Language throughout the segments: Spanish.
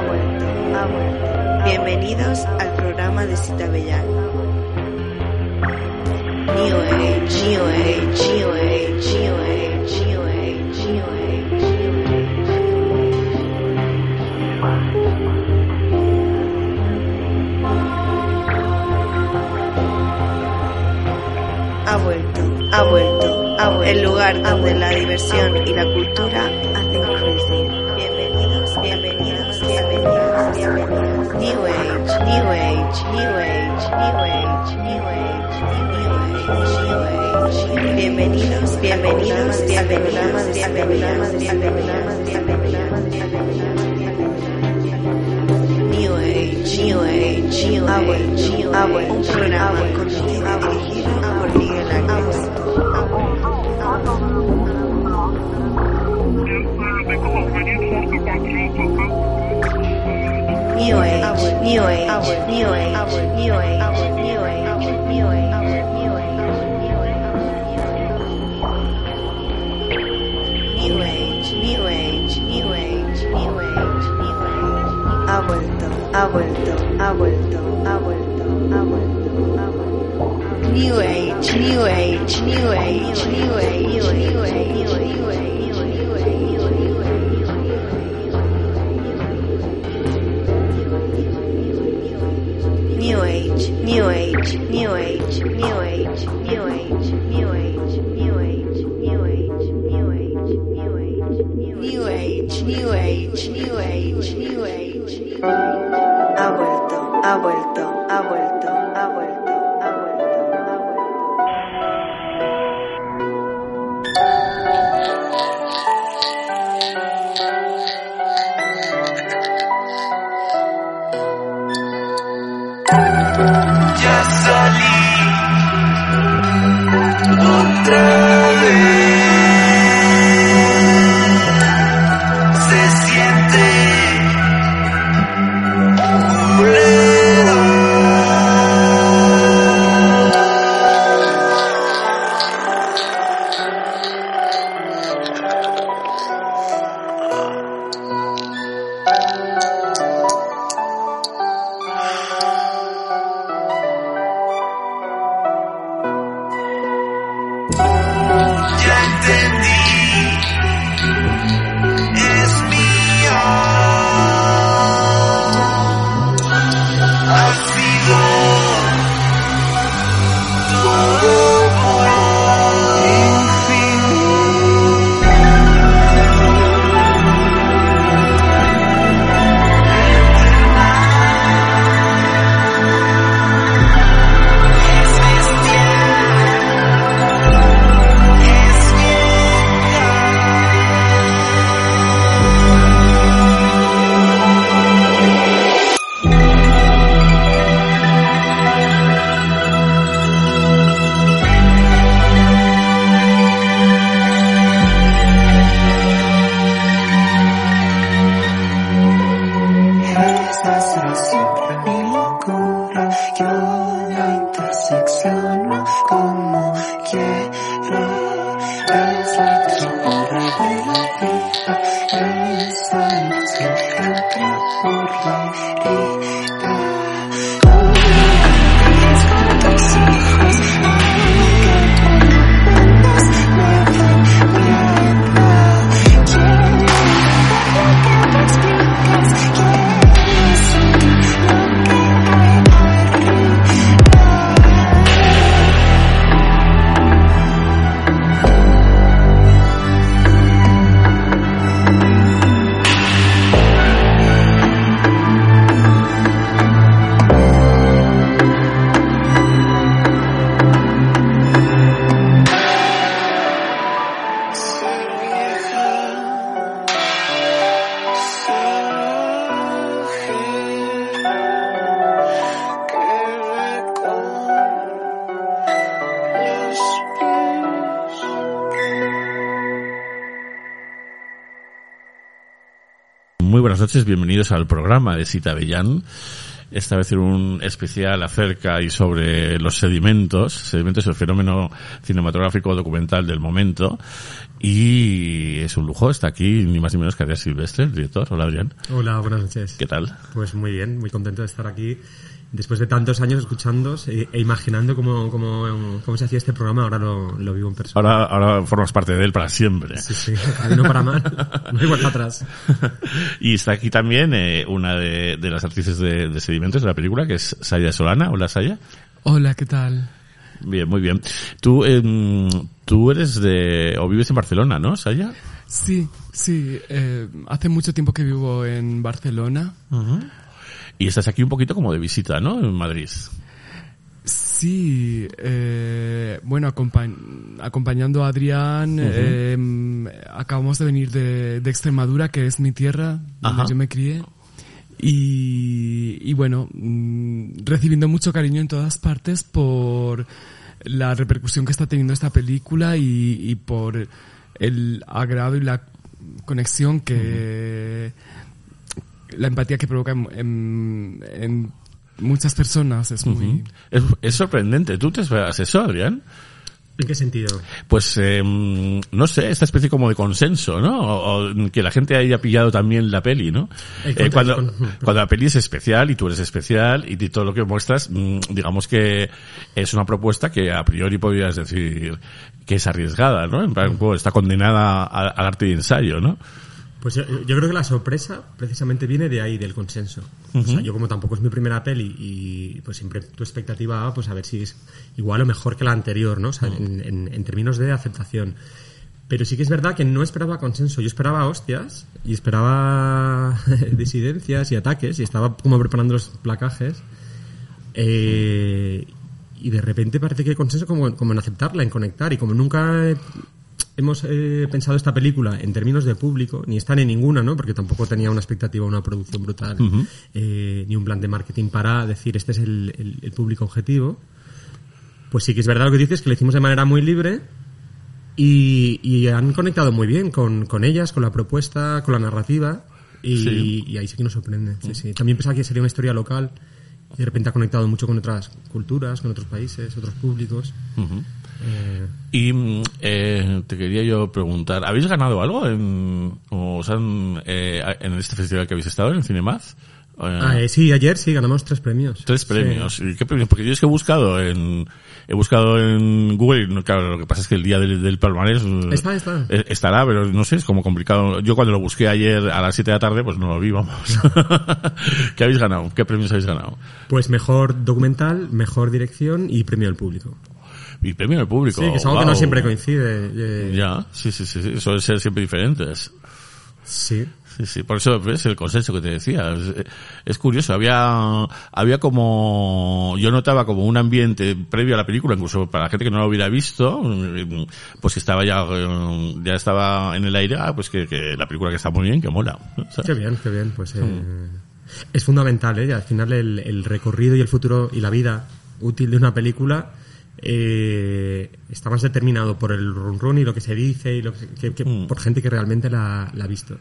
Ha vuelto, ha vuelto. Bienvenidos al programa de Cita Bellán. New Age, New Age, New Age, New Age, New Age, New Age. Ha vuelto, ha vuelto, ha vuelto. El lugar donde la diversión bienvenidos, bienvenidos. New Age, New Age, New Age, New Age. New Age, New Age, New Age, New Age, New Age. vuelto, ha vuelto, ha vuelto, ha vuelto, ha vuelto. New Age, New Age, New Age, New Age. noches, bienvenidos al programa de Cita Bellán. Esta vez en un especial acerca y sobre los sedimentos. Sedimentos es el fenómeno cinematográfico documental del momento. Y es un lujo, está aquí ni más ni menos que Adrián Silvestre, el director. Hola Adrián. Hola, buenas noches. ¿Qué tal? Pues muy bien, muy contento de estar aquí Después de tantos años escuchándos e, e imaginando cómo, cómo, cómo se hacía este programa, ahora lo, lo vivo en persona. Ahora, ahora formas parte de él para siempre. Sí, sí, no para mal, no hay vuelta atrás. y está aquí también eh, una de, de las actrices de, de Sedimentos de la película, que es Saya Solana. Hola Saya. Hola, ¿qué tal? Bien, muy bien. Tú, em, tú eres de, o vives en Barcelona, ¿no, Saya? Sí, sí, eh, hace mucho tiempo que vivo en Barcelona. Y estás aquí un poquito como de visita, ¿no? En Madrid. Sí, eh, bueno, acompañ- acompañando a Adrián, eh, acabamos de venir de, de Extremadura, que es mi tierra, donde yo me crié. Y, y bueno, mm, recibiendo mucho cariño en todas partes por la repercusión que está teniendo esta película y, y por el agrado y la conexión que la empatía que provoca en, en- en muchas personas es muy Es, es sorprendente. ¿Tú te esperas eso, Adrián? ¿En qué sentido? Pues, em, no sé, esta especie como de consenso, ¿no? O, o que la gente haya pillado también la peli, ¿no? Eh, cuando, con- cuando la peli es especial y tú eres especial y todo lo que muestras, mm, digamos que es una propuesta que a priori podrías decir que es arriesgada, ¿no? En plan, está condenada a- al arte de ensayo, ¿no? Pues yo, yo creo que la sorpresa precisamente viene de ahí, del consenso. O sea, yo como tampoco es mi primera peli y pues siempre tu expectativa va pues a ver si es igual o mejor que la anterior, ¿no? O sea, en, en- en términos de aceptación. Pero sí que es verdad que no esperaba consenso. Yo esperaba hostias y esperaba disidencias y ataques y estaba como preparando los placajes. Eh, y de repente parece que hay consenso como, como en aceptarla, en conectar. Y como nunca he- hemos eh, pensado esta película en términos de público, ni está ni ninguna, ¿no? Porque tampoco tenía una expectativa, una producción brutal, eh, ni un plan de marketing para decir este es el, el- el público objetivo. Pues sí que es verdad lo que dices, que lo hicimos de manera muy libre y, y han conectado muy bien con, con ellas, con la propuesta, con la narrativa. Y, Sí. y ahí sí que nos sorprende. Sí, sí. También pensaba que sería una historia local y de repente ha conectado mucho con otras culturas, con otros países, otros públicos. Y mm, eh, te quería yo preguntar, ¿habéis ganado algo en, o os han, eh, en este festival que habéis estado, en el Cinemaz? Eh, ah, eh, sí, ayer sí, ganamos tres premios. Tres Sí. premios. ¿Y qué premios? Porque yo es que he buscado en, he buscado en Google, y claro, lo que pasa es que el día del, del palmarés eh, Está, está. estará, pero no sé, es como complicado. Yo cuando lo busqué ayer a las 7 de la tarde, pues no lo vi, vamos. ¿Qué habéis ganado? ¿Qué premios habéis ganado? Pues mejor documental, mejor dirección y premio al público. Y premio del público. Sí, que es algo que no siempre coincide. eh, Ya, sí, sí, sí, sí, suelen ser siempre diferentes. Sí. Sí, sí, por eso es el consenso que te decía. Es, es curioso, había, había como, yo notaba como un ambiente previo a la película, incluso para la gente que no lo hubiera visto, pues que estaba ya, eh, ya estaba en el aire, ah, pues que, que la película que está muy bien, que mola. ¿sabes? Qué bien, qué bien. Pues eh, es fundamental, ¿eh? Al final el, el recorrido y el futuro y la vida útil de una película eh, está más determinado por el run run y lo que se dice y lo que, que- que por gente que realmente la, la ha visto.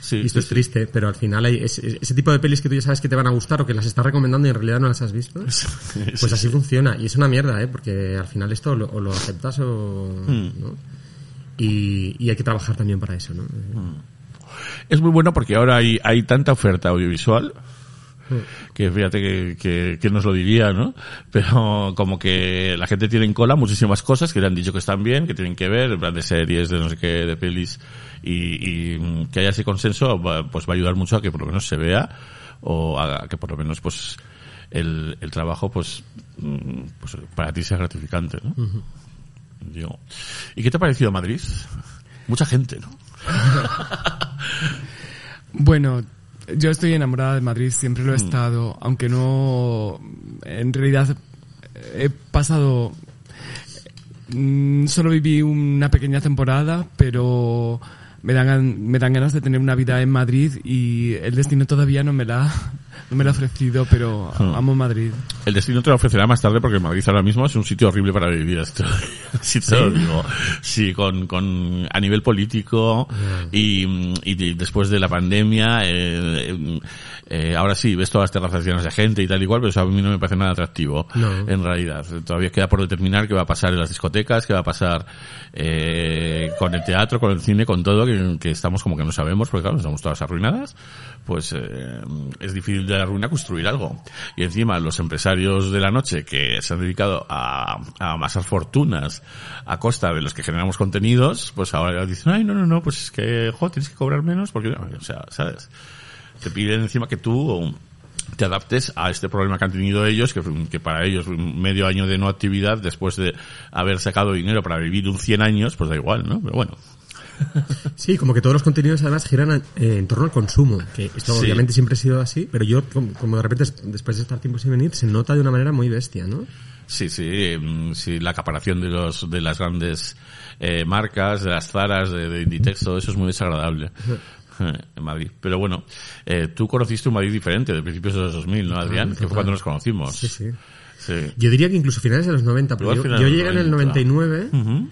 Sí, y esto sí, es triste, pero al final hay es- es- ese tipo de pelis que tú ya sabes que te van a gustar o que las estás recomendando y en realidad no las has visto. Pues así funciona. Y es una mierda, ¿eh? Porque al final esto lo, o lo aceptas o... ¿no? Y, y hay que trabajar también para eso, ¿no? Es muy bueno porque ahora hay, hay tanta oferta audiovisual que fíjate que, que, que nos lo diría, ¿no? Pero como que la gente tiene en cola muchísimas cosas que le han dicho que están bien, que tienen que ver, en plan de series, de no sé qué, de pelis, y, y mm, que haya ese consenso, pues va a ayudar mucho a que por lo menos se vea, o a que por lo menos pues el, el trabajo pues, mm, pues para ti sea gratificante, ¿no? Digo, ¿Y qué te ha parecido Madrid? Mucha gente, ¿no? Bueno, yo estoy enamorada de Madrid, siempre lo he estado, aunque no, en realidad he pasado, mm, solo viví una pequeña temporada, pero me dan, me dan ganas de tener una vida en Madrid y el destino todavía no me la, no me la ha ofrecido, pero Hmm. amo Madrid. El destino te lo ofrecerá más tarde porque Madrid ahora mismo es un sitio horrible para vivir. Esto, sí te lo digo. Sí, con, con, a nivel político y, mm, y de- después de la pandemia, eh, eh, ahora sí, ves todas las terrazas llenas de gente y tal y cual, pero eso a mí no me parece nada atractivo. No. En realidad, todavía queda por determinar qué va a pasar en las discotecas, qué va a pasar eh, con el teatro, con el cine, con todo, que, que estamos como que no sabemos, porque claro, estamos todas arruinadas, pues eh, es difícil de la ruina construir algo. Y encima los empresarios de la noche que se han dedicado a, a amasar fortunas a costa de los que generamos contenidos, pues ahora dicen, ay, no, no, no, pues es que, jo, tienes que cobrar menos, porque, o sea, ¿sabes? Te piden encima que tú te adaptes a este problema que han tenido ellos, que, que para ellos un medio año de no actividad, después de haber sacado dinero para vivir un 100 años, pues da igual, ¿no? Pero bueno. Sí, como que todos los contenidos además giran eh, en torno al consumo, que esto Sí. obviamente siempre ha sido así, pero yo como, como de repente es- después de estar tiempo sin venir se nota de una manera muy bestia, ¿no? Sí, sí, mm, sí, la acaparación de los de las grandes eh, marcas, de las zaras, de, de Inditex, todo eso es muy desagradable en Madrid. Pero bueno, eh, tú conociste un Madrid diferente de principios de los 2000, ¿no, Adrián? que fue cuando nos conocimos. Sí, sí. Sí. Yo diría que incluso finales de los 90, porque yo, llegué en el 90. 99 Ujú.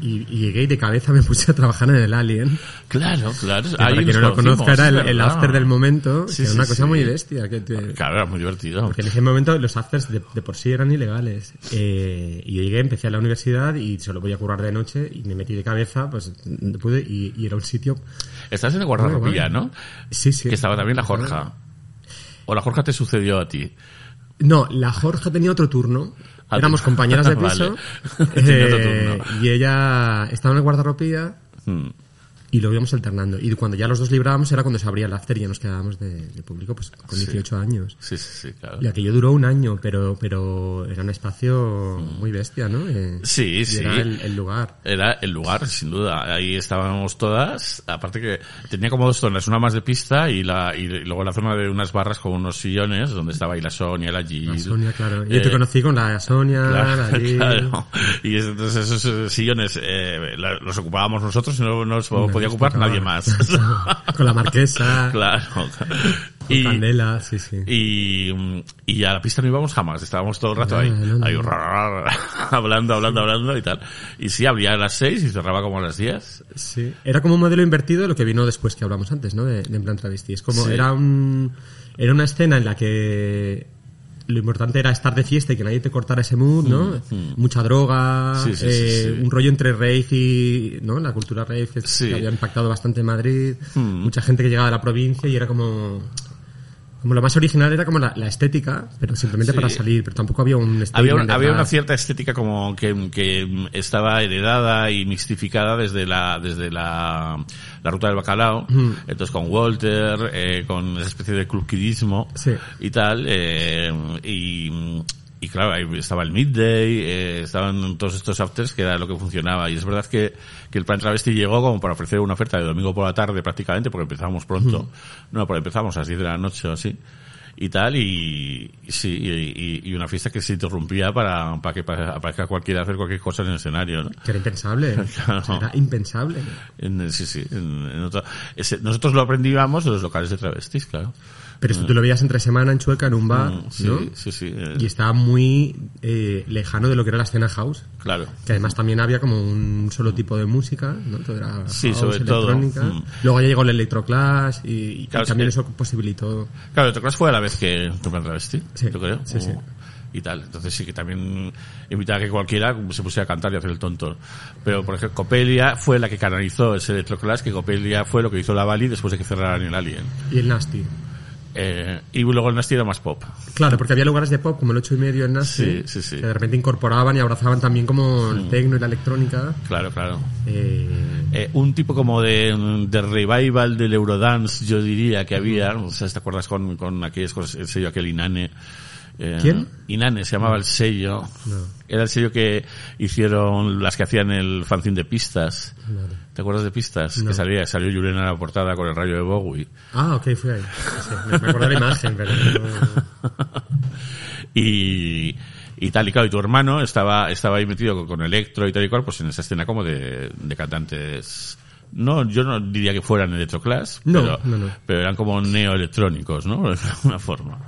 Y, y llegué y de cabeza me puse a trabajar en el Alien. Claro, claro. Que para quien no lo conozca era el, el after del momento, Sí, que era sí, una cosa sí. muy bestia. Que te- Claro, era muy divertido. Porque en ese momento los afters de, de por sí eran ilegales. Eh, y yo llegué, empecé a la universidad y solo podía currar de noche y me metí de cabeza, pues no pude, y, y era un sitio... Estás en el guardarropía, Muy ¿no? Sí, sí. Que estaba también la Jorja. O la Jorja te sucedió a ti. No, la Jorge tenía otro turno. Éramos compañeras de piso. Vale. Eh, y ella estaba en el guardarropía Mm. Y lo íbamos alternando. Y cuando ya los dos librábamos era cuando se abría el after y ya nos quedábamos de, de público pues con Sí. 18 años. Sí, sí, sí, claro. Y aquello duró un año, pero pero era un espacio muy bestia, ¿no? Eh, Sí, sí. Era el, el lugar. Era el lugar, sin duda. Ahí estábamos todas. Aparte que tenía como dos zonas, una más de pista y la y luego la zona de unas barras con unos sillones donde estaba ahí la Sonia, la Jill. La Sonia, claro. Yo Eh, te conocí con la Sonia, Claro, la Jill. claro. Y es- entonces esos sillones eh, los ocupábamos nosotros y no nos podía ocupar tocaba. nadie más. con la marquesa, claro. Y, Candela, sí, sí. y, mm, y a la pista no íbamos jamás, estábamos todo el rato ahí, ahí hablando, hablando, hablando y tal. Y sí, abría a las seis y cerraba como a las diez. Sí. Era como un modelo invertido de lo que vino después que hablamos antes, ¿no? De, de En plan travesti. Es como, Sí. era un, era una escena en la que lo importante era estar de fiesta y que nadie te cortara ese mood, ¿no? Mucha droga, Mm, Sí, sí, sí, eh, sí. un rollo entre rave y, ¿no? La cultura rave que había impactado bastante en Madrid. Mm. Mucha gente que llegaba de la provincia y era como, como lo más original era como la, la estética, pero simplemente Sí. para salir, pero tampoco había un Había, un- había una cierta estética como que, que estaba heredada y mistificada desde la desde la, la ruta del bacalao. Entonces con Walter, eh, con esa especie de clubquidismo Sí. y tal. eh, y, y claro, ahí estaba el Midday, eh, estaban todos estos afters que era lo que funcionaba. Y es verdad que, que el plan travesti llegó como para ofrecer una oferta de domingo por la tarde prácticamente, porque empezábamos pronto. No, porque empezamos a las 10 de la noche o así y tal y, y sí y, una fiesta que se interrumpía para, para que para, aparezca cualquiera a hacer cualquier cosa en el escenario ¿no? Que era impensable. Claro. O sea, era impensable. En- sí sí en- en otro- ese- nosotros lo aprendíamos de los locales de travestis claro Pero esto tú lo veías entre semana en Chueca, en un bar, Mm, sí ¿no? sí sí eh, Y estaba muy eh, lejano de lo que era la escena house. claro Que además también había como un solo tipo de música, ¿no? Todo era Sí, house, sobre todo. electrónica. Mm. Luego ya llegó el electroclash y, y Claro, es también que- eso posibilitó... claro el Class fue a la vez que tu plan travesti Sí, yo creo sí, sí. O- y tal entonces sí que también invitaba a que cualquiera se pusiera a cantar y hacer el tonto pero por ejemplo Copelia fue la que canalizó ese electroclash que Copelia fue lo que hizo la Bali después de que cerraran el Alien Y el Nasty. Eh, y luego el Nasty era más pop. Claro, porque había lugares de pop como el 8 y medio en Nasty. Sí, sí, sí. Que de repente incorporaban y abrazaban también como el tecno y la electrónica. Claro, claro. Eh, Eh, un tipo como de, de revival del Eurodance, yo diría que había. No sé si te acuerdas con, con aquellas cosas, el sello aquel Inane. Eh, ¿Quién? Inane se llamaba el sello. Era el sello que hicieron las que hacían el fanzine de pistas. ¿Te acuerdas de pistas? Que salía, salió Juliana en la portada con el rayo de Bowie. Ah, ok, fue ahí. Sí, me, me acuerdo de la imagen, pero no- y, y tal y claro, y tu hermano estaba, estaba ahí metido con, con Electro y tal y cual, pues en esa escena como de, de cantantes No, yo no diría que fueran electroclass, No, pero, no, no. pero eran como neoelectrónicos, ¿no? De alguna forma.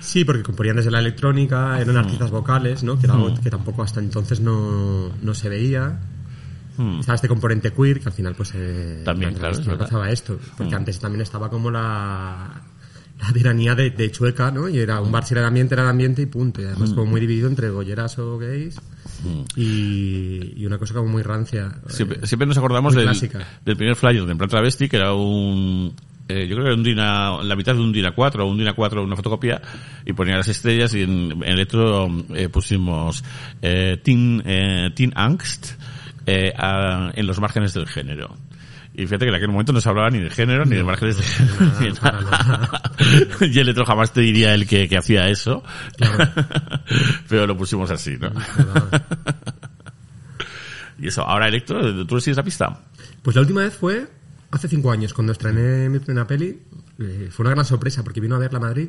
Sí, porque componían desde la electrónica, eran artistas vocales, ¿no? Que era que tampoco hasta entonces no, no se veía. Hmm. Estaba este componente queer, que al final pues... Eh, También, claro, es pasaba esto. Porque Mm. antes también estaba como la... La tiranía de, de Chueca, ¿no? Y era un bar si era de ambiente, era de ambiente y punto. Y además como muy dividido entre golleras o gays y, y una cosa como muy rancia. Siempre, Eh, siempre nos acordamos del, primer flyer de Plan Travesti, que era un... eh, yo creo que era un Dina, la mitad de un Dina 4 o un Dina 4 una fotocopia y ponía las estrellas y en, en electro eh, pusimos eh, teen, teen Angst eh, a- en los márgenes del género. Y fíjate que en aquel momento no se hablaba ni de género, ni de márgenes de género, ni nada. y el electro jamás te diría el que, que hacía eso. Pero lo pusimos así, ¿no? y eso, ahora electro, ¿tú le sigues la pista? Pues la última vez fue hace cinco años, cuando estrené mi primera peli. Eh, fue una gran sorpresa porque vino a verla a Madrid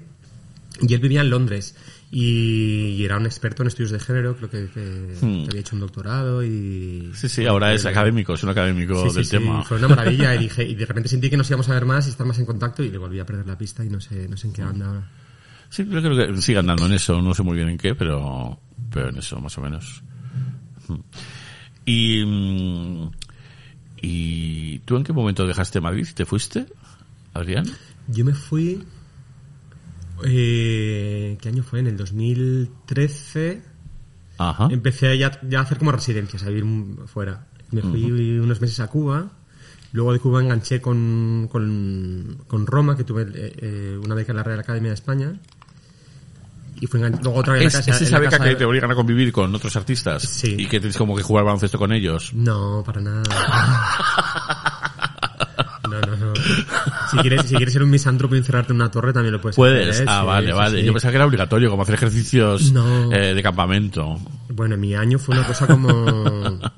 y él vivía en Londres y, y era un experto en estudios de género, creo que, que- Hmm. que había hecho un doctorado y... Sí, sí, ahora es académico, es un académico Sí, sí, del sí, tema. fue una maravilla y, dije, y de repente sentí que nos íbamos a ver más y estar más en contacto y le volví a perder la pista y no sé, no sé en qué anda ahora. Sí, yo creo que sigue andando en eso, no sé muy bien en qué, pero, pero en eso, más o menos. Mm. Y, mm, ¿Y tú en qué momento dejaste Madrid? ¿Te fuiste, Adrián? Yo me fui... Eh, ¿Qué año fue? En el 2013 Ajá. empecé ya, ya a hacer como residencias, a vivir fuera. Me fui unos meses a Cuba. Luego de Cuba enganché con, con, con Roma, que tuve eh, eh, una beca en la Real Academia de España. Y fue luego otra vez en ¿Es, la casa, es esa la beca casa que te obligan a convivir con otros artistas? Sí. Y que tienes como que jugar baloncesto con ellos. No, para nada. No, no, no. Si quieres, si quieres ser un misántropo y encerrarte en una torre, también lo puedes Puedes. hacer. ¿eh? ah, Sí, vale, sí, vale. sí. Yo pensaba que era obligatorio, como hacer ejercicios No. eh, de campamento. Bueno, en mi año fue una cosa como...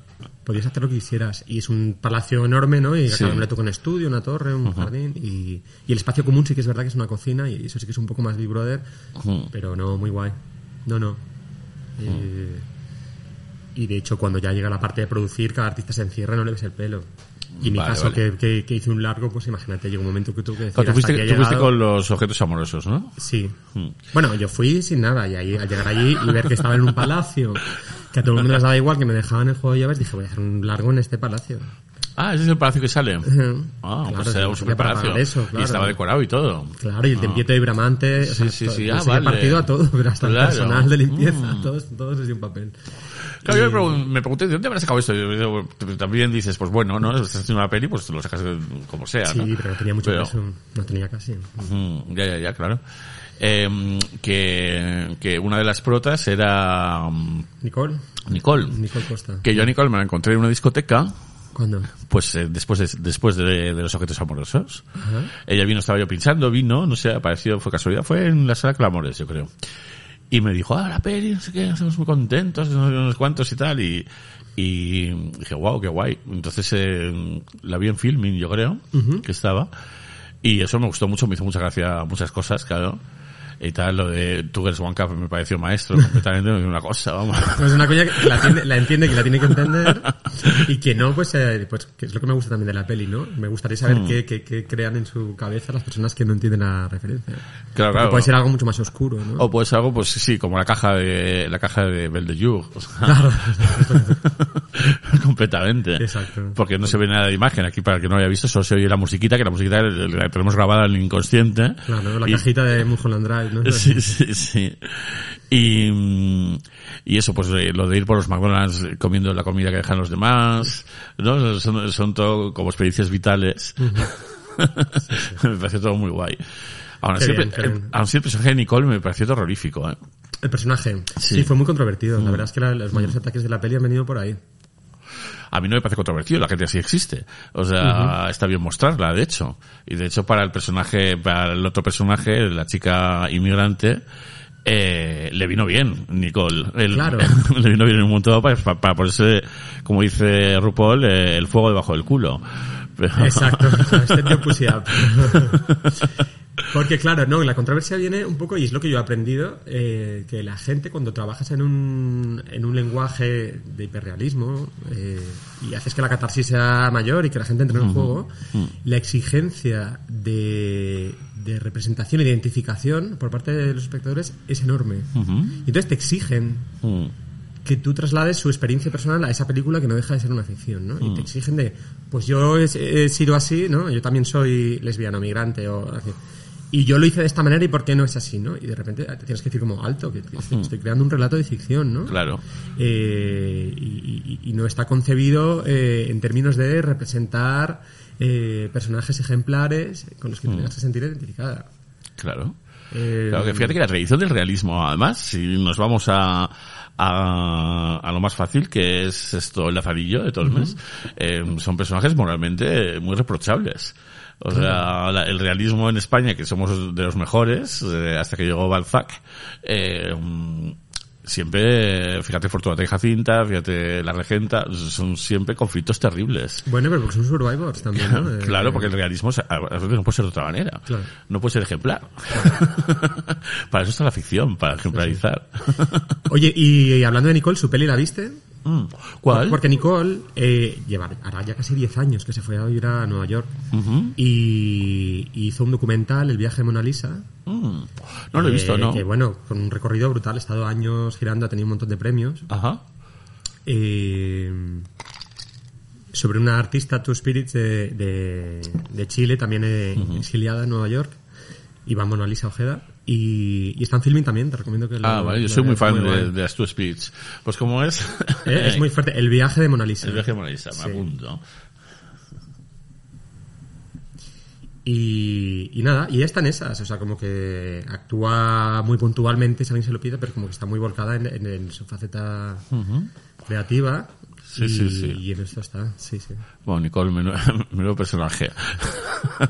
Podías hacer lo que quisieras. Y es un palacio enorme, ¿no? Y cada uno le toca un estudio, una torre, un jardín. Y, y el espacio común sí que es verdad que es una cocina y eso sí que es un poco más Big Brother. Pero no, muy guay. No, no. Eh, y de hecho, cuando ya llega la parte de producir, cada artista se encierra y no le ves el pelo. Y mi Vale, caso, vale. que, que, que hice un largo, pues imagínate, llegó un momento que tuve que decir Claro, tú fuiste, tú fuiste con los objetos amorosos, ¿no? Sí. Hmm. Bueno, yo fui sin nada y ahí, al llegar allí y ver que estaba en un palacio, que a todo el mundo les daba igual, que me dejaban el juego de llaves, dije, voy a hacer un largo en este palacio. Ah, ese es el palacio que sale. Ah, Claro, pues era un super palacio. Y estaba decorado y todo. Claro, y el tempiete vibramante, o sea, sí, sí, pues ah, sí que vale. partido a todo, pero hasta Claro. el personal de limpieza, Mm. todos, todos dio un papel. Claro, yo me, pregun- me pregunté, ¿de dónde habrás sacado esto? También dices, pues bueno, ¿no? Estás haciendo una peli, pues lo sacas de- como sea, Sí, ¿no? pero tenía mucho Pero- peso, no tenía casi. Ya, ya, ya, claro. Eh, que, que una de las protas era mm, Nicole, Nicole. Nicole Costa. Que yo a Nicole me la encontré en una discoteca, ¿Cuándo? pues eh, después de, después de, de los objetos amorosos. Ajá. Ella vino, estaba yo pinchando, vino, no sé, apareció, fue casualidad, fue en la sala Clamores, yo creo. Y me dijo, ah, la peli, no sé qué, estamos muy contentos, no sé unos cuantos y tal, y, y dije, wow, qué guay. Entonces, eh, la vi en filming, yo creo, que estaba, y eso me gustó mucho, me hizo mucha gracia muchas cosas, claro. Y tal, lo de Two Girls One Cup me pareció maestro, completamente, una cosa, vamos. Pues es una coña que la, tiene- la entiende, que la tiene que entender y que no, pues, eh, pues que es lo que me gusta también de la peli, ¿no? Me gustaría saber Hmm. qué, qué- qué crean en su cabeza las personas que no entienden la referencia. Claro, claro. Puede ser algo mucho más oscuro, ¿no? O puede ser algo, pues sí, como la caja de, la caja de Belle de Jour. o sea, Claro. completamente. Exacto. Porque no se ve nada de imagen. Aquí, para el que no haya visto, solo se oye la musiquita, que la musiquita la tenemos grabada en el inconsciente. Claro, la Y- cajita de Mulholland Drive, ¿no? Sí, sí, sí. Y, mm, y eso, pues eh, lo de ir por los McDonald's eh, comiendo la comida que dejan los demás, ¿no? Son, son todo como experiencias vitales. me pareció todo muy guay. Aún así, bien, el- qué bien. aún así el personaje de Nicole me pareció terrorífico, ¿eh? El personaje. Sí. Sí. fue muy controvertido. Mm. La verdad es que la- los mayores ataques de la peli han venido por ahí. A mí no me parece controvertido, la gente así existe. O sea, está bien mostrarla, de hecho. Y de hecho, para el personaje, para el otro personaje, la chica inmigrante, eh, le vino bien, Nicole. El- Claro. le vino bien un montón para, para, para ponerse, como dice RuPaul, eh, el fuego debajo del culo. Pero- Exacto. Your pussy up. Porque claro, no, la controversia viene un poco, y es lo que yo he aprendido, eh, que la gente cuando trabajas en un, en un lenguaje de hiperrealismo eh, y haces que la catarsis sea mayor y que la gente entre en el juego, la exigencia de, de representación y de identificación por parte de los espectadores es enorme. Y entonces te exigen Mm. Que tú traslades su experiencia personal a esa película que no deja de ser una ficción, ¿no? Y te exigen de, pues yo he, he sido así, ¿no? Yo también soy lesbiana, migrante, o así. Y yo lo hice de esta manera y por qué no es así, ¿no? Y de repente te tienes que decir como alto, que, que estoy, estoy creando un relato de ficción, ¿no? Claro. Eh, y, y- y no está concebido eh, en términos de representar eh, personajes ejemplares con los que te tengas que sentir identificada. Claro. Eh, Claro, que fíjate que la tradición del realismo, además, si nos vamos a, a, a lo más fácil, que es esto, el lazarillo de Tolmes, eh, son personajes moralmente muy reprochables. O sea, la- el realismo en España, que somos de los mejores, eh, hasta que llegó Balzac, eh, siempre, fíjate Fortunata y Jacinta, fíjate La Regenta, son siempre conflictos terribles. Bueno, pero porque son survivors también, ¿no? Claro, porque el realismo a veces no puede ser de otra manera. Claro. No puede ser ejemplar. para eso está la ficción, para ejemplarizar. Oye, y, y hablando de Nicole, ¿su peli la viste? Mm, ¿Cuál? Porque Nicole eh, lleva, hará ya casi 10 años que se fue a vivir a Nueva York y, y hizo un documental, El viaje de Mona Lisa. Mm. No lo he eh, visto, ¿no? Que bueno, con un recorrido brutal, ha estado años girando, ha tenido un montón de premios. Ajá. Eh, sobre una artista, Two Spirits, de, de, de Chile, también eh, exiliada en Nueva York. Iván Mona Lisa Ojeda. Y, y está en filming también, te recomiendo que lo Ah, vale, yo soy muy fan de, de las Two Spirits. Pues como es... Eh, es muy fuerte. El viaje de Mona Lisa. El viaje de Mona Lisa, me Sí. apunto. Y, y nada, y ella está en esas, o sea, como que actúa muy puntualmente si alguien se lo pide, pero como que está muy volcada en, en- en su faceta creativa. Sí, y, sí, sí. y en esto está, sí, sí. Bueno, Nicole, menudo, menudo personaje.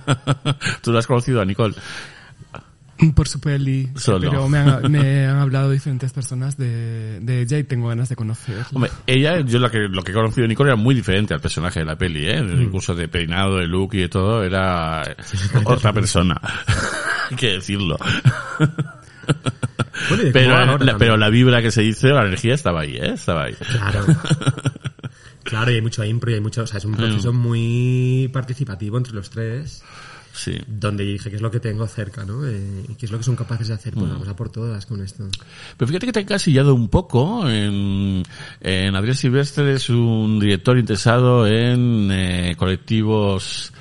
¿Tú lo has conocido a Nicole? Por su peli. Solo. Pero me han, me han hablado diferentes personas de, de ella y tengo ganas de conocerla. Hombre, ella, yo lo que, lo que he conocido de Nicole era muy diferente al personaje de la peli, ¿eh? Mm. Incluso de peinado, de look y de todo, era otra persona. Hay que decirlo. Bueno, de Pero, ahora la, pero la vibra que se hizo, la energía estaba ahí, ¿eh? Estaba ahí. Claro. Claro, y hay mucho impro y hay mucho, o sea, es Mm. un proceso muy participativo entre los tres, Sí. donde dije qué es lo que tengo cerca, ¿no? Eh, y qué es lo que son capaces de hacer, pues Mm. vamos a por todas con esto. Pero fíjate que te he encasillado un poco en, en Adrián Silvestre, es un director interesado en eh, colectivos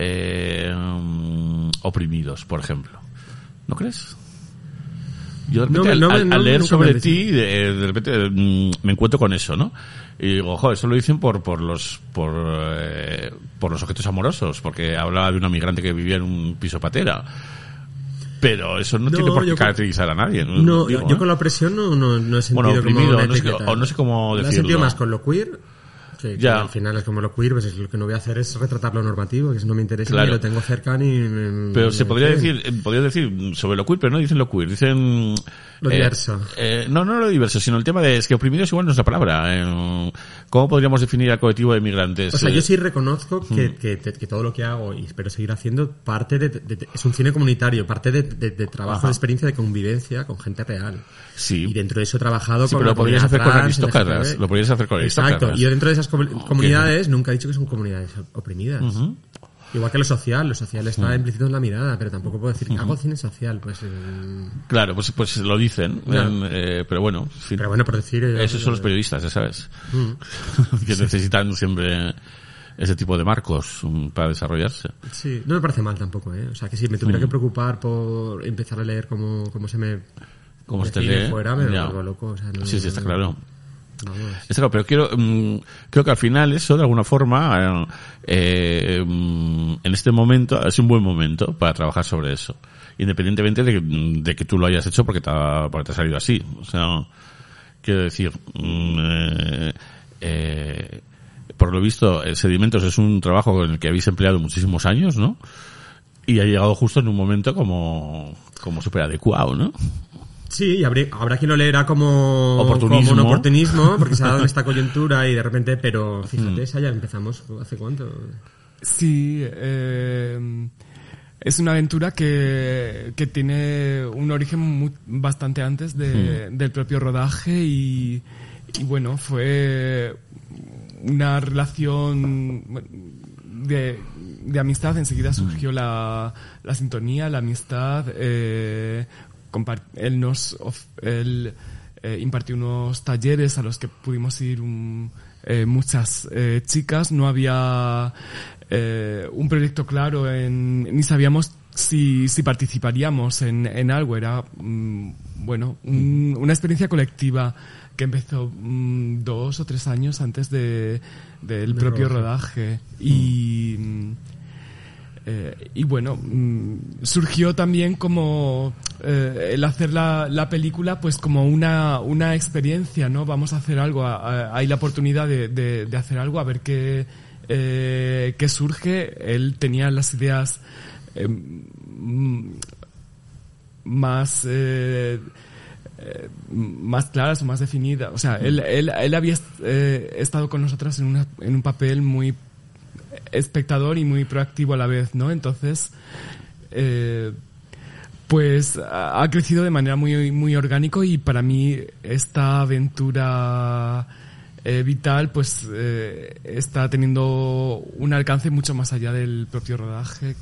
eh, oprimidos, por ejemplo. ¿No crees? Yo de repente, No al, no me- al- no- al leer sobre ti, de, de repente mm, me encuentro con eso, ¿no? Y digo, ojo, eso lo dicen por, por los, por, eh, por los objetos amorosos, porque hablaba de una migrante que vivía en un piso patera. Pero eso no, No, tiene por qué yo con- caracterizar a nadie. No, Digo, yo, ¿eh? con la opresión no, no, no he sentido Bueno, como oprimido, una no sé, o no sé cómo Lo he decirlo. sentido más con lo queer, que, que Ya. al final es como lo queer, pues es lo que no voy a hacer es retratar lo normativo, que eso no me interesa Claro. lo tengo cerca ni... ni- Pero se podría decir, eh, podría decir sobre lo queer, pero no dicen lo queer, dicen... Lo eh, diverso. eh, no, no lo diverso, sino el tema de, es que oprimidos igual no es la palabra. eh, ¿Cómo podríamos definir al colectivo de migrantes? O sea, Eh, yo sí reconozco que, que, todo lo que hago y espero seguir haciendo parte de, de- de- es un cine comunitario, parte de, de- trabajo, Ajá. de experiencia de convivencia con gente real. Sí. Y dentro de eso he trabajado Sí, con pero lo podrías hacer con aristócratas, lo podrías hacer con Exacto. Y yo dentro de esas com- comunidades nunca he dicho que son comunidades oprimidas. Igual que lo social, lo social está implícito en la mirada, pero tampoco puedo decir hago cine social, pues... eh, Claro, pues, pues lo dicen, en, eh, pero bueno, pero bueno, por decir... eh, Esos son los periodistas, ya sabes. que necesitan siempre ese tipo de marcos mm, para desarrollarse. Sí, no me parece mal tampoco, ¿eh? O sea, que si me tuviera que preocupar por empezar a leer cómo, cómo se me... Como se te lee. fuera, me ya. loco, o sea, no- Sí, sí, está claro. Está claro, pero quiero, mm, creo que al final eso, de alguna forma, eh, mm, en este momento, es un buen momento para trabajar sobre eso. Independientemente de que, de tú lo hayas hecho porque te ha, salido así. O sea, quiero decir, mm, eh, por lo visto, eh, Sedimentos es un trabajo en el que habéis empleado muchísimos años, ¿no? Y ha llegado justo en un momento como, como súper adecuado, ¿no? Sí, y habrá, habrá quien lo leerá como, Oportunismo. como un oportunismo, porque se ha dado en esta coyuntura y de repente, pero fíjate, esa ya empezamos, ¿hace cuánto? Sí, eh, es una aventura que, que tiene un origen bastante antes de- del propio rodaje y, y bueno, fue una relación de, de amistad. Enseguida surgió la, la sintonía, la amistad. eh, él nos of- él, eh, impartió unos talleres a los que pudimos ir un- eh, muchas eh, chicas. No había un proyecto claro en, ni sabíamos si, si participaríamos en, en algo. Era, mm, bueno, un- una experiencia colectiva que empezó mm, dos o tres años antes de, del De propio rodaje. rodaje. Y, mm, eh, y bueno, mm, surgió también como eh, el hacer la, la película pues como una, una experiencia, ¿no? Vamos a hacer algo, hay la oportunidad de, de- hacer algo, a ver qué, eh, qué surge. Él tenía las ideas eh, mm, más... más claras o más definidas. O sea, él, él, él había estado con nosotras en, una, en un papel muy espectador y muy proactivo a la vez, ¿no? Entonces, eh, pues ha crecido de manera muy, muy orgánico y para mí esta aventura eh, vital pues eh, está teniendo un alcance mucho más allá del propio rodaje.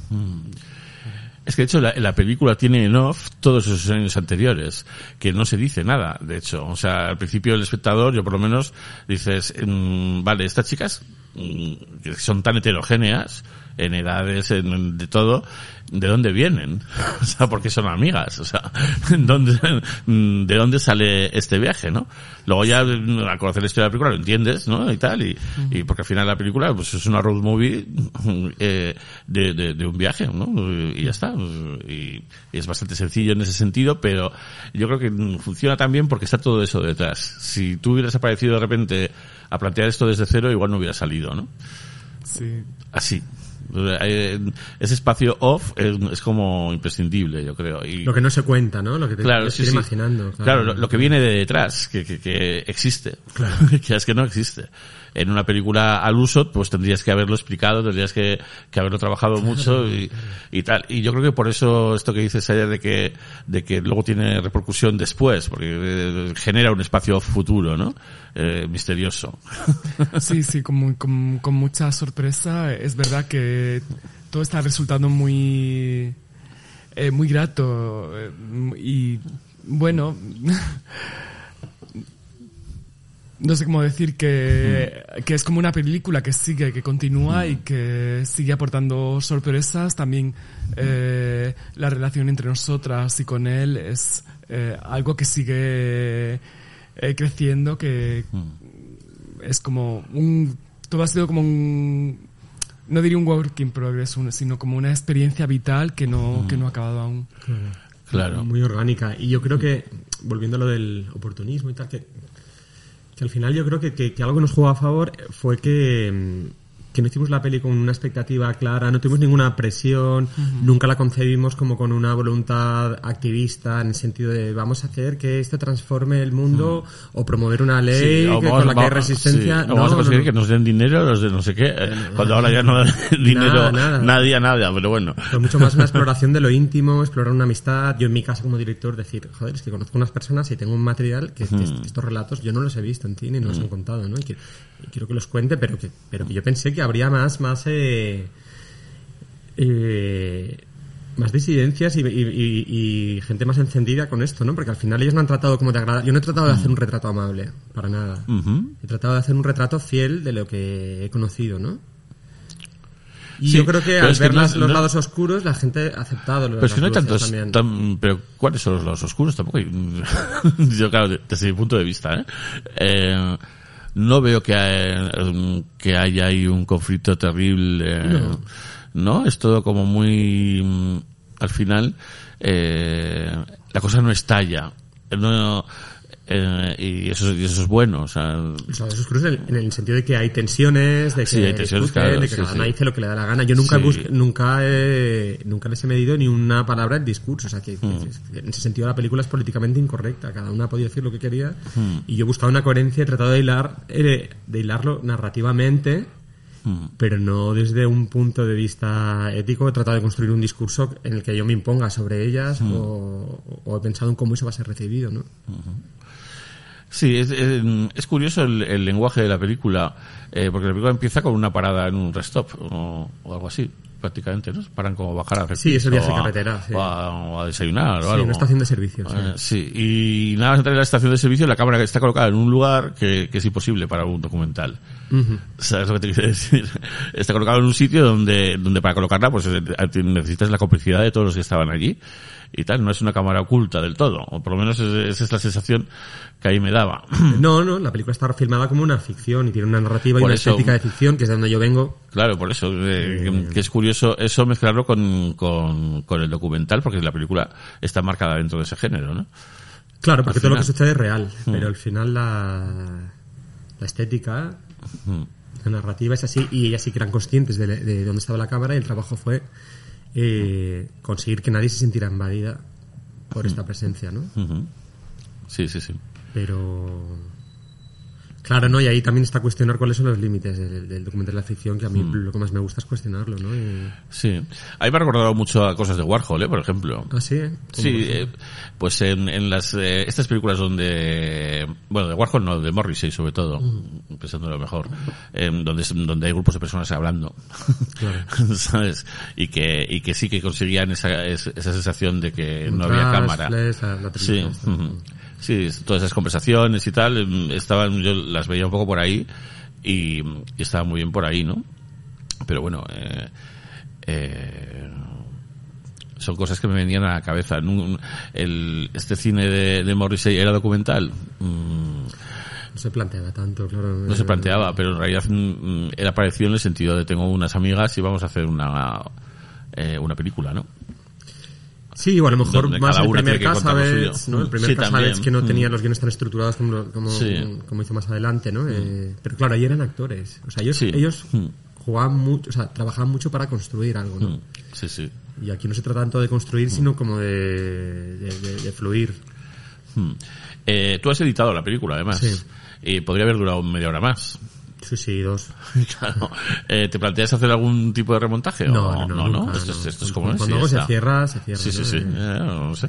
Es que de hecho la, la película tiene en off todos esos años anteriores, que no se dice nada, de hecho. O sea, al principio el espectador, yo por lo menos, dices, mm, vale, estas chicas mm, que son tan heterogéneas, en edades, en, de todo, ¿de dónde vienen? O sea, porque son amigas, o sea, ¿dónde, mm, ¿de dónde sale este viaje, no? Luego ya, mm, al conocer la historia de la película, lo entiendes, ¿no? Y tal, y, y porque al final la película, pues es una road movie eh, de, de, de un viaje, ¿no? Y ya está. Y, y es bastante sencillo en ese sentido, pero yo creo que funciona también porque está todo eso detrás. Si tú hubieras aparecido de repente a plantear esto desde cero, igual no hubiera salido, ¿no? Sí. Así. Eh, Ese espacio off es, es como imprescindible, yo creo. Y, Lo que no se cuenta, ¿no? Lo que te Claro, estoy sí, sí. imaginando. Claro, lo, lo que viene de detrás, que, que, que existe. que es que no existe. En una película al uso, pues tendrías que haberlo explicado, tendrías que, haberlo trabajado mucho y, tal. Y yo creo que por eso esto que dices ayer de que, de que luego tiene repercusión después, porque eh, genera un espacio futuro, ¿no? Eh, misterioso. Sí, sí, con, con, mucha sorpresa. Es verdad que todo está resultando muy, eh, muy grato. y bueno, no sé cómo decir que, que es como una película que sigue, que continúa y que sigue aportando sorpresas. También eh, la relación entre nosotras y con él es eh, algo que sigue eh, creciendo, que es como un todo ha sido como un no diría un work in progress un- sino como una experiencia vital que no que no ha acabado aún. Claro. Muy orgánica. Y yo creo que, volviendo a lo del oportunismo y tal, que, que al final yo creo que, que- que algo que nos jugó a favor fue que, que no hicimos la peli con una expectativa clara, no tuvimos ninguna presión, nunca la concebimos como con una voluntad activista en el sentido de vamos a hacer que esto transforme el mundo o promover una ley Sí, que, vamos- con la que hay resistencia. sí, o vamos a No, conseguir no, que no. nos den dinero los de no sé qué, eh, cuando ahora ya no dan dinero nada. nadie a nada, pero bueno. Fue mucho más una exploración de lo íntimo, explorar una amistad. Yo en mi caso como director decir, joder, es que conozco unas personas y tengo un material que, que estos relatos yo no los he visto en ti ni no los han contado, ¿no? Y, que- y quiero que los cuente, pero que, pero que yo pensé que habría más, más, eh, eh, más disidencias y, y- y- y gente más encendida con esto, ¿no? Porque al final ellos no han tratado como de agradar. Yo no he tratado de hacer un retrato amable, para nada. He tratado de hacer un retrato fiel de lo que he conocido, ¿no? Y Sí, yo creo que al que ver no las- los no- lados oscuros, la gente ha aceptado los Pero es que no hay las luces tantos, también. tan- pero ¿cuáles son los lados oscuros? Tampoco hay, yo claro, de- desde mi punto de vista, ¿eh? Eh, no veo que, hay- que haya ahí un conflicto terrible, eh, no. Es todo como muy, mm, al final, eh, la cosa no estalla, no, eh, y eso, y eso es bueno, o sea, Los lados oscuros en el, en el sentido de que hay tensiones, de que, Sí, hay tensiones, discuten, claro, de que sí, cada sí. uno dice lo que le da la gana. Yo nunca Sí. bus- nunca he, nunca les he medido ni una palabra en discurso. O sea, que, Mm. que en ese sentido la película es políticamente incorrecta. Cada una ha podido decir lo que quería. Mm. Y yo he buscado una coherencia, he tratado de hilar, eh, de hilarlo narrativamente pero no desde un punto de vista ético. He tratado de construir un discurso en el que yo me imponga sobre ellas o, o he pensado en cómo eso va a ser recibido, ¿no? Sí, es, es, es curioso el, el lenguaje de la película, eh, porque la película empieza con una parada en un rest stop o, o algo así, prácticamente, ¿no? Paran como bajar a hacer Sí, es el viaje a- carretera, sí. O a, o a desayunar o Sí, algo. una estación de servicio. sí. Eh, sí, y nada más entrar en la estación de servicio, la cámara está colocada en un lugar que, que es imposible para un documental. ¿Sabes lo que te quiero decir? Está colocado en un sitio donde, donde para colocarla, pues eh, necesitas la complicidad de todos los que estaban allí. Y tal, no es una cámara oculta del todo. O por lo menos es, es la sensación que ahí me daba. No, no, la película está filmada como una ficción y tiene una narrativa y una estética de ficción, que es de donde yo vengo. Claro, por eso, eh, que- que es curioso eso mezclarlo con, con, con el documental, porque la película está marcada dentro de ese género, ¿no? Claro, porque todo lo que sucede es real, pero al final la, la estética, la narrativa es así y ellas sí que eran conscientes de, de dónde estaba la cámara y el trabajo fue eh, conseguir que nadie se sintiera invadida por esta presencia, ¿no? Sí, sí, sí. Pero claro, ¿no? Y ahí también está cuestionar cuáles son los límites del, del documental de la ficción, que a mí lo que más me gusta es cuestionarlo, ¿no? Y- Sí. Ahí me ha recordado mucho a cosas de Warhol, ¿eh? Por ejemplo. Ah, sí. Sí, eh, pues en, en las eh, estas películas donde bueno de Warhol no de Morrissey sobre todo pensando lo mejor em, donde donde hay grupos de personas hablando sabes y que y que sí que conseguían esa es- esa sensación de que no había cámara flash, la- la sí. Sí todas esas conversaciones y tal em, estaban yo las veía un poco por ahí y, y estaban muy bien por ahí no pero bueno eh, eh, son cosas que me venían a la cabeza. El, este cine de, de Morrissey era documental. Mm, No se planteaba tanto, claro. no se planteaba, pero en realidad mm, era parecido en el sentido de tengo unas amigas y vamos a hacer una eh, una película, ¿no? Sí, o a lo mejor más el primer Casabets. ¿no? El primer Sí, Casabets que no Mm. tenía los guiones tan estructurados como, como, Sí. como hizo más adelante, ¿no? Eh, pero claro, ahí eran actores. O sea, ellos, Sí. ellos Mm. jugaban mucho, o sea, trabajaban mucho para construir algo, ¿no? Mm, Sí, sí. Y aquí no se trata tanto de construir, sino como de, de, de- de fluir. Mm. Eh, tú has editado la película, además. Sí. Y podría haber durado media hora más. Sí, sí, dos. Claro. Eh, ¿Te planteas hacer algún tipo de remontaje? No, o no, no, nunca, Esto, es, no. esto es como es, Cuando ya algo se cierra, se cierra, Sí, sí, sí. Eh, Eh, no sé.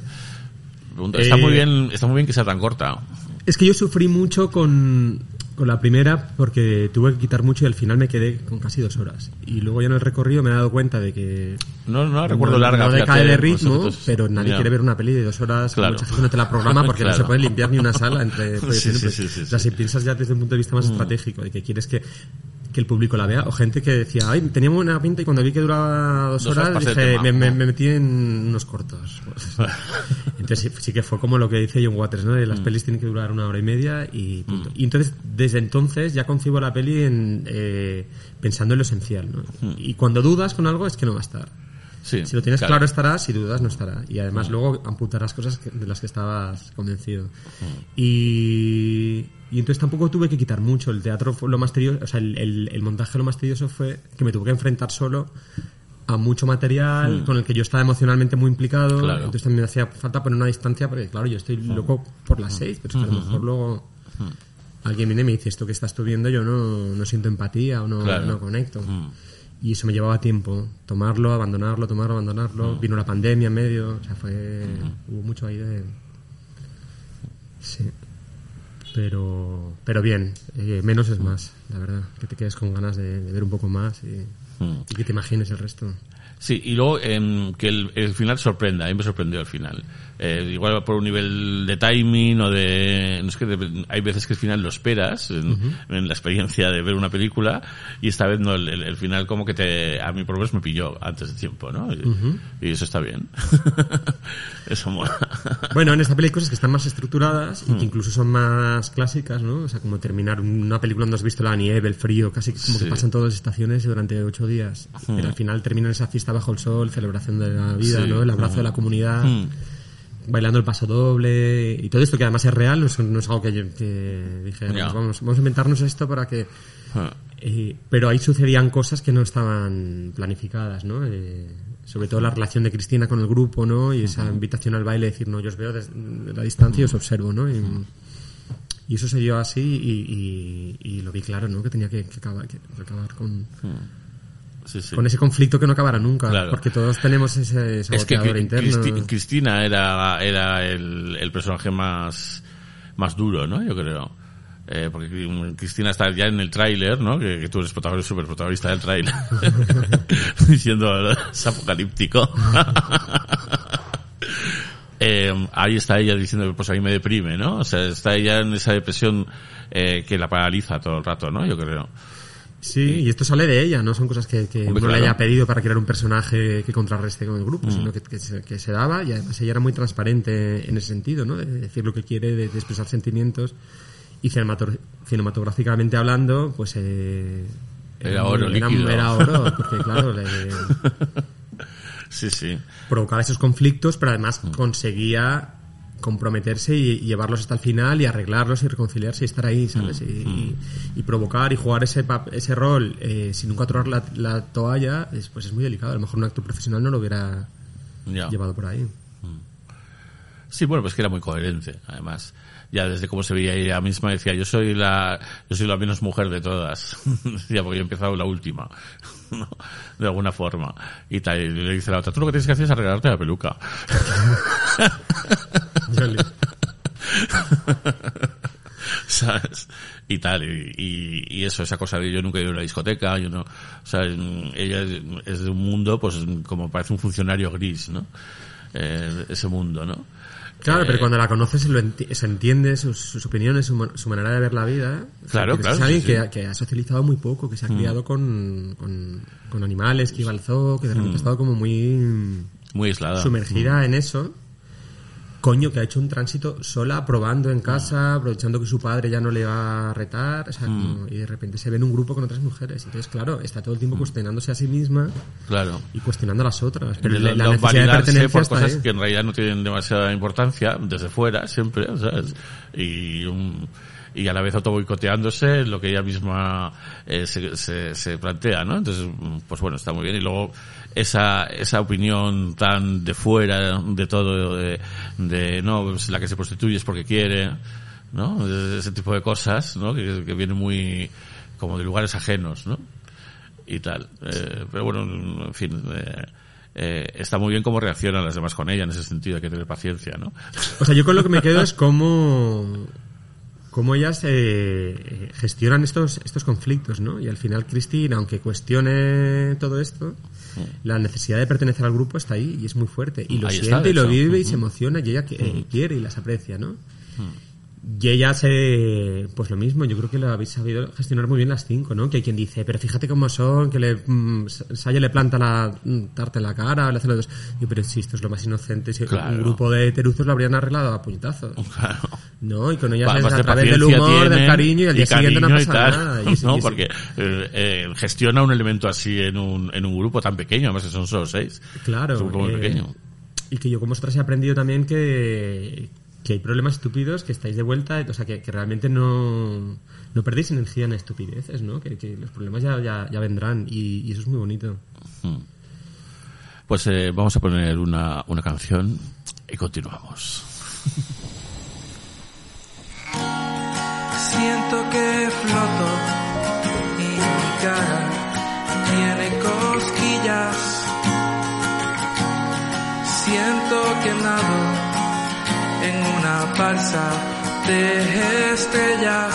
Pregunta- Está Eh, muy bien, está muy bien que sea tan corta. Es que yo sufrí mucho con, con la primera porque tuve que quitar mucho y al final me quedé con casi dos horas. Y luego ya en el recorrido me he dado cuenta de que No, no la recuerdo no, larga. no decae de los ritmo, pero nadie quiere ver una peli de dos horas. Claro. Mucha gente no te la programa porque no se puede limpiar ni una sala entre proyecciones. sí, sí, sí, O sea. Mm. si piensas ya desde un punto de vista más estratégico, de que quieres que, que el público la vea, o gente que decía, ay, tenía buena pinta y cuando vi que duraba dos, Dos horas dije, me, me- me metí en unos cortos. Pues, entonces sí, sí que fue como lo que dice John Waters, ¿no? De Mm. las pelis tienen que durar una hora y media y punto. Y entonces, desde entonces ya concibo la peli en, eh, pensando en lo esencial, ¿no? Mm. Y cuando dudas con algo es que no va a estar. Sí, Si lo tienes claro, estará, si dudas no estará. Y además luego amputarás cosas que- de las que estabas convencido. Y, y entonces tampoco tuve que quitar mucho. El teatro fue lo más tedioso, o sea, el, el- el montaje lo más tedioso fue que me tuve que enfrentar solo a mucho material con el que yo estaba emocionalmente muy implicado. Claro. Entonces también me hacía falta poner una distancia porque, claro, yo estoy loco por las seis, pero es que a lo mejor luego alguien viene y me dice esto que estás tú viendo, yo no, no siento empatía o no, Claro. no conecto. Y eso me llevaba tiempo. Tomarlo, abandonarlo, tomarlo, abandonarlo. Vino la pandemia en medio. O sea, fue... Hubo mucho ahí de... Sí. Pero, pero bien. eh, menos es más, la verdad. Que te quedes con ganas de, de ver un poco más y, Mm. y que te imagines el resto. Sí, y luego em, que el, el final sorprenda, a mí me sorprendió el final. Eh, igual por un nivel de timing o de... No es que de- hay veces que el final lo esperas en, en la experiencia de ver una película y esta vez no, el, el- el final como que te... A mí por lo menos me pilló antes de tiempo, ¿no? Y, y eso está bien. eso mola. Bueno, en esta peli hay cosas que están más estructuradas y que incluso son más clásicas, ¿no? O sea, como terminar una película donde has visto la nieve, el frío, casi como Sí. que pasan todas las estaciones durante ocho días. Pero al final termina esa fiesta bajo el sol, celebración de la vida, Sí. ¿no? El abrazo de la comunidad, Mm. Bailando el paso doble y todo esto que además es real, no es, no es algo que, yo- que dije. "Pues vamos, vamos a inventarnos esto para que... Ah. Eh, pero ahí sucedían cosas que no estaban planificadas, ¿no? Eh, sobre todo la relación de Cristina con el grupo, ¿no? Y esa invitación al baile, decir, no, yo os veo desde la distancia y os observo, ¿no? Y, Y eso se dio así y, y- y lo vi claro, ¿no? Que tenía que, que acabar, que acabar con, Sí, sí. con ese conflicto que no acabara nunca. Claro. Porque todos tenemos ese Es que saboteador interno. Cristi- Cristina era, era el, el personaje más, más duro, ¿no? Yo creo. Eh, porque Cri- Cristina está ya en el tráiler, ¿no? Que, que tú eres protagonista, super protagonista del tráiler. Diciendo, es apocalíptico. Eh, ahí está ella diciendo, pues a mí me deprime, ¿no? O sea, está ella en esa depresión eh, que la paraliza todo el rato, ¿no? Yo creo. Sí, y esto sale de ella, no son cosas que, que Hombre, uno le haya pedido para crear un personaje que contrarreste con el grupo, sino que, que se, que se daba y además ella era muy transparente en ese sentido, ¿no? De decir lo que quiere, de, de expresar sentimientos y cinematográficamente hablando, pues eh, Era oro era, líquido. era oro, porque claro, le Sí, sí. provocaba esos conflictos, pero además Mm. conseguía comprometerse y, llevarlos hasta el final y arreglarlos y reconciliarse y estar ahí, ¿sabes? Mm. Y, y- y provocar y jugar ese ese rol eh, sin nunca tirar la, la toalla, es, pues es muy delicado. A lo mejor un actor profesional no lo hubiera llevado por ahí. Sí, bueno, pues que era muy coherente, además. Ya desde cómo se veía ella misma decía, yo soy la, yo soy la menos mujer de todas. decía, porque yo he empezado la última. ¿no? De alguna forma. Y tal, y le dice la otra, tú lo que tienes que hacer es arreglarte la peluca. ¿Sabes? Y tal, y, y- eso, esa cosa de yo nunca he ido a una discoteca, yo no, o sea, ella es, es de un mundo, pues, como parece un funcionario gris, ¿no? Eh, ese mundo, ¿no? Claro, Eh, pero cuando la conoces lo enti- se entiende sus, sus opiniones, su, su manera de ver la vida. O sea, Claro, que claro, Es alguien sí, sí. que, ha- que ha socializado muy poco, que se ha criado con, con, con animales, que iba al zoo, que de repente ha estado como muy Muy aislada. sumergida en eso. Coño, que ha hecho un tránsito sola, probando en casa, aprovechando que su padre ya no le va a retar, o sea, como- y de repente se ve en un grupo con otras mujeres. Entonces, claro, está todo el tiempo cuestionándose a sí misma Claro. y cuestionando a las otras. Pero la, la necesidad de pertenencia por cosas ahí. que en realidad no tienen demasiada importancia desde fuera siempre ¿sabes? y un- y a la vez auto boicoteándose lo que ella misma eh, se, se, se plantea no entonces pues bueno está muy bien y luego esa esa opinión tan de fuera de todo de, de no pues la que se prostituye es porque quiere no ese tipo de cosas no que, que vienen muy como de lugares ajenos no y tal. Eh, pero bueno, en fin, eh, eh, está muy bien cómo reaccionan las demás con ella en ese sentido, hay que tener paciencia, ¿no? O sea, yo con lo que me quedo es cómo, cómo ellas eh, gestionan estos, estos conflictos, ¿no? Y al final Cristina, aunque cuestione todo esto, la necesidad de pertenecer al grupo está ahí y es muy fuerte. Y lo Ahí siente y lo vive y se emociona y ella que- eh, quiere y las aprecia, ¿no? Y ella se, pues lo mismo, yo creo que lo habéis sabido gestionar muy bien las cinco, ¿no? Que hay quien dice, pero fíjate cómo son, que le, mm, Saya le planta la mm, tarta en la cara, le hace los dos. Y pero si esto es lo más inocente, si Claro. un grupo de teruzos lo habrían arreglado a puñetazos. Claro. No, y con ellas es a través del humor, del cariño y al y día siguiente no pasa tal, nada. Y ¿no? y Porque eh, gestiona un elemento así en un, en un grupo tan pequeño, además que son solo seis. Claro. Es un grupo muy eh, pequeño. Y que yo como vosotras he aprendido también que, que hay problemas estúpidos, que estáis de vuelta, o sea, que, que realmente no, no perdéis energía en estupideces, ¿no? Que, que los problemas ya, ya, ya vendrán y, y eso es muy bonito. Pues eh, vamos a poner una, una canción y continuamos. Siento que floto y mi cara tiene cosquillas. Siento que nado en una balsa de estrellas.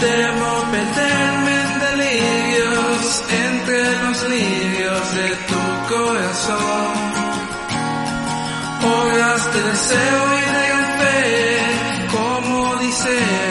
Temo perderme en delirios entre los lirios de tu corazón. Horas de deseo y de fe, como Odiseo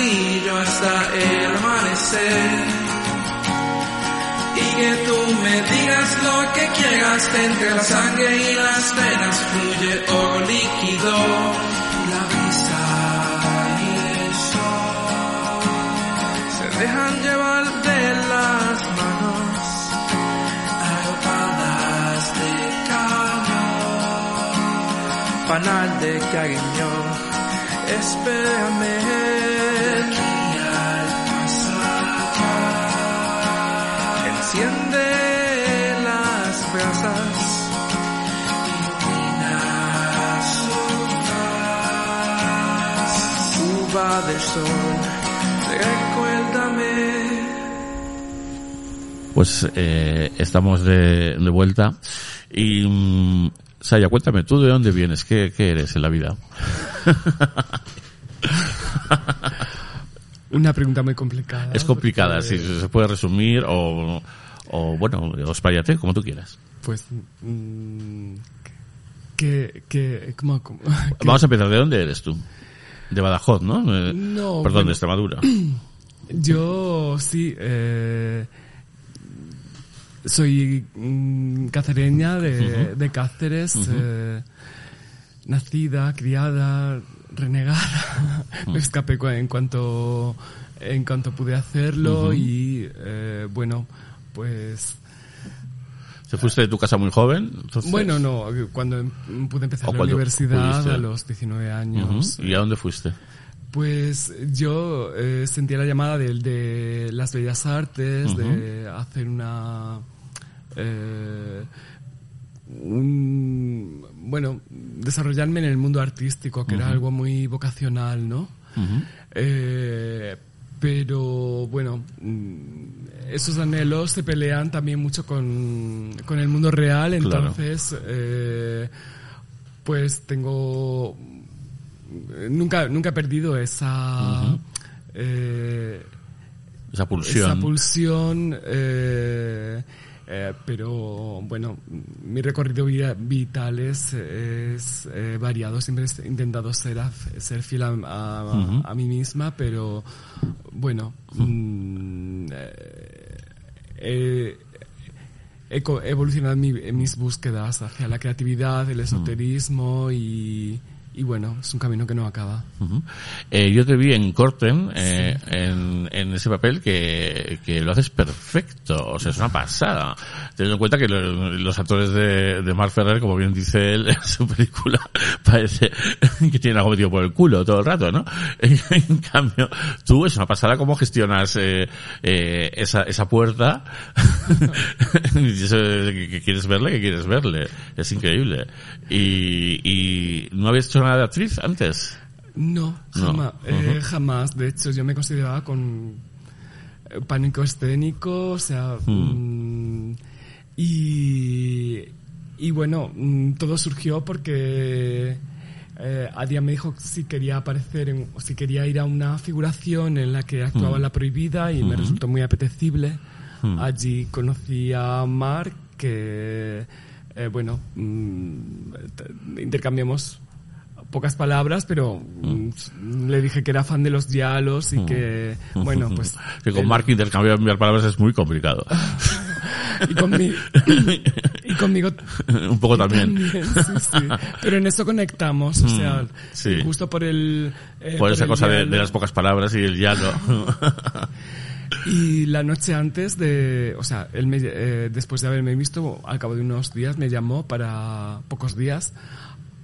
de bolsillo hasta el amanecer. Y que tú me digas lo que quieras, entre la sangre y las venas fluye oro líquido. La brisa y el sol se dejan llevar de las manos arropadas de calor. Panal de cariño, espérame Del sol, recuérdame. Pues eh, estamos de, de vuelta. Y, mm, Saya, cuéntame, ¿tú de dónde vienes? ¿Qué, qué eres en la vida? Una pregunta muy complicada. es complicada, porque, si se puede resumir o, o bueno, expláyate como tú quieras. Pues, mm, que, que, ¿cómo- cómo- que- Vamos a empezar, ¿de dónde eres tú? De Badajoz, ¿no? Eh, No, Perdón, bueno. de Extremadura. Yo sí, eh, soy mm, cacereña de, de Cáceres, eh, nacida, criada, renegada. Me escapé en cuanto en cuanto pude hacerlo y eh, bueno, pues ¿Te fuiste de tu casa muy joven? Entonces- bueno, no, cuando em- pude empezar ¿O la universidad pudiste? a los 19 Ujú. años. ¿Y a dónde fuiste? Pues yo eh, sentía la llamada de, de las bellas artes, de hacer una... eh, un- bueno, desarrollarme en el mundo artístico, que era algo muy vocacional, ¿no? Eh, pero bueno, mm, esos anhelos se pelean también mucho con, con el mundo real, Claro. entonces eh, pues tengo nunca nunca he perdido esa eh, Esa pulsión. esa pulsión eh, eh, pero bueno mi recorrido vi- vital es, es, eh, variado. Siempre he intentado ser a- ser fiel a, a- a mí misma pero bueno mm, eh, eh, he evolucionado en, mi- en mis búsquedas hacia la creatividad, el esoterismo y, y bueno, es un camino que no acaba. Eh, yo te vi en Corten, eh, en, en ese papel que, que lo haces perfecto, o sea, es una pasada. Teniendo en cuenta que lo- los actores de, de Mark Ferrer, como bien dice él en su película, parece que tienen algo metido por el culo todo el rato, ¿no? En, en cambio, tú es una pasada cómo gestionas eh, eh, esa, esa puerta. Que quieres verle, que quieres verle. Es increíble. Y, y no habías hecho de actriz antes. No, No. jamás. eh, jamás. De hecho, yo me consideraba con eh, pánico escénico, o sea... mm, y, y bueno, mm, todo surgió porque eh, Adia me dijo si quería aparecer, en, o si quería ir a una figuración en la que actuaba en La Prohibida y me resultó muy apetecible. Allí conocí a Mark, que, eh, bueno, mm, intercambiamos pocas palabras, pero mm, le dije que era fan de los diálogos y que, bueno, pues... Que con él- Mark intercambiar palabras es muy complicado. Y, conmi- y conmigo Un poco también. también, sí, sí. Pero en eso conectamos, o sea, sí. justo por el... eh, Por esa el cosa de, diálogo. de las pocas palabras y el no. Y la noche antes de, o sea, él me, eh, después de haberme visto, al cabo de unos días me llamó para pocos días,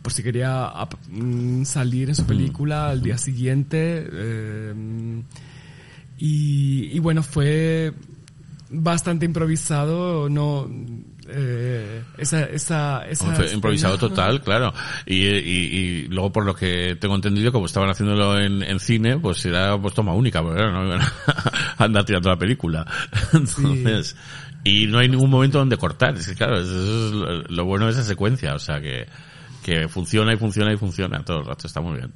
por si quería mm, salir en su película al día siguiente. eh, y, y bueno, fue bastante improvisado, no, eh, esa, esa, esa Fue improvisado total, claro. Y, y, y luego, por lo que tengo entendido, como estaban haciéndolo en, en cine, pues era pues toma única, porque no iban a andar tirando la película. Entonces, y no hay ningún momento donde cortar. Es que claro, eso es lo, lo bueno de esa secuencia, o sea que, que funciona y funciona y funciona todo el rato, está muy bien.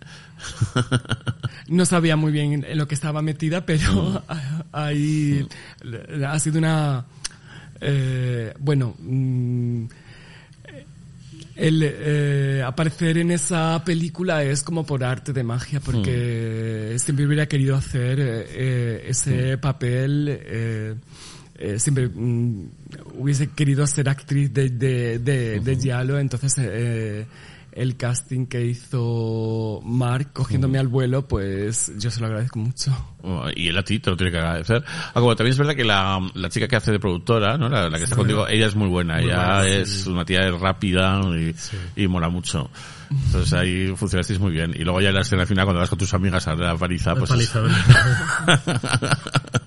No sabía muy bien en lo que estaba metida, pero Mm. ahí ha sido una eh, bueno, mm, el eh, aparecer en esa película es como por arte de magia, porque siempre hubiera querido hacer eh, eh, ese papel. eh, eh, siempre mm, hubiese querido ser actriz de, de, de, de Giallo, entonces eh, el casting que hizo Mark cogiéndome al vuelo, pues yo se lo agradezco mucho. Oh, Y él a ti te lo tiene que agradecer. Ah, como también es verdad que la, la chica que hace de productora, ¿no? La, la que está contigo, ella es muy buena. Muy ella buena, sí. es una tía rápida y, y mola mucho. Entonces ahí funcionasteis muy bien. Y luego ya en la escena final, cuando vas con tus amigas a la paliza, pues... Palizón.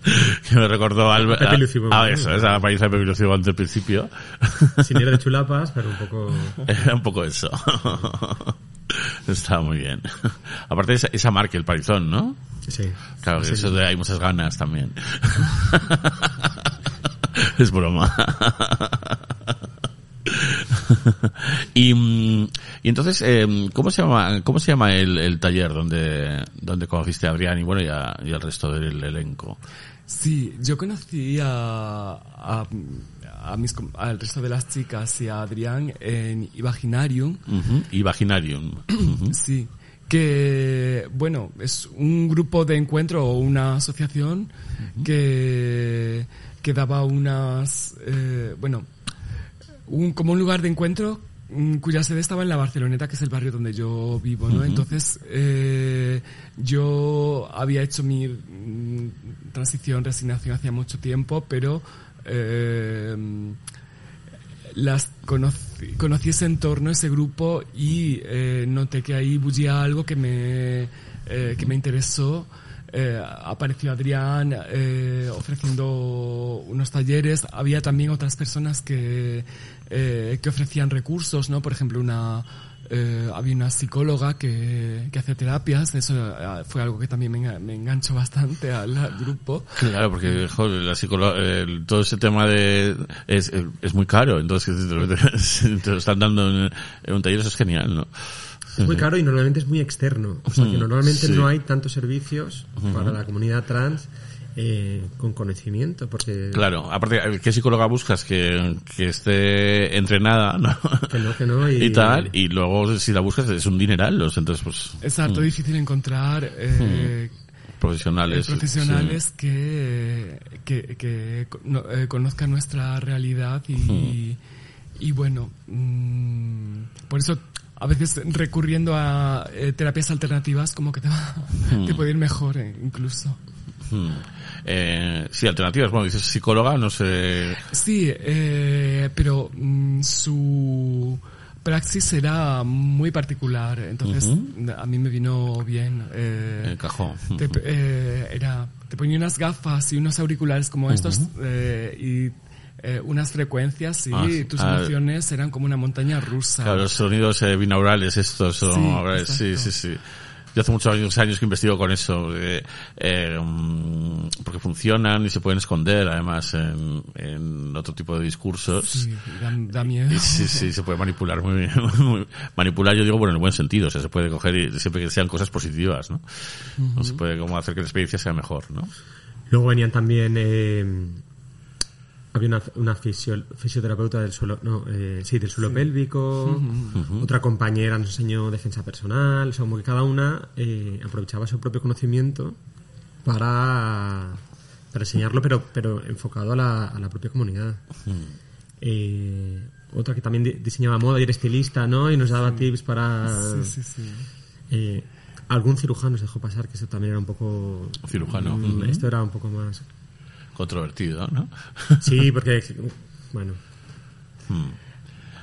que me recordó al... A, bueno. eso, esa paliza de Pepe antes del principio. Sin ir de chulapas, pero un poco... Era un poco eso. Estaba muy bien. Aparte esa, esa marca, el palizón, ¿no? Sí. Claro, que Sí. eso de hay muchas ganas también. es broma. y, mm, y entonces, eh, ¿cómo se llama, cómo se llama el, el taller donde, donde conociste a Adrián y bueno, y, a- y al resto del elenco? Sí, yo conocí a, a, a mis, al resto de las chicas y a Adrián en Imaginarium. Ujú. Sí, que bueno, es un grupo de encuentro o una asociación que, que daba unas, eh, bueno, un, como un lugar de encuentro cuya sede estaba en la Barceloneta, que es el barrio donde yo vivo, ¿no? Entonces, eh, yo había hecho mi mm, transición, resignación hacía mucho tiempo, pero eh, las conocí, conocí ese entorno, ese grupo y eh, noté que ahí bullía algo que me, eh, que me interesó. Eh, apareció Adrián eh, ofreciendo unos talleres. Había también otras personas que, eh, que ofrecían recursos, ¿no? Por ejemplo, una, eh, había una psicóloga que, que hace terapias. Eso eh, fue algo que también me, me enganchó bastante al, al grupo. Claro, porque joder, la el- todo ese tema de es, es muy caro, entonces que te te lo están dando en, en un taller, eso es genial, ¿no? Es muy caro y normalmente es muy externo. O sea, que normalmente Sí. no hay tantos servicios para la comunidad trans eh, con conocimiento, porque Claro, aparte, ¿qué psicóloga buscas? Que, que esté entrenada, ¿no? que no, que no. Y, Y tal, y luego si la buscas es un dineral, los entonces pues Es harto difícil encontrar eh, profesionales. eh, profesionales que, que, que no- eh, conozcan nuestra realidad y, y bueno, mm, por eso a veces recurriendo a eh, terapias alternativas como que te, va, te puede ir mejor eh, incluso. Sí. Hmm. Eh, sí, alternativas, bueno, dices psicóloga, no sé... Sí, eh, pero mm, su praxis era muy particular, entonces a mí me vino bien. eh, Encajó. te, eh, era, te ponía unas gafas y unos auriculares como estos eh, y eh, unas frecuencias y Ah, tus Ah, emociones eran como una montaña rusa. Claro, los sonidos eh, binaurales estos son, Sí, sí, sí, sí. Yo hace muchos años, que investigo con eso, eh, eh, mm, porque funcionan y se pueden esconder además en, en otro tipo de discursos. Sí, da, da miedo. Y sí, sí, se puede manipular muy bien. muy- manipular, yo digo, bueno, en el buen sentido. O sea, se puede coger y siempre que sean cosas positivas, ¿no? No se puede como hacer que la experiencia sea mejor, ¿no? Luego venían también eh, había una, una fisio- fisioterapeuta del suelo no eh, sí del suelo pélvico otra compañera nos enseñó defensa personal o sea como que cada una eh, aprovechaba su propio conocimiento para para enseñarlo pero pero enfocado a la, a la propia comunidad. Eh, otra que también di- diseñaba moda y era estilista no y nos daba tips para Sí, sí, sí. eh, algún cirujano nos dejó pasar que eso también era un poco Cirujano. Mm, esto era un poco más Controvertido, ¿no? Sí, porque, bueno,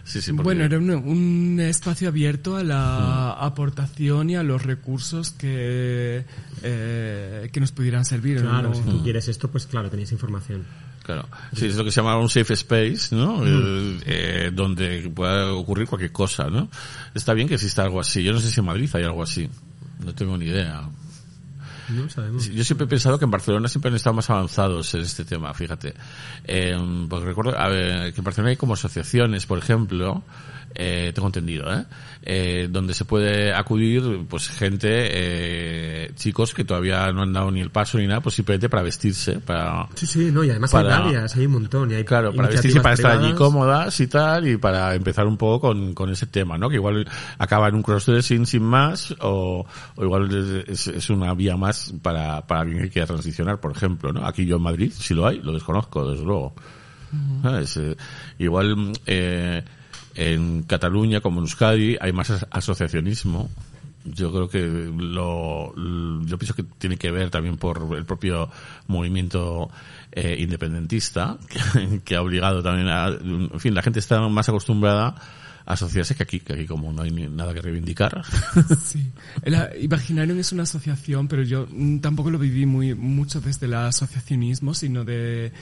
Sí, sí, porque- Bueno, era un, un espacio abierto a la aportación y a los recursos que, eh, que nos pudieran servir. claro, ¿no? si tú quieres esto, pues claro, tenías información. Claro. Sí, es lo que se llama un safe space, ¿no? Eh, eh, donde pueda ocurrir cualquier cosa, ¿no? Está bien que exista algo así. Yo no sé si en Madrid hay algo así. No tengo ni idea. No. Yo siempre he pensado que en Barcelona siempre han estado más avanzados en este tema, fíjate. Eh, porque recuerdo que en Barcelona hay como asociaciones, por ejemplo, eh, tengo entendido, ¿eh? Eh, donde se puede acudir pues gente, eh, chicos que todavía no han dado ni el paso ni nada, pues simplemente para vestirse, para... Sí, sí, no, y además Para- hay varias, hay un montón. Y hay Claro, para vestirse, para estar allí cómodas y tal, y para empezar un poco con, con ese tema, ¿no? Que igual acaba en un crossdressing sin más, o, o igual es, es una vía más para, para alguien que quiera transicionar, por ejemplo, ¿no? Aquí yo en Madrid, si lo hay, lo desconozco, desde luego. ¿Sabes? Eh, igual, eh, en Cataluña, como en Euskadi, hay más as- asociacionismo. Yo creo que lo, yo pienso que tiene que ver también por el propio movimiento eh, independentista que, que ha obligado también a, en fin, la gente está más acostumbrada a asociarse que aquí, que aquí como no hay ni nada que reivindicar. Sí. El a- Imaginarium es una asociación, pero yo mm, tampoco lo viví muy mucho desde el asociacionismo, sino de,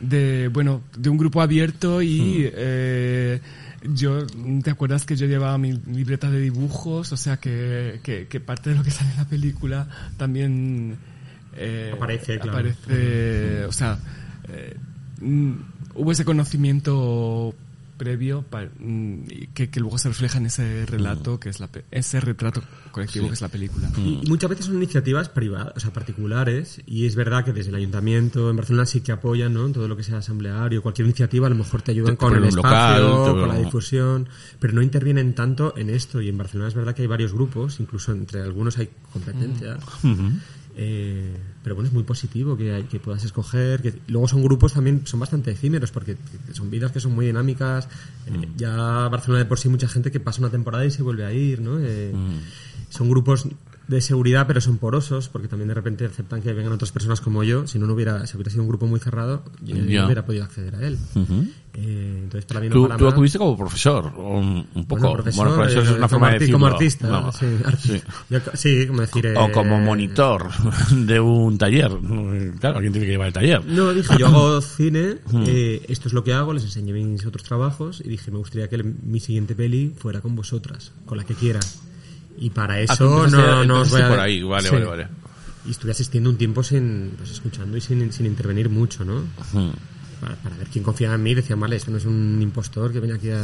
de bueno, de un grupo abierto y eh, yo, mm, ¿te acuerdas que yo llevaba mi libreta de dibujos? O sea que, que, que parte de lo que sale en la película también eh, Aparece, claro. aparece, o sea, eh, mm, hubo ese conocimiento previo mm, que, que luego se refleja en ese relato que es la ese retrato colectivo que es la película Y y muchas veces son iniciativas privadas, o sea, particulares, y es verdad que desde el ayuntamiento en Barcelona sí que apoyan, ¿no? Todo lo que sea asambleario, cualquier iniciativa, a lo mejor te ayudan Te con el espacio, local, con la difusión, pero no intervienen tanto en esto, y en Barcelona es verdad que hay varios grupos, incluso entre algunos hay competencia. Eh, pero bueno, es muy positivo que, hay- que puedas escoger. Que, luego son grupos también, son bastante efímeros porque son vidas que son muy dinámicas. Eh, ya Barcelona de por sí mucha gente que pasa una temporada y se vuelve a ir, ¿no? Eh, Son grupos de seguridad, pero son porosos porque también de repente aceptan que vengan otras personas como yo. Si no, no hubiera, si hubiera sido un grupo muy cerrado, yo no hubiera podido acceder a él. Eh, entonces, para bien o Tú, para tú acudiste como profesor, un, un poco. bueno, profesor, Bueno, profesor eh, es una como forma de decirlo. Como artista, No, sí, arti- sí. Yo- sí, como decir... O como eh, monitor de un taller. Claro, alguien tiene que llevar el taller. No, dije, yo hago cine, eh, esto es lo que hago, les enseñé mis otros trabajos y dije, me gustaría que mi siguiente peli fuera con vosotras, con la que quiera. Y para Ah, eso no, no os voy a... por ahí, vale, Sí. vale, vale. Y estuve asistiendo un tiempo sin, pues escuchando y sin, sin intervenir mucho, ¿no? Hmm. Para, para ver quién confiaba en mí, decían, vale, esto no es un impostor que viene aquí a...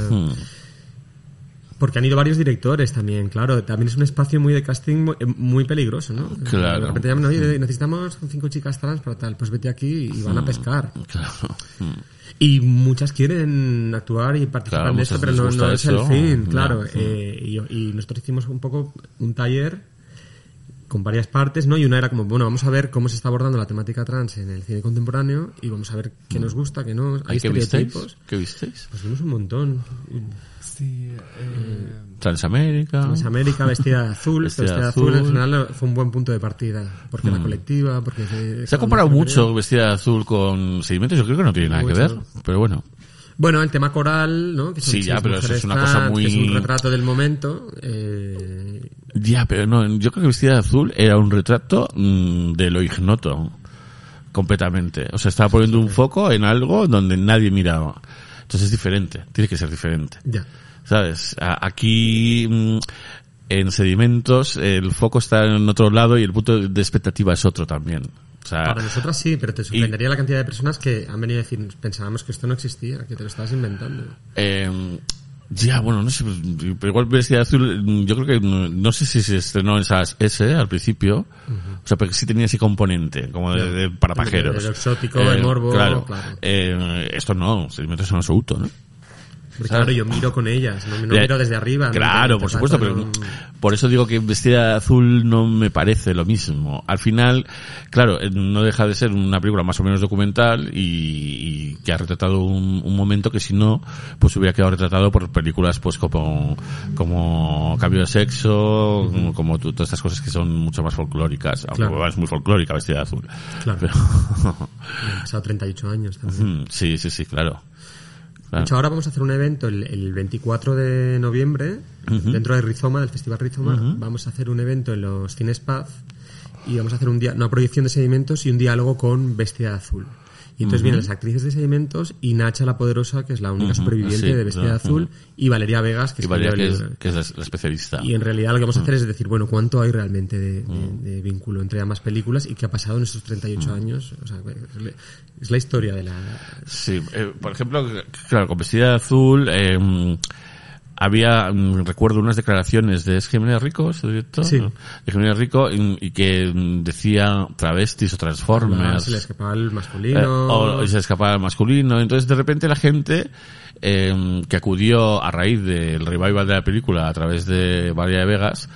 Porque han ido varios directores también, claro. También es un espacio muy de casting muy, eh, muy peligroso, ¿no? Claro. De repente llaman, oye, necesitamos cinco chicas trans para tal. Pues vete aquí y van a pescar. Claro. Y muchas quieren actuar y participar Claro, de esto, muchas pero no, es el eso, fin, claro. sí. Eh, y, y nosotros hicimos un poco un taller con varias partes, ¿no? Y una era como, bueno, vamos a ver cómo se está abordando la temática trans en el cine contemporáneo y vamos a ver qué nos gusta, qué no. Hay ¿Y qué visteis? estereotipos. ¿Qué visteis? Pues vimos un montón. sí eh, Transamérica. Miss América vestida de azul, Vestida vestida, de de azul, en azul. general fue un buen punto de partida, porque la colectiva, porque se, Se ha comparado mucho vestida de azul con sedimentos, yo creo que no tiene nada que ver, pero bueno. Bueno, el tema coral, ¿no? Que son Sí, ya, pero eso es una cosa muy- que es un retrato del momento. Eh, Ya, pero no, yo creo que vestida de azul era un retrato mm, de lo ignoto, completamente. O sea, estaba poniendo un foco en algo donde nadie miraba. Entonces es diferente, tiene que ser diferente. ya. ¿Sabes? A- Aquí, mm, en sedimentos, el foco está en otro lado y el punto de expectativa es otro también. O sea, Para nosotras sí, pero te sorprendería la cantidad de personas que han venido a decir, pensábamos que esto no existía, que te lo estabas inventando. Eh, ya, bueno, no sé, pero igual Vestida de Azul, mm, yo creo que no, no sé si se estrenó en esas S al principio, o sea, pero sí tenía ese componente, como de, de para pajeros. exótico, morbo, Claro, claro. Eh, esto no, sedimentos en absoluto, ¿no? Claro, yo miro con ellas, no, no miro desde arriba. Claro, por supuesto, pero no- por eso digo que vestida de azul no me parece lo mismo. Al final, claro, eh, no deja de ser una película más o menos documental y, y que ha retratado un, un momento que si no, pues hubiera quedado retratado por películas pues como, como Cambio de Sexo, como, como tu- todas estas cosas que son mucho más folclóricas. Aunque Claro. es muy folclórica vestida de azul. Claro. Pero- Han pasado 38 años también. Sí, sí, sí, claro. De hecho, ahora vamos a hacer un evento el, el 24 de noviembre, dentro de Rizoma, del Festival Rizoma. Vamos a hacer un evento en los Cines Paz y vamos a hacer un una proyección de sedimentos y un diálogo con Bestia de Azul. Y entonces vienen las actrices de Sedimentos y Nacha la Poderosa, que es la única superviviente sí, de ujú. Azul, y Valeria Vegas, que Y escribió Valeria, el que es, libro. que es la, la especialista. Y en realidad lo que vamos a hacer es decir, bueno, ¿cuánto hay realmente de, de- de vínculo entre ambas películas y qué ha pasado en estos 38 años? O sea, es la historia de la... Sí, eh, por ejemplo, claro, con vestida azul, eh, había, mm, recuerdo unas declaraciones de es Jiménez Rico, ese director, Sí. de Jiménez Rico, y, y que mm, decía travestis o transformers. se le escapaba el Eh, masculino. o se escapaba al masculino. Entonces, de repente, la gente eh, que acudió a raíz del revival de la película a través de Valeria de Vegas,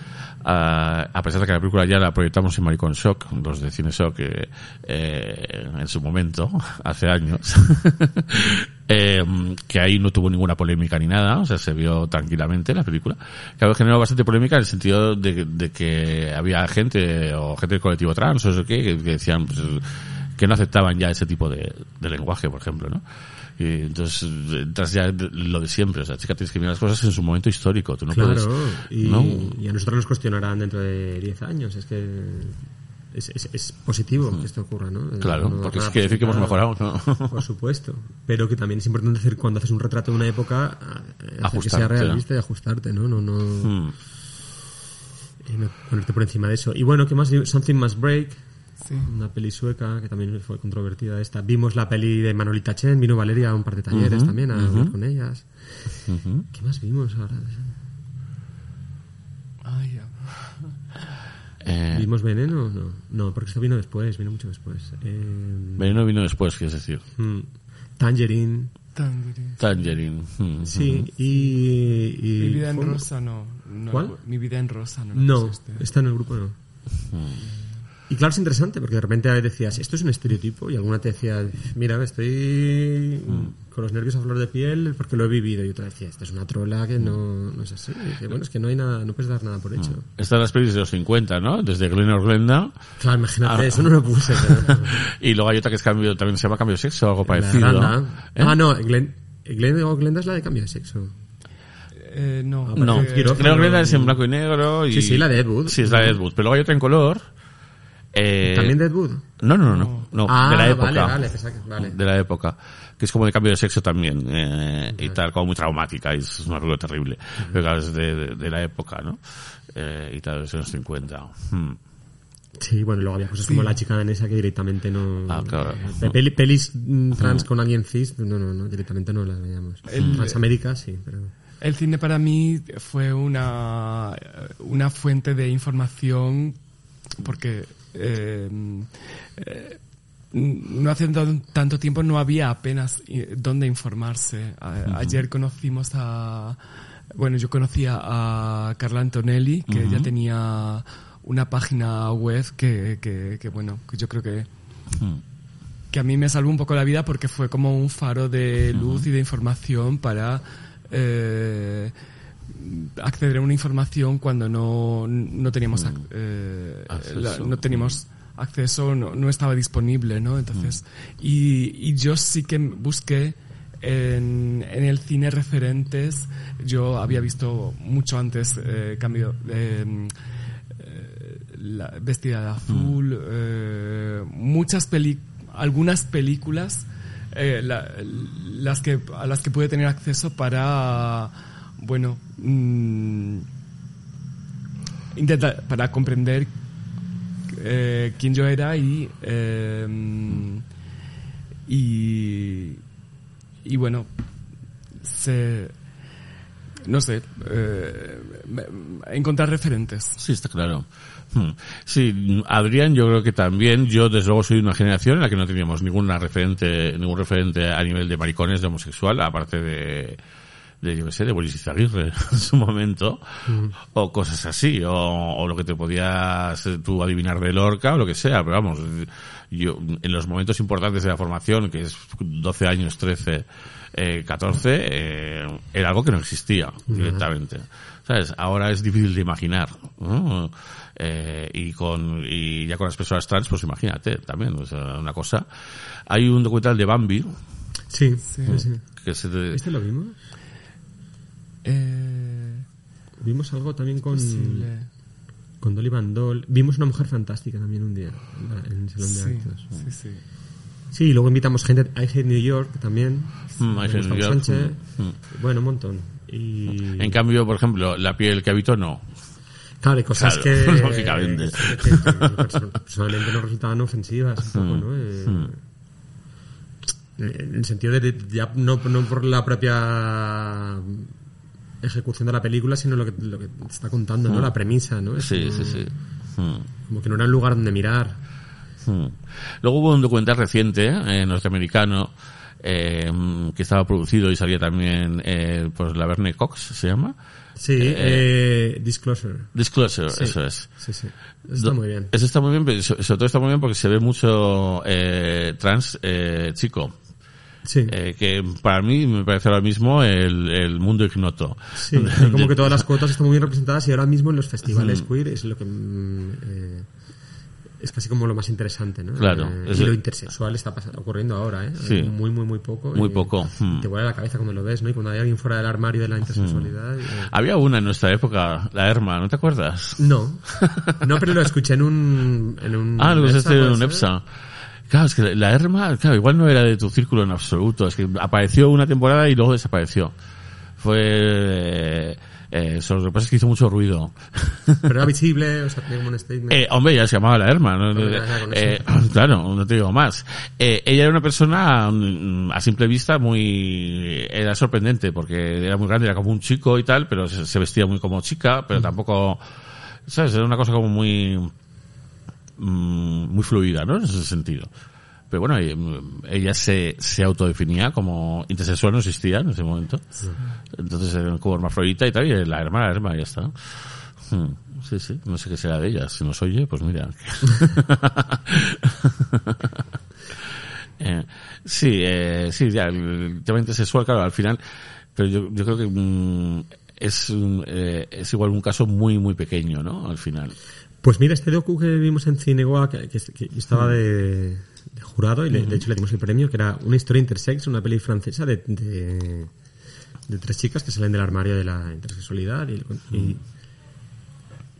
a, a pesar de que la película ya la proyectamos en Maricón Shock, los de Cine Shock, eh, eh, en su momento, hace años, eh, que ahí no tuvo ninguna polémica ni nada, o sea, se vio tranquilamente la película. Que había generado bastante polémica en el sentido de, de que había gente, o gente del colectivo trans, o eso que, que decían, pues, que no aceptaban ya ese tipo de, de lenguaje, por ejemplo, ¿no? Y entonces entras ya lo de siempre, o sea, chica, tienes que mirar las cosas en su momento histórico, tú no claro, puedes... y, ¿no? y a nosotros nos cuestionarán dentro de 10 años. Es que es, es- es positivo que esto ocurra, ¿no? Claro, No- porque es quiere decir que hemos mejorado, ¿no? Por supuesto. Pero que también es importante hacer cuando haces un retrato de una época, hacer que sea realista y ajustarte, ¿no? No, no, Mm. eh, no ponerte por encima de eso. Y bueno, ¿qué más? Something Must Break. Sí. Una peli sueca que también fue controvertida esta. Vimos la peli de Manolita Chen, vino Valeria a un par de talleres también a hablar con ellas. Ujú. ¿Qué más vimos ahora? Ay, ya. Eh, ¿Vimos Veneno? No, no, porque esto vino después, vino mucho después. Eh, Veneno vino después, quieres decir. mm, Tangerine, Tangerine. Tangerine. mm, sí, y... y Mi vida en rosa no. no ¿Cuál? Mi vida en rosa no. la No, pusiste. está en el grupo no. Y claro, es interesante porque de repente decías, esto es un estereotipo y alguna te decía, mira, estoy con los nervios a flor de piel porque lo he vivido y otra decía, esto es una trola que no, no es así. Y bueno, es que no hay nada, no puedes dar nada por hecho. Estas las pelis de los 50, ¿no? Desde Glen or Glenda. Claro, imagínate, Ah. eso no lo puse. pero- Y luego hay otra que es cambio, también se llama cambio de sexo, algo parecido. ¿Eh? Ah, no, Glen, Glen o Glenda es la de cambio de sexo. Eh, no. No. Glen or Glenda es en blanco y negro. Y... Sí, sí, la de Ed Wood. Sí, es la de Ed Wood. Pero luego hay otra en color. Eh, ¿También de Ed Wood? No, no, no, no. no, Ah, de la época. vale, vale, pensaba que- vale. De la época. Que es como de cambio de sexo también. eh, y tal, como muy traumática. Y es una película terrible. Pero claro, es de, de, de la época, ¿no? Eh, y tal, es de los 50. Hmm. Sí, bueno, luego había cosas como la chica danesa que directamente no... Ah, claro. Pe- peli- pelis mm, trans con alguien cis, no, no, no, directamente no las veíamos. Transamérica, sí, pero... El cine para mí fue una, una fuente de información porque eh, eh, no hace tan- tanto tiempo no había apenas eh, dónde informarse. A- Ayer conocimos a... Bueno, yo conocía a Carla Antonelli, que ella tenía una página web que, que, que, bueno, que yo creo que que a mí me salvó un poco la vida porque fue como un faro de luz y de información para eh, acceder a una información cuando no, no teníamos ac- eh, la- no teníamos acceso no, no estaba disponible no entonces y, y yo sí que busqué en, en el cine referentes. Yo había visto mucho antes eh, cambio de la vestida de azul, eh, muchas peli algunas películas eh, la- las que a las que pude tener acceso para bueno mm, intentar para comprender eh, quién yo era y eh, y y bueno se no sé eh, encontrar referentes Sí, está claro. Hmm. Sí, Adrián, yo creo que también, yo desde luego soy de una generación en la que no teníamos ninguna referente, ningún referente a nivel de maricones, de homosexual, aparte de, de yo qué sé, de Boris Izaguirre en su momento, o cosas así, o, o lo que te podías eh, tú adivinar de Lorca, o lo que sea, pero vamos, yo, en los momentos importantes de la formación, que es 12 años, 13, eh, 14, eh, era algo que no existía directamente. ¿Sabes? Ahora es difícil de imaginar. ¿no? Eh, y con y ya con las personas trans, pues imagínate también, o sea, una cosa. Hay un documental de Bambi Sí, sí, sí. que se ¿Este lo vimos? Eh, Vimos algo también con... posible. con Dolly Van Doll. Vimos una mujer fantástica también un día en, el salón de Sí, actos. sí, sí. Sí, y luego invitamos gente. I Hate New York también. Mm, I con Hate Gustavo New York, Sánchez. mm, Bueno, un montón. Y... En cambio, por ejemplo, la piel que habito no. Claro, hay cosas Claro, que, lógicamente. que- que- que perso- personalmente nos resultaban ofensivas un poco, ¿no? Eh, En el sentido de, de- ya no, no por la propia ejecución de la película, sino lo que, lo que te está contando, ¿no? La premisa, ¿no? Es Sí, como, sí, sí. Mm. como que no era un lugar donde mirar. Mm. Luego hubo un documental reciente, eh, norteamericano, eh, que estaba producido y salía también eh, pues la Verne Cox, ¿se llama? Sí, eh, Disclosure. Disclosure, Sí. eso es. Sí, sí. Eso está muy bien. Eso está muy bien, pero so- sobre todo está muy bien porque se ve mucho eh, trans eh, chico. Sí. Eh, que para mí me parece ahora mismo el, el mundo ignoto. Sí, como que todas las cuotas están muy bien representadas y ahora mismo en los festivales queer es lo que mm, eh, es casi como lo más interesante, ¿no? Claro, Eh, es y lo intersexual está pasando, ocurriendo ahora, ¿eh? Sí. Muy, muy, muy poco. Muy poco, mm. Te vuela la cabeza cuando lo ves, ¿no? Y cuando hay alguien fuera del armario de la intersexualidad. eh, Había una en nuestra época, la Herma, ¿no te acuerdas? No, no, pero lo escuché en un. En un Ah, lo usaste en ¿puede un? EPSA. Claro, es que la Herma, claro, igual no era de tu círculo en absoluto. Es que apareció una temporada y luego desapareció. Fue... Eh, eso, lo que pasa es que hizo mucho ruido. Pero era visible, o sea, tenía como un statement. Eh, hombre, ya se llamaba la Herma. ¿no? Eh, claro, no te digo más. Eh, ella era una persona mm, a simple vista muy... Era sorprendente porque era muy grande, era como un chico y tal, pero se, se vestía muy como chica, pero tampoco... ¿Sabes? Era una cosa como muy... mm, muy fluida, ¿no? En ese sentido. Pero bueno, eh, ella se, se autodefinía como intersexual, no existía en ese momento. Entonces era como hermafrodita y tal, y la hermana, la hermana, ya está. Hmm, Sí, sí, no sé qué será de ella. Si nos oye, pues mira. Eh, sí, eh, sí, ya, el tema intersexual, claro, al final, pero yo, yo creo que mm, es, eh, es igual un caso muy, muy pequeño, ¿no? Al final. Pues mira, este docu que vimos en Cinegoa, que, que- estaba de, de jurado y le- de hecho le dimos el premio, que era una historia intersex, una peli francesa de, de, de tres chicas que salen del armario de la intersexualidad. Y, y-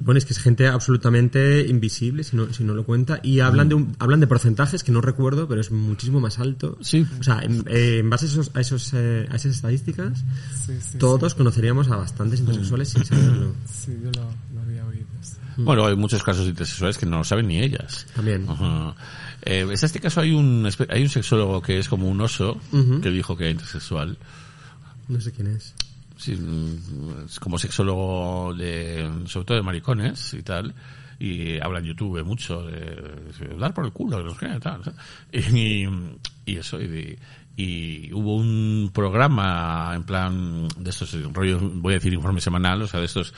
bueno, es que es gente absolutamente invisible si no, si no lo cuenta. Y hablan, de un- hablan de porcentajes que no recuerdo, pero es muchísimo más alto. Sí. O sea, en, eh, en base a, esos, a, esos, eh, a esas estadísticas, Sí, sí, todos conoceríamos a bastantes intersexuales sin saberlo. Sí, yo lo, Bueno, hay muchos casos intersexuales que no lo saben ni ellas. También. Ajá. Eh, en este caso hay un, hay un sexólogo que es como un oso, que dijo que era intersexual. No sé quién es. Sí, mm, es como sexólogo de, sobre todo de maricones y tal, y habla en YouTube mucho de, de dar por el culo, no sé qué, tal, y, y eso, y, y hubo un programa en plan de estos rollos, voy a decir informe semanal, o sea, de estos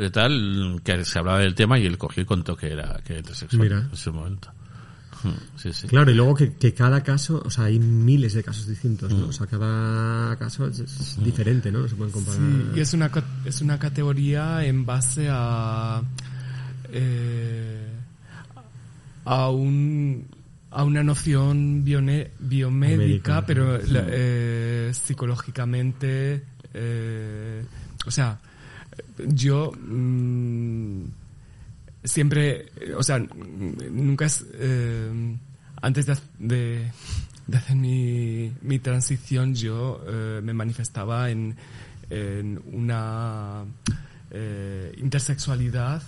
de tal, que se hablaba del tema y él cogió y contó que era, que era intersexual Mira. en ese momento. Mm, Sí, sí. Claro, y luego que, que cada caso, o sea, hay miles de casos distintos, ¿no? O sea, cada caso es, es diferente, ¿no? No se pueden comparar. Sí, y es una, es una categoría en base a, eh, a, un, a una noción bione- biomédica, Biomédica, pero la- eh, psicológicamente, eh, o sea, yo mm, siempre, o sea, nunca es, eh, antes de, de, hacer mi, mi transición, yo eh, me manifestaba en, en una eh, intersexualidad,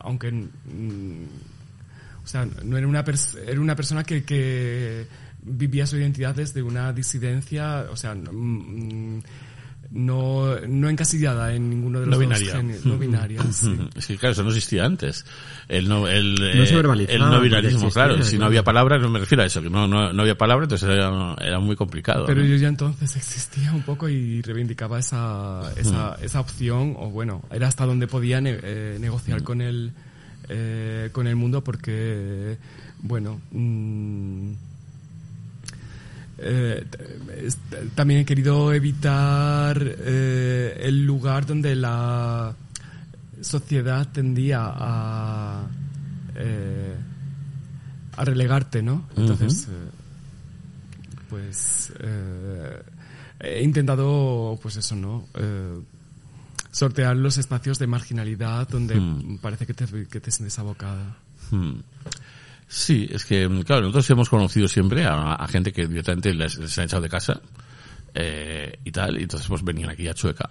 aunque, mm, o sea, no era una, era una persona que, que vivía su identidad desde una disidencia, o sea, mm, no, no encasillada en ninguno de los No dos no binaria, sí. Ujú. Es que claro, eso no existía antes. El no, el, No se eh, verbalizaba, el no binarismo, existía, claro. Si no había palabras, no me refiero a eso, que no, no, no había palabras, entonces era, era muy complicado. Pero ¿no? yo ya entonces existía un poco y reivindicaba esa, esa, esa opción, o bueno, era hasta donde podía ne- eh, negociar con el, eh, con el mundo porque, bueno, mm, eh, también he querido evitar eh, el lugar donde la sociedad tendía a, eh, a relegarte, ¿no? Entonces, pues he intentado, pues eso, ¿no? Sortear los espacios de marginalidad donde Mm. parece que te, que te sientes abocada. Hmm. Sí, es que, claro, nosotros hemos conocido siempre a, gente que directamente les, les han echado de casa eh, y tal, y entonces pues venían aquí a Chueca.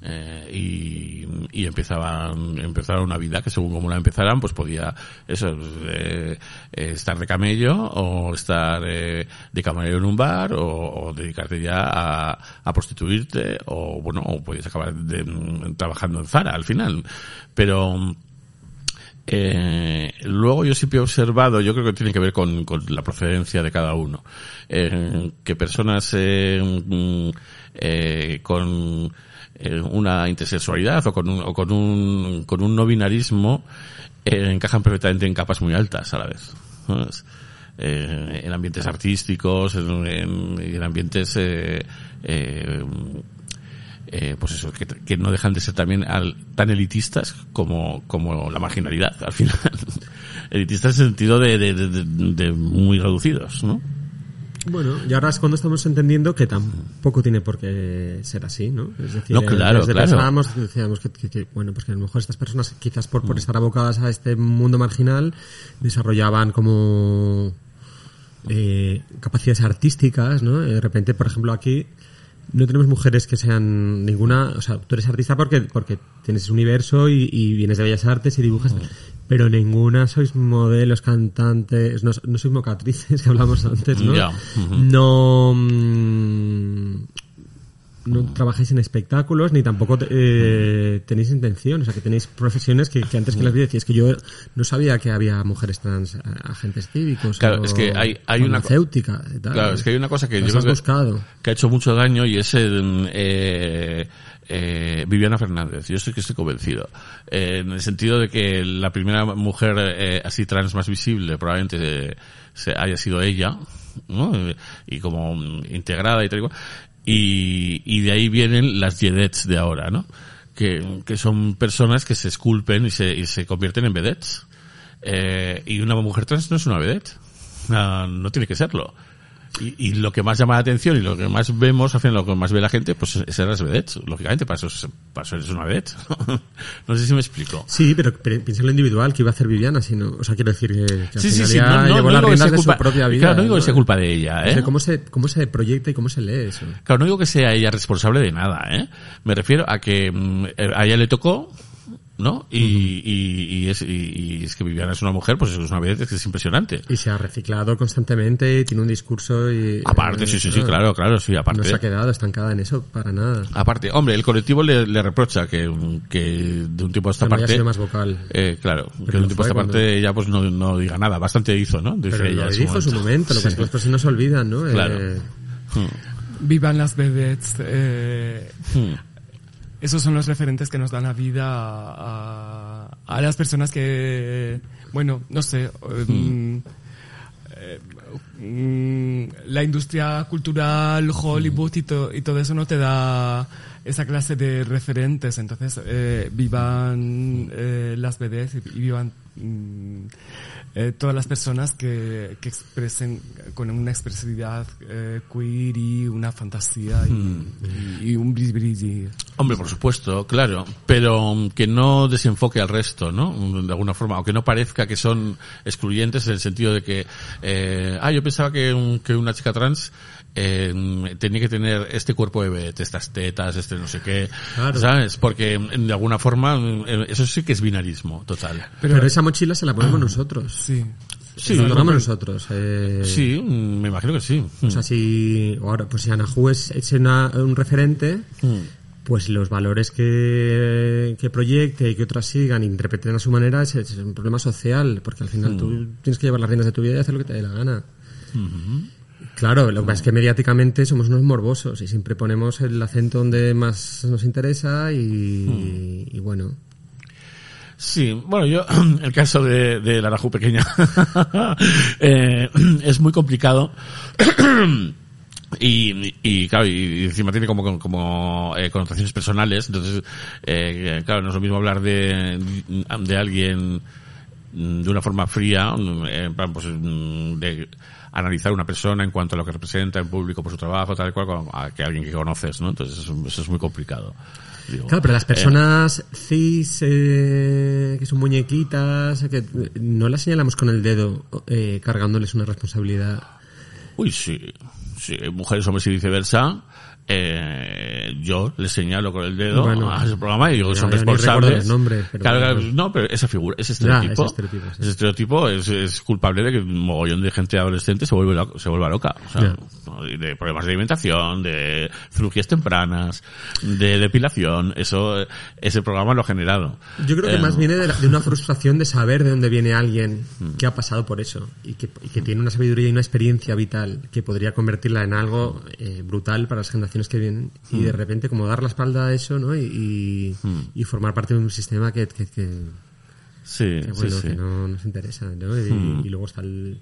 Eh, y, y empezaban empezaron una vida que según como la empezaran pues podía eso eh, eh, estar de camello o estar eh, de camarero en un bar o, dedicarte ya a, a prostituirte o bueno o podías acabar mm, trabajando en Zara al final pero eh, luego yo siempre he observado, yo creo que tiene que ver con, con la procedencia de cada uno, eh, que personas eh, mm, eh, con eh, una intersexualidad o con un, o con un, con un no binarismo encajan perfectamente en capas muy altas a la vez. en ambientes artísticos, en, en- en ambientes eh, pues eso, que, que no dejan de ser también al- tan elitistas como, como la marginalidad, al final. elitistas en el sentido de, de, de- de- de muy reducidos, ¿no? Bueno, y ahora es cuando estamos entendiendo que tampoco tiene por qué ser así, ¿no? Es decir, No, claro, desde claro. pensábamos, decíamos que, que- que, bueno, pues que a lo mejor estas personas, quizás por, por estar abocadas a este mundo marginal, desarrollaban como eh, capacidades artísticas, ¿no? De repente, por ejemplo, aquí no tenemos mujeres que sean ninguna, o sea, tú eres artista porque porque tienes ese universo y, y vienes de bellas artes y dibujas, pero ninguna sois modelos, cantantes, no, no sois mocatrices que hablamos antes, ¿no? Ujú. No mm, no trabajáis en espectáculos ni tampoco eh, tenéis intención, o sea que tenéis profesiones que, que antes que las vi decías que yo no sabía que había mujeres trans agentes cívicos Claro, o es que hay- hay una co- farmacéutica y tal. Claro, es que hay una cosa que yo creo que, buscado. que ha hecho mucho daño y es el, eh, eh, Viviana Fernández. Yo estoy que estoy convencido. Eh, en el sentido de que la primera mujer eh, así trans más visible probablemente eh, se haya sido ella, ¿no? Y como mm, integrada y tal y cual. Y, y de ahí vienen las Jedets de ahora, ¿no? Que, que son personas que se esculpen y se, y se convierten en vedettes. Eh, y una mujer trans no es una vedette. Ah, no tiene que serlo. Y, y lo que más llama la atención y lo que más vemos, al final lo que más ve la gente, pues es las vedettes. Lógicamente, para eso, es- para eso eres una vedette. no sé si me explico. Sí, pero, pero piensa en lo individual que iba a hacer Viviana, sino, o sea, quiero decir que, que Sí, sí, sí. No, no, llevó no las sea de culpa, su propia vida. claro, no digo que ¿no? sea culpa de ella, O ¿eh? sea, ¿cómo se, cómo se proyecta y cómo se lee eso? Claro, no digo que sea ella responsable de nada, ¿eh? Me refiero a que mm, a ella le tocó, ¿no? Y, y, y es, y, y es que Viviana es una mujer, pues es una vedette que es impresionante. Y se ha reciclado constantemente, y tiene un discurso y... Aparte, eh, sí, sí, sí, claro, claro, sí, aparte. No se ha quedado estancada en eso para nada. Aparte, hombre, el colectivo le, le reprocha que, que de un tiempo a esta Cuando haya parte... sido más vocal. Eh, claro, que de un tiempo a esta fue parte cuando- ella pues no, no diga nada, bastante hizo, ¿no? Dice Pero ella lo dijo en su momento, lo que pasa es que no se olvidan, ¿no? Claro. Eh, Vivan las vedettes. eh, Hmm. Esos son los referentes que nos dan la vida a, a- a las personas que, bueno, no sé, mm, eh, mm, la industria cultural, Hollywood y, to- y todo eso no te da esa clase de referentes. Entonces, eh, vivan eh, las vedettes y, y vivan mm, eh, todas las personas que, que expresen con una expresividad eh, queer y una fantasía y, y- y un brilli brilli. Hombre, por supuesto, claro, pero mm, que no desenfoque al resto, ¿no? De alguna forma, o que no parezca que son excluyentes en el sentido de que, eh, ah, yo pensaba que, un- que una chica trans eh, tenía que tener este cuerpo de vedette, estas tetas, este no sé qué, Claro. ¿sabes? Porque mm, de alguna forma eso sí que es binarismo total. pero, esa mochila se la ponemos nosotros. Sí. Sí, Se la ponemos hombre. nosotros. eh, Sí, mm, me imagino que sí. O sea, si ahora, pues si Anahu es, es una- un referente, Mm. pues los valores que, que proyecte y que otras sigan, interpreten a su manera, es, es un problema social, porque al final tú tienes que llevar las riendas de tu vida y hacer lo que te dé la gana. Claro, lo que pasa es que mediáticamente somos unos morbosos y siempre ponemos el acento donde más nos interesa y, y bueno. Sí, bueno, yo, el caso de, de la Raju pequeña, eh, es muy complicado. Y, y claro, y encima tiene como, como eh, connotaciones personales, entonces, eh, claro, no es lo mismo hablar de, de alguien mm, de una forma fría, mm, plan, pues, mm, de analizar una persona en cuanto a lo que representa en público por su trabajo, tal y cual, a que alguien que conoces, ¿no? Entonces eso, eso es muy complicado. Digo, Claro, pero las eh, personas cis eh, que son muñequitas, que no las señalamos con el dedo eh, cargándoles una responsabilidad. Uy, sí, sí, mujeres, hombres y viceversa. Eh, yo les señalo con el dedo Bueno, a ese programa y digo, son responsables. pero Claro, claro, no, pero esa figura, ese Ya, estereotipo, ese estereotipo, sí. ese estereotipo es, es culpable de que un mogollón de gente adolescente se vuelve loca, se vuelva loca. O sea, de problemas de alimentación, de cirugías tempranas, de depilación, eso, ese programa lo ha generado. Yo creo que Eh, más viene de, la- de una frustración de saber de dónde viene alguien Mm. que ha pasado por eso y que, y que tiene una sabiduría y una experiencia vital que podría convertirla en algo eh, brutal para las generaciones que vienen y Mm. de repente como dar la espalda a eso ¿no? y, y, y formar parte de un sistema que, que, que- Sí, que, bueno, sí. que no nos interesa ¿no? y, y luego está el,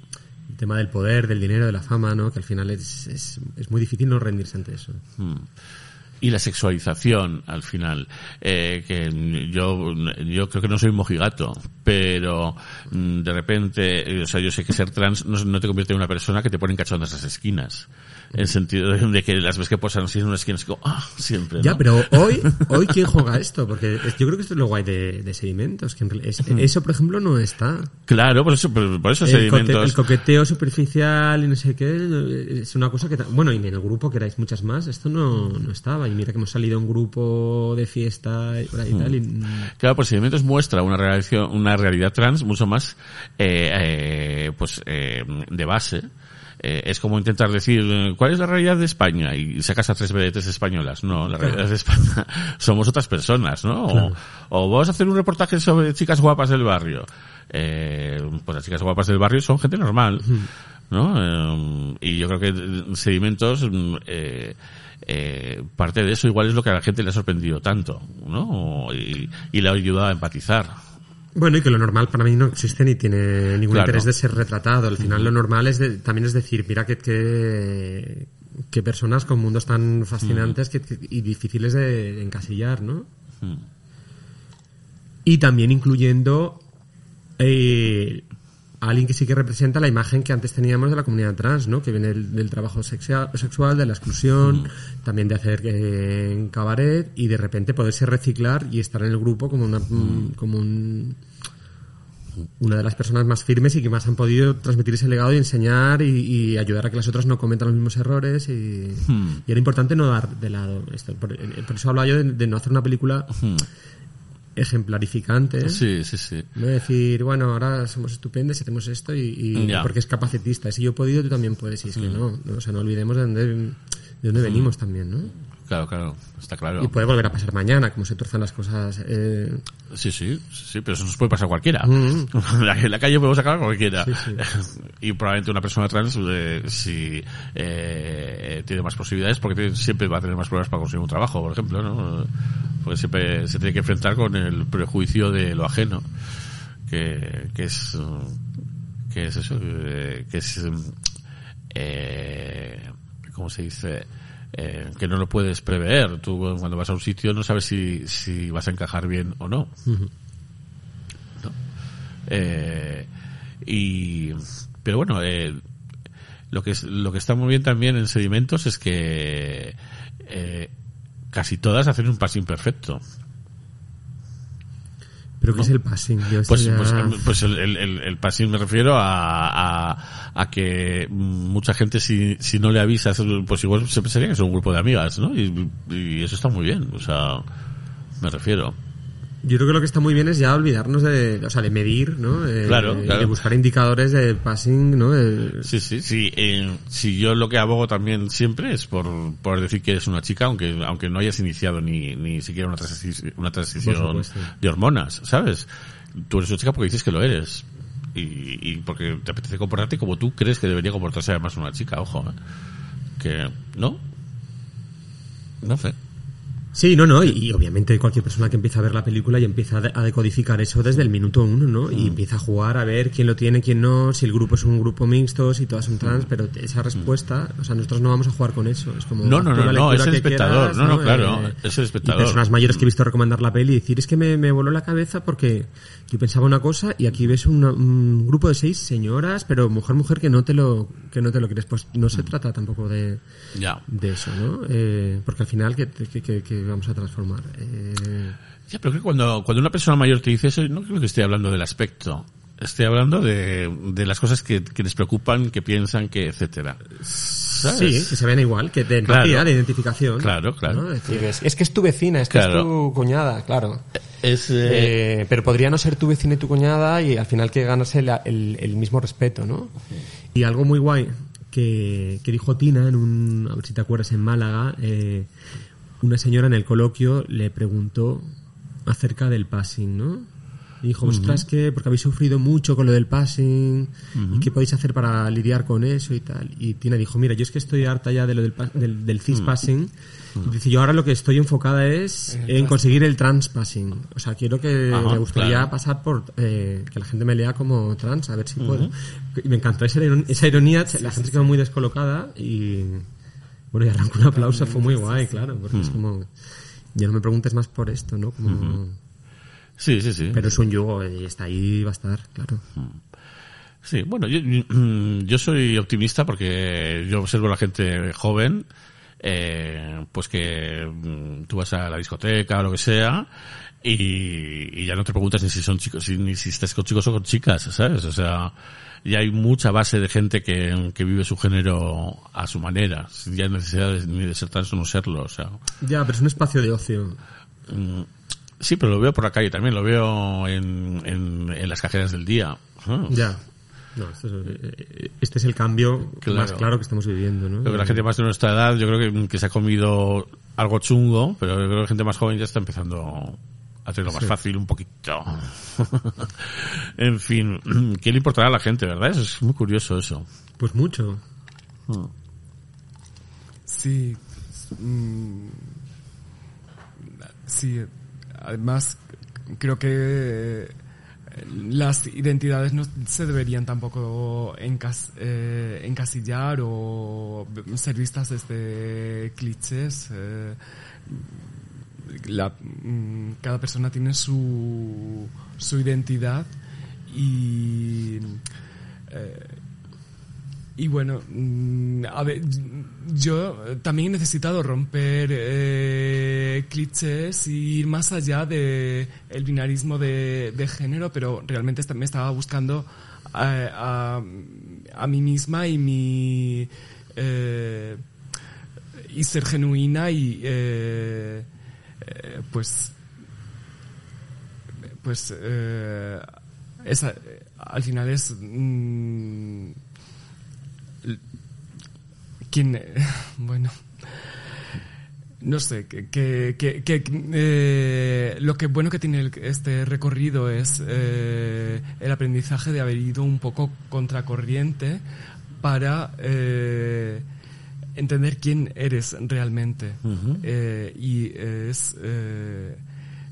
el tema del poder, del dinero, de la fama ¿no? que al final es, es, es muy difícil no rendirse ante eso. y la sexualización al final eh, que yo yo creo que no soy un mojigato pero mm, de repente eh, o sea yo sé que ser trans no, no te convierte en una persona que te pone en cachondas las esquinas en el sentido de, que las ves que posan así en una esquina es como ah siempre Ya, ¿no? pero hoy, hoy ¿quién juega esto? Porque es- yo creo que esto es lo guay de, de sedimentos. Que es- eso, por ejemplo, no está. claro por eso por, por eso El, cote- sedimentos el coqueteo superficial y no sé qué es una cosa que... Bueno, y en el grupo, que erais muchas más, esto no, no estaba. Y mira que hemos salido un grupo de fiesta y, por ahí y tal. Y, Claro, pues Sedimentos muestra una realidad, una realidad trans mucho más, eh, eh, pues, eh, de base. Eh, es como intentar decir, eh, ¿cuál es la realidad de España? Y sacas a tres vedetes españolas. No, la realidad de España somos otras personas, ¿no? O, o vamos a hacer un reportaje sobre chicas guapas del barrio. Eh, pues las chicas guapas del barrio son gente normal, ¿no? Eh, y yo creo que eh, Sedimentos, mm, eh, parte de eso igual es lo que a la gente le ha sorprendido tanto, ¿no? Y, y le ha ayudado a empatizar. Bueno, y que lo normal para mí no existe ni tiene ningún Claro. interés de ser retratado. Al final lo normal es de- también es decir, mira que, que, que personas con mundos tan fascinantes que- que- y difíciles de encasillar, ¿no? Mm. Y también incluyendo eh, a alguien que sí que representa la imagen que antes teníamos de la comunidad trans, ¿no? Que viene del, del trabajo sexia- sexual, de la exclusión, también de hacer eh, en cabaret y de repente poderse reciclar y estar en el grupo como una como un una de las personas más firmes y que más han podido transmitir ese legado y enseñar y, y ayudar a que las otras no cometan los mismos errores y, y era importante no dar de lado esto por, por eso hablaba yo de, de no hacer una película ejemplarificante Sí, sí, sí. no decir, bueno, ahora somos estupendos y hacemos esto y, porque es capacitista. Si yo he podido, tú también puedes. Y es que no, no, o sea, no olvidemos de dónde, de dónde venimos también, ¿no? Claro, claro, está claro. Y puede volver a pasar mañana, como se tuerzan las cosas. Eh, Sí, sí, sí, pero eso nos puede pasar a cualquiera. Mm. En la calle podemos sacar a cualquiera. Sí, sí. y probablemente una persona trans, eh, si eh, tiene más posibilidades, porque tiene- siempre va a tener más problemas para conseguir un trabajo, por ejemplo, ¿no? Porque siempre se tiene que enfrentar con el prejuicio de lo ajeno, que, que es, que es eso, eh, que es, eh, ¿cómo se dice? Eh, que no lo puedes prever. Tú cuando vas a un sitio no sabes si, si vas a encajar bien o no. ¿No? Eh, y, pero bueno, eh, lo que es, lo que está muy bien también en sedimentos es que eh, casi todas hacen un passing perfecto. Pero es el passing. Yo esto Pues, ya- pues, pues el, el, el- el passing me refiero a, a, a que mucha gente si, si no le avisas, pues igual se pensaría que es un grupo de amigas, ¿no? Y, y eso está muy bien, o sea, me refiero. Yo creo que lo que está muy bien es ya olvidarnos de, o sea, de medir, ¿no? Eh, Claro, claro. De buscar indicadores de passing, ¿no? De- Sí, sí, sí. eh, si yo lo que abogo también siempre es por, por decir que eres una chica, aunque, aunque no hayas iniciado ni, ni siquiera una transición, una transición de hormonas, ¿sabes? Tú eres una chica porque dices que lo eres. Y, y porque te apetece comportarte como tú crees que debería comportarse además una chica, ojo. ¿eh? Que, ¿no? No sé. Sí, no, no, y, y obviamente cualquier persona que empieza a ver la película y empieza a de- a decodificar eso desde el minuto uno, ¿no? Mm. Y empieza a jugar a ver quién lo tiene, quién no, si el grupo es un grupo mixto, si todas son trans, pero esa respuesta, o sea, nosotros no vamos a jugar con eso. Es como Mm. No, no, no, es el que espectador, quieras, no, no, claro, Eh, es el espectador. Y personas mayores que he visto recomendar la peli y decir, es que me, me voló la cabeza porque yo pensaba una cosa y aquí ves una- un grupo de seis señoras, pero mujer, mujer que no te lo, que no te lo crees. Pues no Mm. se trata tampoco de, Ya. de eso, ¿no? Eh, porque al final, ¿qué, qué- qué- vamos a transformar? Eh, Ya, pero creo que cuando, cuando una persona mayor te dice eso, no creo que esté hablando del aspecto. Estoy hablando de, de las cosas que, que les preocupan, que piensan, que etcétera. ¿Sabes? sí, que se ven igual, que de empatía, Claro. de identificación. Claro, claro. ¿no? Es, decir, es, es que es tu vecina, es que es tu cuñada, claro. Es, eh, Eh, pero podría no ser tu vecina y tu cuñada y al final que ganarse la- el, el mismo respeto, ¿no? Y algo muy guay que, que dijo Tina en un, a ver si te acuerdas, en Málaga, eh, una señora en el coloquio le preguntó acerca del passing, ¿no? Y dijo, ostras, que porque habéis sufrido mucho con lo del passing y qué podéis hacer para lidiar con eso y tal. Y Tina dijo, mira, yo es que estoy harta ya de lo del, del, del cis passing. Y dice, yo ahora lo que estoy enfocada es en conseguir el trans passing. O sea, quiero que Ajá, me gustaría claro. pasar por eh, que la gente me lea como trans, a ver si puedo. Y me encantó esa, iron- esa ironía, la gente se quedó muy descolocada y bueno, y arrancó un aplauso, fue muy guay, claro, porque es como, ya no me preguntes más por esto, ¿no? Como, sí, sí, sí. Pero es un yugo y está ahí, va a estar, claro. Sí, bueno, yo, yo soy optimista porque yo observo a la gente joven, eh, pues que mm, tú vas a la discoteca o lo que sea y, y ya no te preguntas ni si son chicos, si- ni si estás con chicos o con chicas, ¿sabes? O sea, ya hay mucha base de gente que, que vive su género a su manera, sin ya necesidad de, ni de ser trans o no serlo, o sea. Ya, pero es un espacio de ocio. mm, Sí, pero lo veo por la calle también, lo veo en, en, en las cajeras del día. Ah. Ya. No, esto es- eh, este es el cambio Claro. más claro que estamos viviendo, ¿no? Creo que la gente más de nuestra edad, yo creo que, que se ha comido algo chungo, pero yo creo que la gente más joven ya está empezando hacerlo más Sí. fácil un poquito. en fin, ¿qué le importará a la gente, verdad? Eso es muy curioso eso. Pues mucho. Sí. mm, sí. Además, creo que eh, las identidades no se deberían tampoco encas- eh, encasillar o ser vistas desde clichés. eh, la- mm, cada persona tiene su, su identidad y eh, y bueno, mm, a ver, yo también he necesitado romper eh, clichés y ir más allá de el binarismo de, de género, pero realmente me estaba buscando a, a- a mí misma y mi eh, y ser genuina y eh, eh, pues pues eh, esa, al final es mm, quien bueno no sé que, eh, lo que bueno que tiene este recorrido es eh, el aprendizaje de haber ido un poco contracorriente para eh, entender quién eres realmente Eh, y es eh,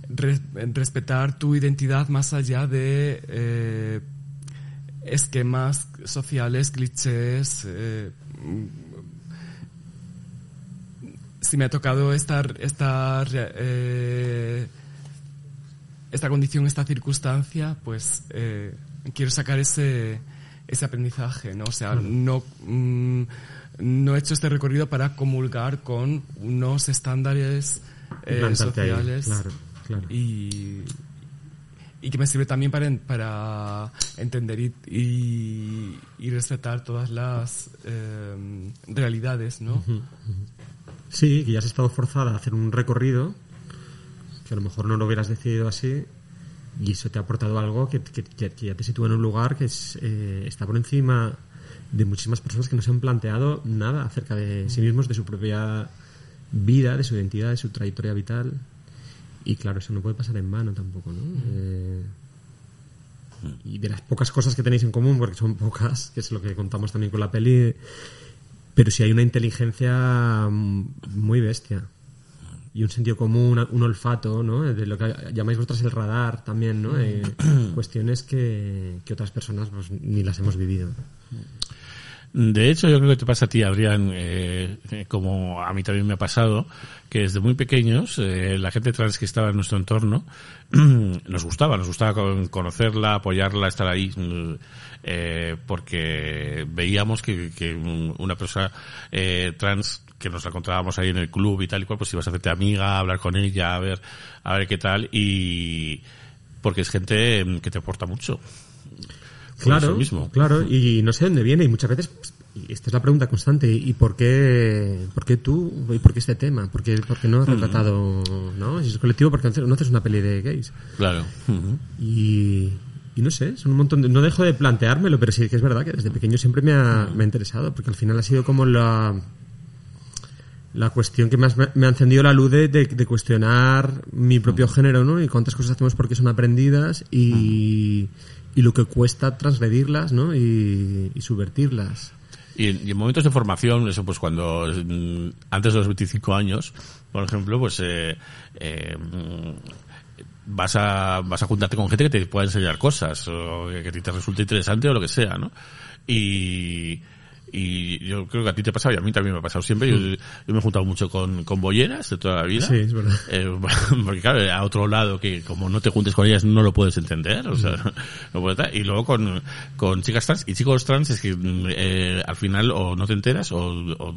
re- respetar tu identidad más allá de eh, esquemas sociales, clichés. eh, si me ha tocado estar, estar eh, esta condición, esta circunstancia, pues eh, quiero sacar ese, ese aprendizaje, ¿no? O sea, no, mm, no he hecho este recorrido para comulgar con unos estándares eh, ahí, sociales claro, claro. y y que me sirve también para, para entender y, y, y respetar todas las eh, realidades, ¿no? Sí, que ya has estado forzada a hacer un recorrido que a lo mejor no lo hubieras decidido así y eso te ha aportado algo que, que- que- que ya te sitúa en un lugar que es, eh, está por encima de muchísimas personas que no se han planteado nada acerca de sí mismos, de su propia vida, de su identidad, de su trayectoria vital. Y claro, eso no puede pasar en vano tampoco, ¿no? Eh, y de las pocas cosas que tenéis en común, porque son pocas, que es lo que contamos también con la peli, pero sí hay una inteligencia mm, muy bestia. y un sentido común, un olfato, ¿no? De lo que llamáis vosotras el radar también, ¿no? Eh, cuestiones que, que otras personas pues, ni las hemos vivido. De hecho, yo creo que te pasa a ti, Adrián, eh, eh, como a mí también me ha pasado, que desde muy pequeños eh, la gente trans que estaba en nuestro entorno nos gustaba, nos gustaba con- conocerla, apoyarla, estar ahí, mm, eh, porque veíamos que, que un- una persona eh, trans que nos encontrábamos ahí en el club y tal y cual, pues ibas a hacerte amiga, hablar con ella, a ver, a ver qué tal y porque es gente mm, que te aporta mucho. Claro, eso mismo. claro, y no sé dónde viene y muchas veces, y esta es la pregunta constante, ¿y por qué, por qué tú, y por qué este tema? ¿Por qué, por qué no has retratado, no? Si es colectivo, porque no haces una peli de gays? Claro. Y, y no sé, son un montón de, no dejo de planteármelo, pero sí que es verdad que desde pequeño siempre me ha, me ha interesado, porque al final ha sido como la, la cuestión que más me, me ha encendido la luz de, de- de cuestionar mi propio género, ¿no? Y cuántas cosas hacemos porque son aprendidas y, y lo que cuesta transgredirlas, ¿no? Y, subvertirlas. Y en, momentos de formación, eso pues cuando mm, antes de los 25 años, por ejemplo, pues eh, eh, vas a vas a juntarte con gente que te pueda enseñar cosas o que te resulte interesante o lo que sea, ¿no? Y y yo creo que a ti te ha pasado y a mí también me ha pasado siempre. Yo, yo me he juntado mucho con, con bolleras de toda la vida. Sí, es verdad. Eh, porque claro, a otro lado que como no te juntes con ellas no lo puedes entender, o sea, no puedes estar. Y luego con, con chicas trans y chicos trans es que mm, eh, al final o no te enteras o, o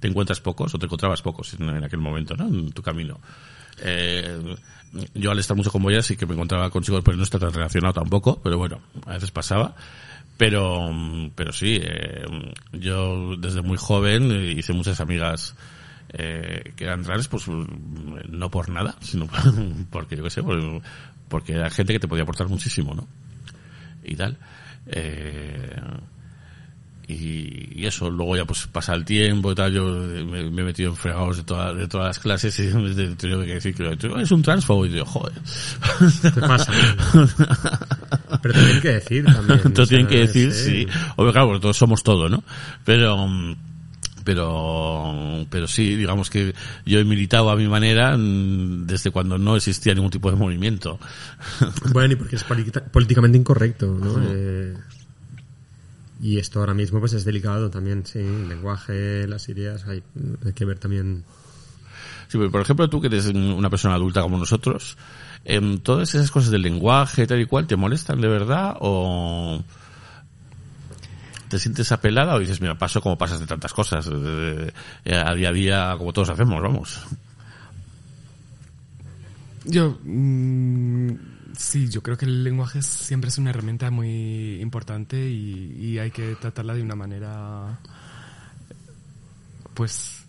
te encuentras pocos o te encontrabas pocos en, en aquel momento, ¿no? En tu camino. Eh, yo al estar mucho con bollas sí que me encontraba con chicos, pero no está tan relacionado tampoco, pero bueno, a veces pasaba. Pero, pero sí, eh, yo desde muy joven hice muchas amigas eh, que eran trans, pues no por nada, sino porque yo qué sé, por- porque era gente que te podía aportar muchísimo, ¿no? Y tal. Eh, y, y eso, luego ya pues pasa el tiempo y tal, yo me, me he metido en fregados de, todas de todas las clases y he tenido que decir que eres un transfobo y yo, joder. Te pasa. Pero tienen que decir también. Te o tienen que decir, es, sí. eh, Obvio, claro, porque todos somos todo, ¿no? Pero, pero, pero sí, digamos que yo he militado a mi manera mm, desde cuando no existía ningún tipo de movimiento. Bueno, y porque es política- políticamente incorrecto, ¿no? Eh, y esto ahora mismo pues es delicado también, sí, el lenguaje, las ideas, hay, hay que ver también. Sí, pero por ejemplo, tú que eres una persona adulta como nosotros, em, todas esas cosas del lenguaje, tal y cual, ¿te molestan de verdad o te sientes apelada o dices, mira, paso como pasas de tantas cosas, eh, a día a día, como todos hacemos, vamos? Yo, mm, sí, yo creo que el lenguaje siempre es una herramienta muy importante y, y hay que tratarla de una manera, pues,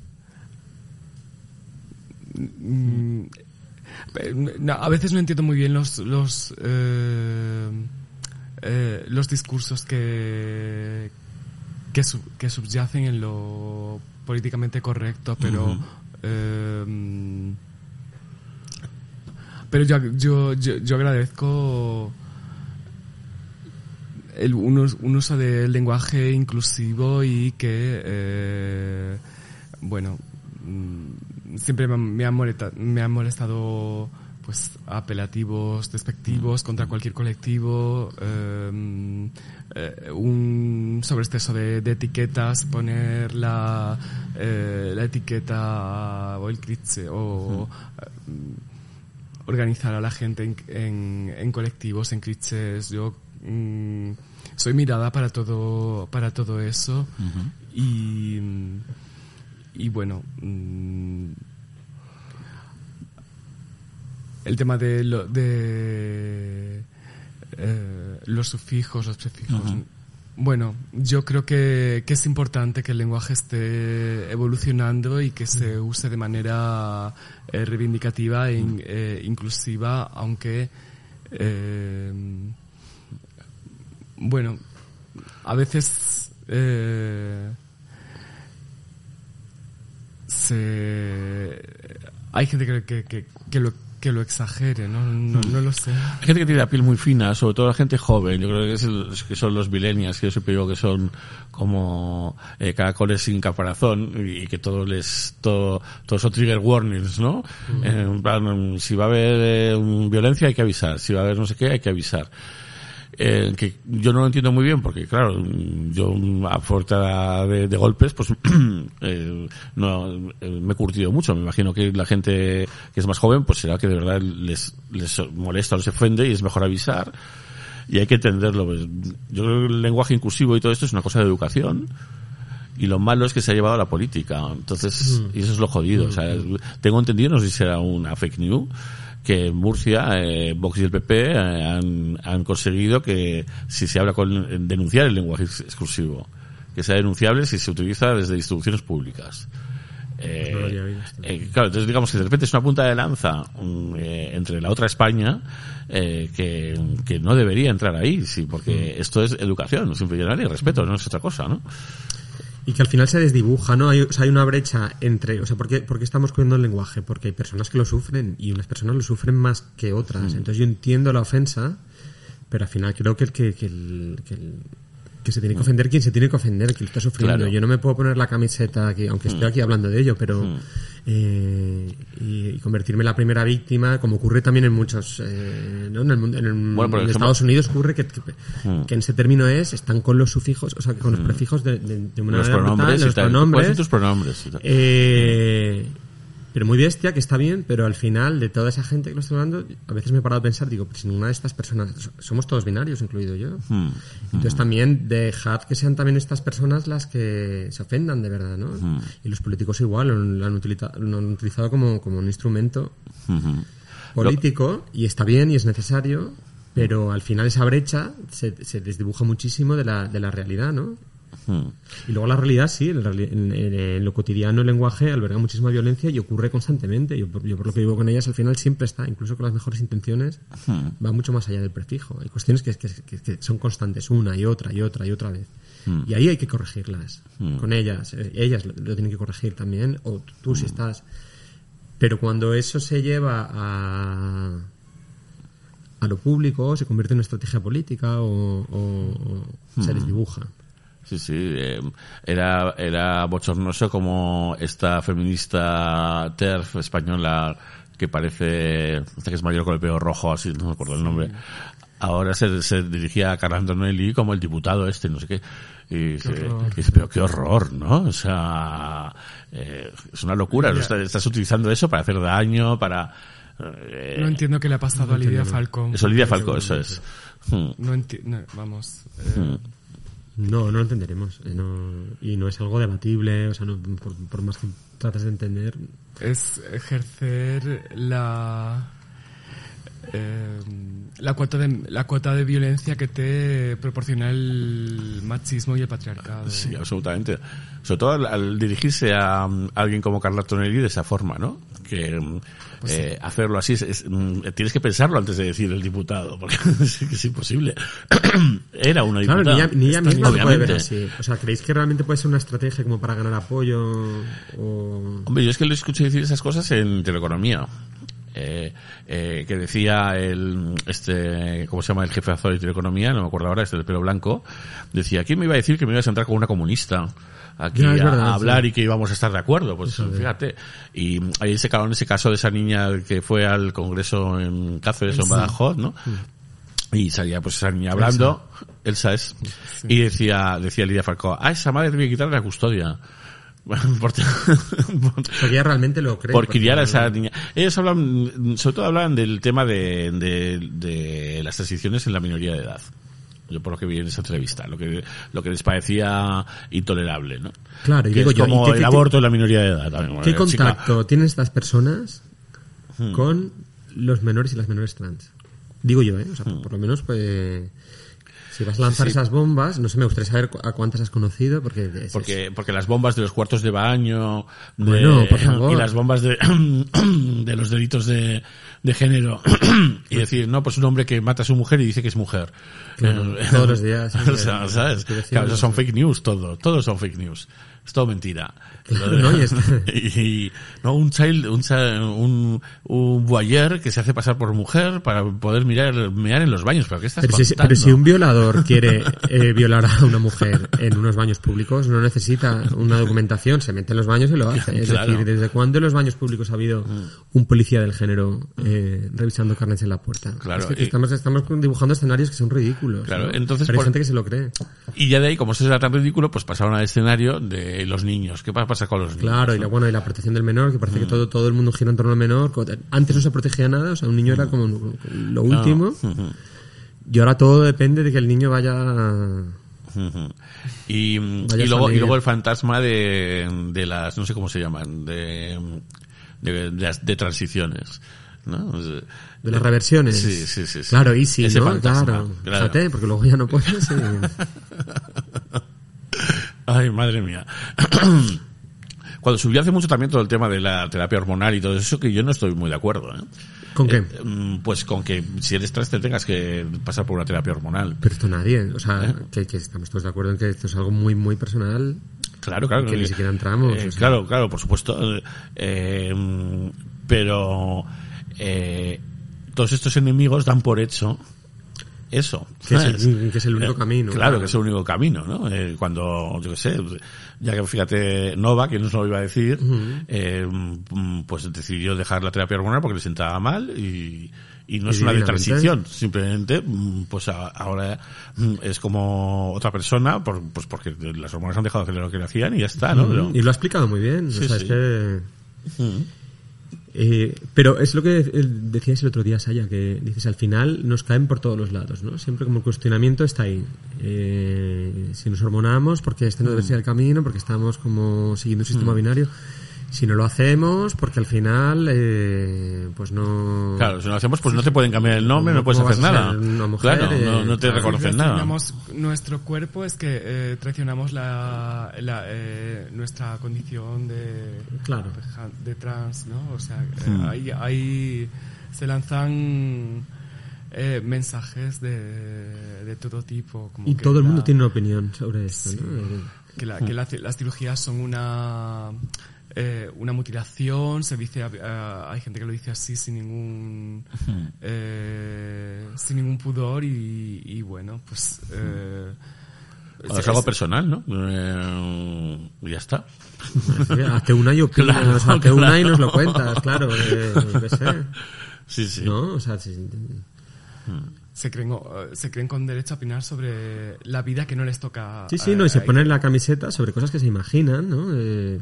mm, no, a veces no entiendo muy bien los los eh, eh, los discursos que que, sub- que subyacen en lo políticamente correcto, pero eh, pero yo, yo, yo, yo agradezco el, un, us- un uso del lenguaje inclusivo y que, eh, bueno, mm, siempre me, han- me, han molesta- me han molestado pues apelativos, despectivos contra cualquier colectivo, eh, eh, un sobreexceso de, de etiquetas, poner la, eh, la etiqueta o el cliché o eh, organizar a la gente en, en, en colectivos, en clichés. Yo mm, soy mirada para todo, para todo eso y, y bueno, mm, el tema de, lo, de eh, los sufijos, los prefijos. Bueno, yo creo que, que es importante que el lenguaje esté evolucionando y que se use de manera eh, reivindicativa e in- eh, inclusiva, aunque, eh, bueno, a veces eh, se, hay gente que, que, que, que lo, que lo exagere, no, no, no lo sé. Hay gente que tiene la piel muy fina, sobre todo la gente joven. Yo creo que, es el- que son los millennials, que yo siempre digo que son como eh, caracoles sin caparazón y que todo les, todo, todos son trigger warnings, ¿no? En plan, si va a haber eh, violencia hay que avisar, si va a haber no sé qué hay que avisar. Eh, que yo no lo entiendo muy bien porque claro yo a fuerza de, de golpes pues eh, no eh, me he curtido mucho. Me imagino que la gente que es más joven pues será que de verdad les, les molesta o les ofende y es mejor avisar. Y hay que entenderlo pues, yo creo que el lenguaje inclusivo y todo esto es una cosa de educación y lo malo es que se ha llevado a la política. Entonces y eso es lo jodido. O sea tengo entendido no sé si será una fake news que en Murcia eh, Vox y el PP eh, han, han conseguido que si se habla con denunciar el lenguaje ex- exclusivo que sea denunciable si se utiliza desde instituciones públicas. Eh, eh, claro, entonces digamos que de repente es una punta de lanza mm, eh, entre la otra España eh, que, que no debería entrar ahí, sí, porque esto es educación, simple y respeto, no es otra cosa, ¿no? Y que al final se desdibuja, ¿no? Hay, o sea, hay una brecha entre, o sea, ¿por qué, por qué estamos cuidando el lenguaje? Porque hay personas que lo sufren y unas personas lo sufren más que otras. Entonces yo entiendo la ofensa, pero al final creo que el que, que, el, que, el- que se tiene que ofender quien se tiene que ofender, lo está sufriendo. Claro. Yo no me puedo poner la camiseta aquí, aunque estoy aquí hablando de ello, pero eh, y, y convertirme en la primera víctima, como ocurre también en muchos, eh, ¿no? En el mundo, en, el- Bueno, por en Estados Unidos ocurre que, que, que en ese término es, están con los sufijos, o sea, con los prefijos de, de, de una Los manera pronombres los pronombres. ¿Cuáles son tus pronombres? Eh, pero muy bestia, que está bien, pero al final de toda esa gente que lo estoy hablando, a veces me he parado a pensar, digo, pues si ninguna de estas personas, so- somos todos binarios, incluido yo. Hmm. Entonces también dejad que sean también estas personas las que se ofendan de verdad, ¿no? Y los políticos igual lo, han, utiliza- lo han utilizado como, como un instrumento político y está bien y es necesario, pero al final esa brecha se, se desdibuja muchísimo de la, de la realidad, ¿no? Hmm. Y luego la realidad, sí, en, en- en- lo cotidiano el lenguaje alberga muchísima violencia y ocurre constantemente. Yo, por- yo por lo que vivo con ellas, al final siempre está, incluso con las mejores intenciones, va mucho más allá del prefijo. Hay cuestiones que, que- que- que son constantes una y otra y otra y otra vez. Y ahí hay que corregirlas con ellas. Eh, Ellas lo, lo tienen que corregir también, o tú si estás. Pero cuando eso se lleva a, a lo público, se convierte en una estrategia política o, o- o se desdibuja. Sí, sí, eh, era, era bochornoso como esta feminista TERF española que parece, esta que es mayor con el pelo rojo, así, no me acuerdo el nombre, ahora se, se dirigía a Carla Antonelli como el diputado este, no sé qué. Y horror. y dice, pero qué horror, ¿no? O sea, eh, es una locura, ¿no? Estás, estás utilizando eso para hacer daño, para... eh, No entiendo qué le ha pasado a Lidia Falcón. eso, Lidia Falco, eso es. Hmm. No entiendo, vamos. eh, No, no lo entenderemos. eh, no- y no es algo debatible, o sea, no, por, por más que trates de entender. es ejercer la eh, la cuota de la cuota de violencia que te proporciona el machismo y el patriarcado. Sí, absolutamente. Sobre todo al, al dirigirse a, um, alguien como Carla Tonelli de esa forma, ¿no? Que um, eh, hacerlo así, es, es, mm, tienes que pensarlo antes de decir el diputado, porque es, es imposible. Era una Claro, diputada. ni ella, ni ella misma lo puede ver así. O sea, ¿creéis que realmente puede ser una estrategia como para ganar apoyo? O... Hombre, yo es que le escuché decir esas cosas en Teleeconomía. Eh, eh, que decía el, este, ¿cómo se llama? El jefe de Teleeconomía, no me acuerdo ahora, este del pelo blanco, decía, ¿quién me iba a decir que me ibas a entrar con una comunista? Aquí a, verdad, a hablar sí. y que íbamos a estar de acuerdo, pues fíjate. Y ahí se en ese caso de esa niña que fue al congreso en Cáceres en Badajoz, ¿no? Y salía pues esa niña hablando, Elsa, es, y decía, decía Lidia Falcó, ah, esa madre tiene que quitarle la custodia. Por, Porque ella realmente lo cree. por criar a esa niña. Ellos hablan, sobre todo hablan del tema de, de, de las transiciones en la minoría de edad. Yo por lo que vi en esa entrevista, lo que, lo que les parecía intolerable, ¿no? Claro, y Que digo es yo, como ¿y qué- el qué- aborto en la minoría de edad también. ¿Qué Bueno, chica, contacto tienen estas personas Hmm. con los menores y las menores trans? Digo yo, ¿eh? O sea, Hmm. por lo menos, pues... Si vas a lanzar Sí, sí. esas bombas, no sé, me gustaría saber a cuántas has conocido, porque... es- Porque, porque las bombas de los cuartos de baño de- Bueno, por favor. y las bombas de, de los delitos de, de género y decir, no, pues un hombre que mata a su mujer y dice que es mujer. Claro, Eh, todos los días, sí, o sea, sí, ¿sabes? Claro, eso son fake news, todo, todo son fake news. Es todo mentira. Claro, ¿no? Y es- y, y- no, un child, un, un, un voyeur que se hace pasar por mujer para poder mirar, mirar en los baños, pero ¿qué estás Pero si, contando? pero si un violador quiere eh, violar a una mujer en unos baños públicos, no necesita una documentación, se mete en los baños y lo hace. Es Claro. Mm. decir, ¿desde cuándo en los baños públicos ha habido un policía del género eh, revisando carnes en la puerta? Claro, Es que estamos, estamos dibujando escenarios que son ridículos. Claro, ¿no? entonces Pero hay por- gente que se lo cree. Y ya de ahí, como eso era tan ridículo, pues pasaron al escenario de los niños. ¿Qué va con los niños? Claro, y la, bueno, y la protección del menor, que Mm. parece que todo, todo el mundo gira en torno al menor. Antes no se protegía nada, o sea, un niño era como lo último. Ujú. Y ahora todo depende de que el niño vaya... Y, luego, y luego el fantasma de, de las, no sé cómo se llaman, de, de, de las- de transiciones. ¿no? De las reversiones. Sí, sí, sí. sí. Claro, y sí, Ese ¿no? fantasma, Claro. claro. Fíjate, porque luego ya no puedes. Ay, madre mía. Cuando subió hace mucho también todo el tema de la terapia hormonal y todo eso, que yo no estoy muy de acuerdo. ¿eh? ¿Con qué? Eh, mm, pues con que si eres trans te tengas que pasar por una terapia hormonal. Pero esto nadie, o sea, ¿Eh? que, que estamos todos de acuerdo en que esto es algo muy, muy personal. Claro, claro. Que ni siquiera entramos, Eh. Claro, claro, por supuesto. Eh, eh, pero eh, todos estos enemigos dan por hecho eso. Que es el- ¿sabes? que es el único camino, Claro, claro. que es el único camino, ¿no? Cuando, yo qué sé, ya que fíjate, Nova, que no se lo iba a decir, eh, pues decidió dejar la terapia hormonal porque le sentaba mal y, y no Y es una de transición, simplemente, pues a- ahora mm, es como otra persona, por, pues porque las hormonas han dejado de hacer lo que le hacían y ya está, ¿no? Pero- Y lo ha explicado muy bien. Sí, o sea, sí. es que... Eh, pero es lo que eh, decíais el otro día, Saya, que dices, al final nos caen por todos los lados, ¿no? Siempre como el cuestionamiento está ahí. Eh, si nos hormonamos, porque este no debe ser el camino, porque estamos como siguiendo un sistema binario. Si no lo hacemos, porque al final, eh, pues no... Claro, si no lo hacemos, pues no te pueden cambiar el nombre, no puedes ¿Cómo hacer nada. ser una mujer, claro, no, no te eh, reconocen nada. nuestro cuerpo es que eh, traicionamos la, la, eh, nuestra condición de, Claro. de trans, ¿no? O sea, eh, Hmm. ahí, ahí se lanzan eh, mensajes de, de todo tipo. Como Y que todo el mundo la- tiene una opinión sobre esto, ¿no? Eh, que, la- que la- las cirugías son una eh, una mutilación se dice eh, hay gente que lo dice así sin ningún eh, sin ningún pudor y, y bueno pues eh, es algo personal, ¿no? Eh, y ya está. Hazte una y opinas, Claro, o sea, hazte una y claro. nos lo cuentas, claro. eh, sé. Sí, sí. ¿No? O sea, sí, se creen eh, se creen con derecho a opinar sobre la vida que no les toca sí, sí, no, y se ponen la camiseta sobre cosas que se imaginan, ¿no? Eh,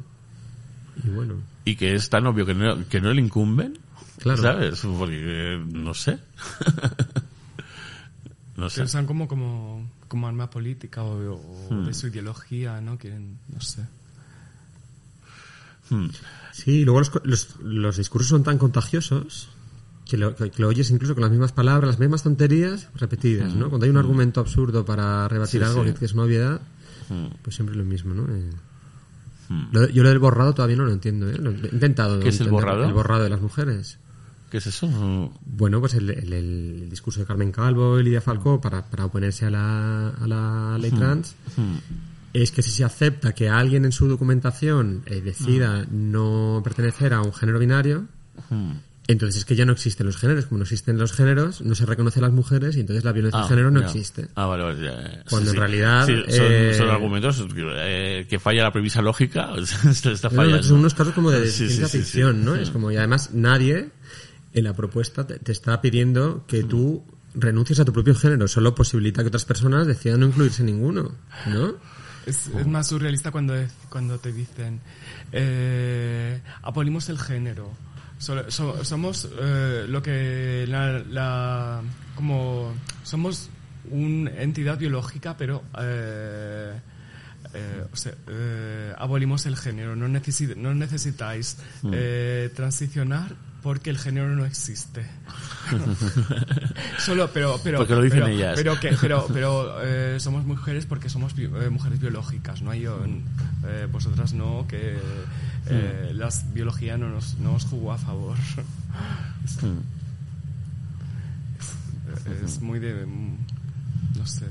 y bueno, Y que es tan obvio que no, que no le incumben. Claro. ¿Sabes? Porque, eh, no sé. no sé. usan como como como arma política o, o Hmm. de su ideología no quieren no sé Hmm. sí, luego los, los, los discursos son tan contagiosos que lo, que lo oyes incluso con las mismas palabras, las mismas tonterías repetidas, ¿no? Cuando hay un argumento absurdo para rebatir Hmm. Sí, algo sí. que es una obviedad, Hmm. pues siempre lo mismo, ¿no? Eh, lo- yo lo del borrado todavía no lo entiendo, ¿eh? Lo he intentado. ¿Qué es el borrado? El borrado de las mujeres. ¿Qué es eso? Bueno, pues el, el- el discurso de Carmen Calvo y Lidia Falcó para, para oponerse a la, a la ley trans es que si se acepta que alguien en su documentación eh, decida no pertenecer a un género binario, entonces es que ya no existen los géneros. Como no existen los géneros, no se reconoce a las mujeres y entonces la violencia de género no ya. existe. Ah, vale, vale. ya, ya. Cuando Sí, en realidad, sí, son, eh, son argumentos eh, que falla la premisa lógica. está está No, son unos casos como de Sí, sí, ciencia sí, sí. ficción, ¿no? Es como, y además nadie en la propuesta te, te está pidiendo que tú renuncies a tu propio género, solo posibilita que otras personas decidan no incluirse en ninguno, ¿no? Es, es más surrealista cuando, cuando te dicen eh, abolimos el género. So- somos eh, lo que la, la- como somos una entidad biológica, pero eh, eh, o sea, eh, abolimos el género. No, necesi- no necesitáis eh, transicionar porque el género no existe. Solo, pero, pero, Porque lo dicen pero, ellas. Pero, que, pero, pero eh, somos mujeres porque somos bi- eh, mujeres biológicas, ¿no? Yo, eh, vosotras no, que eh, Hmm. la biología no nos, no os jugó a favor. Hmm. Es, es muy de, mm, no sé.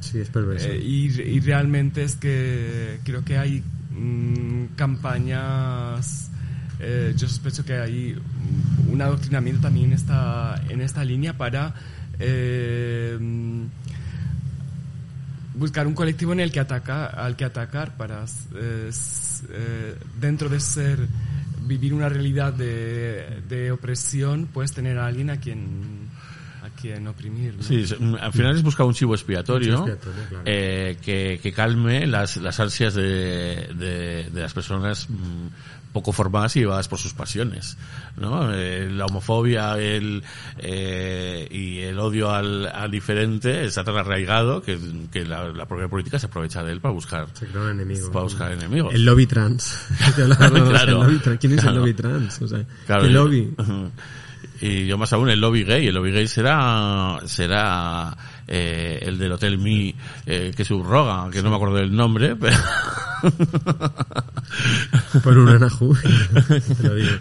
Sí, es perverso. Eh, y, y realmente es que creo que hay mm, campañas, eh, yo sospecho que hay un adoctrinamiento también en esta, en esta línea para eh, buscar un colectivo en el que ataca, al que atacar para eh, dentro de ser vivir una realidad de, de opresión puedes tener a alguien a quien a quien oprimir ¿no? Sí, mm, al final es buscar un chivo expiatorio, Un chivo expiatorio, claro. eh, que, que calme las, las ansias de, de, de las personas mm, poco formadas y llevadas por sus pasiones, ¿no? Eh, la homofobia el, eh, y el odio al, al diferente está tan arraigado que, que la, la propia política se aprovecha de él para buscar, Se enemigo. para buscar enemigos. El lobby trans. Claro. el lobby trans. ¿Quién es Claro. el lobby trans? O sea, Claro, ¿qué y- lobby? Y yo más aún el lobby gay. El lobby gay será será eh, el del Hotel Mi eh, que subroga, que no me acuerdo del nombre, pero... Por un anajú.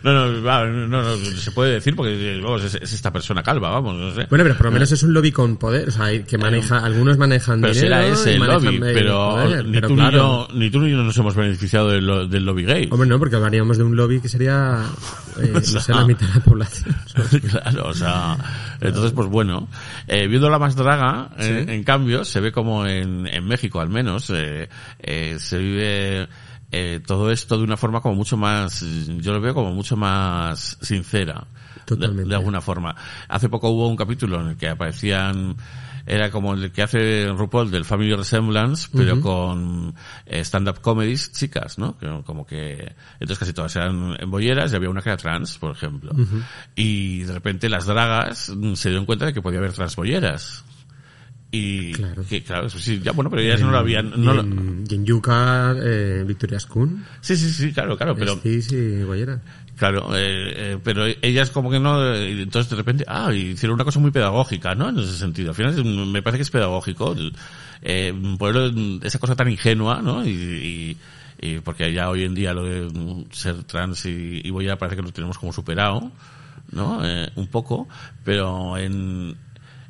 No, no, no, no, se puede decir porque vamos, es, es esta persona calva, vamos, no sé. Bueno, pero por lo menos es un lobby con poder, o sea, que maneja, algunos manejan pero dinero será ese el lobby, pero, ni, tú ni, yo, ni tú ni yo nos hemos beneficiado del, lo- del lobby gay. Hombre, no, porque hablaríamos de un lobby que sería, eh, no sé, la mitad de la población. claro, o sea, entonces pues bueno, eh, viendo la más draga, eh, en cambio, se ve como en, México al menos, eh, eh, se vive eh, todo esto de una forma como mucho más, yo lo veo como mucho más sincera. De, Totalmente. de alguna forma. Hace poco hubo un capítulo en el que aparecían era como el que hace RuPaul del Family Resemblance, pero con eh, stand-up comedies chicas, ¿no? Que, como que, entonces casi todas eran en bolleras y había una que era trans, por ejemplo. Y de repente las dragas mm, se dieron cuenta de que podía haber trans bolleras. Y, Claro. que, claro, eso sí, ya bueno, pero ellas no lo habían, no y, lo- en, y en Yuca, eh, Victoria Skun, sí, sí, sí, claro, claro, pero, Estis y Guayera. Claro, eh, eh, pero ellas como que no, entonces de repente, ah, hicieron una cosa muy pedagógica, ¿no? En ese sentido. Al final me parece que es pedagógico, eh, poner esa cosa tan ingenua, ¿no? Y, y, y porque ya hoy en día lo de ser trans y, y voy a parece que lo tenemos como superado, ¿no? Eh, un poco, pero en,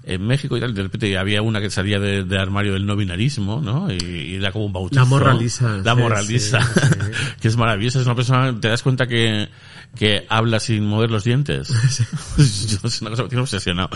en México y tal, de repente había una que salía de, de armario del no binarismo, ¿no? Y, y era como un bautizo. La morralisa, La sí, moralisa. sí, sí. que es maravillosa. Es una persona, te das cuenta que, que habla sin mover los dientes. Yo, es una cosa que tiene obsesionado.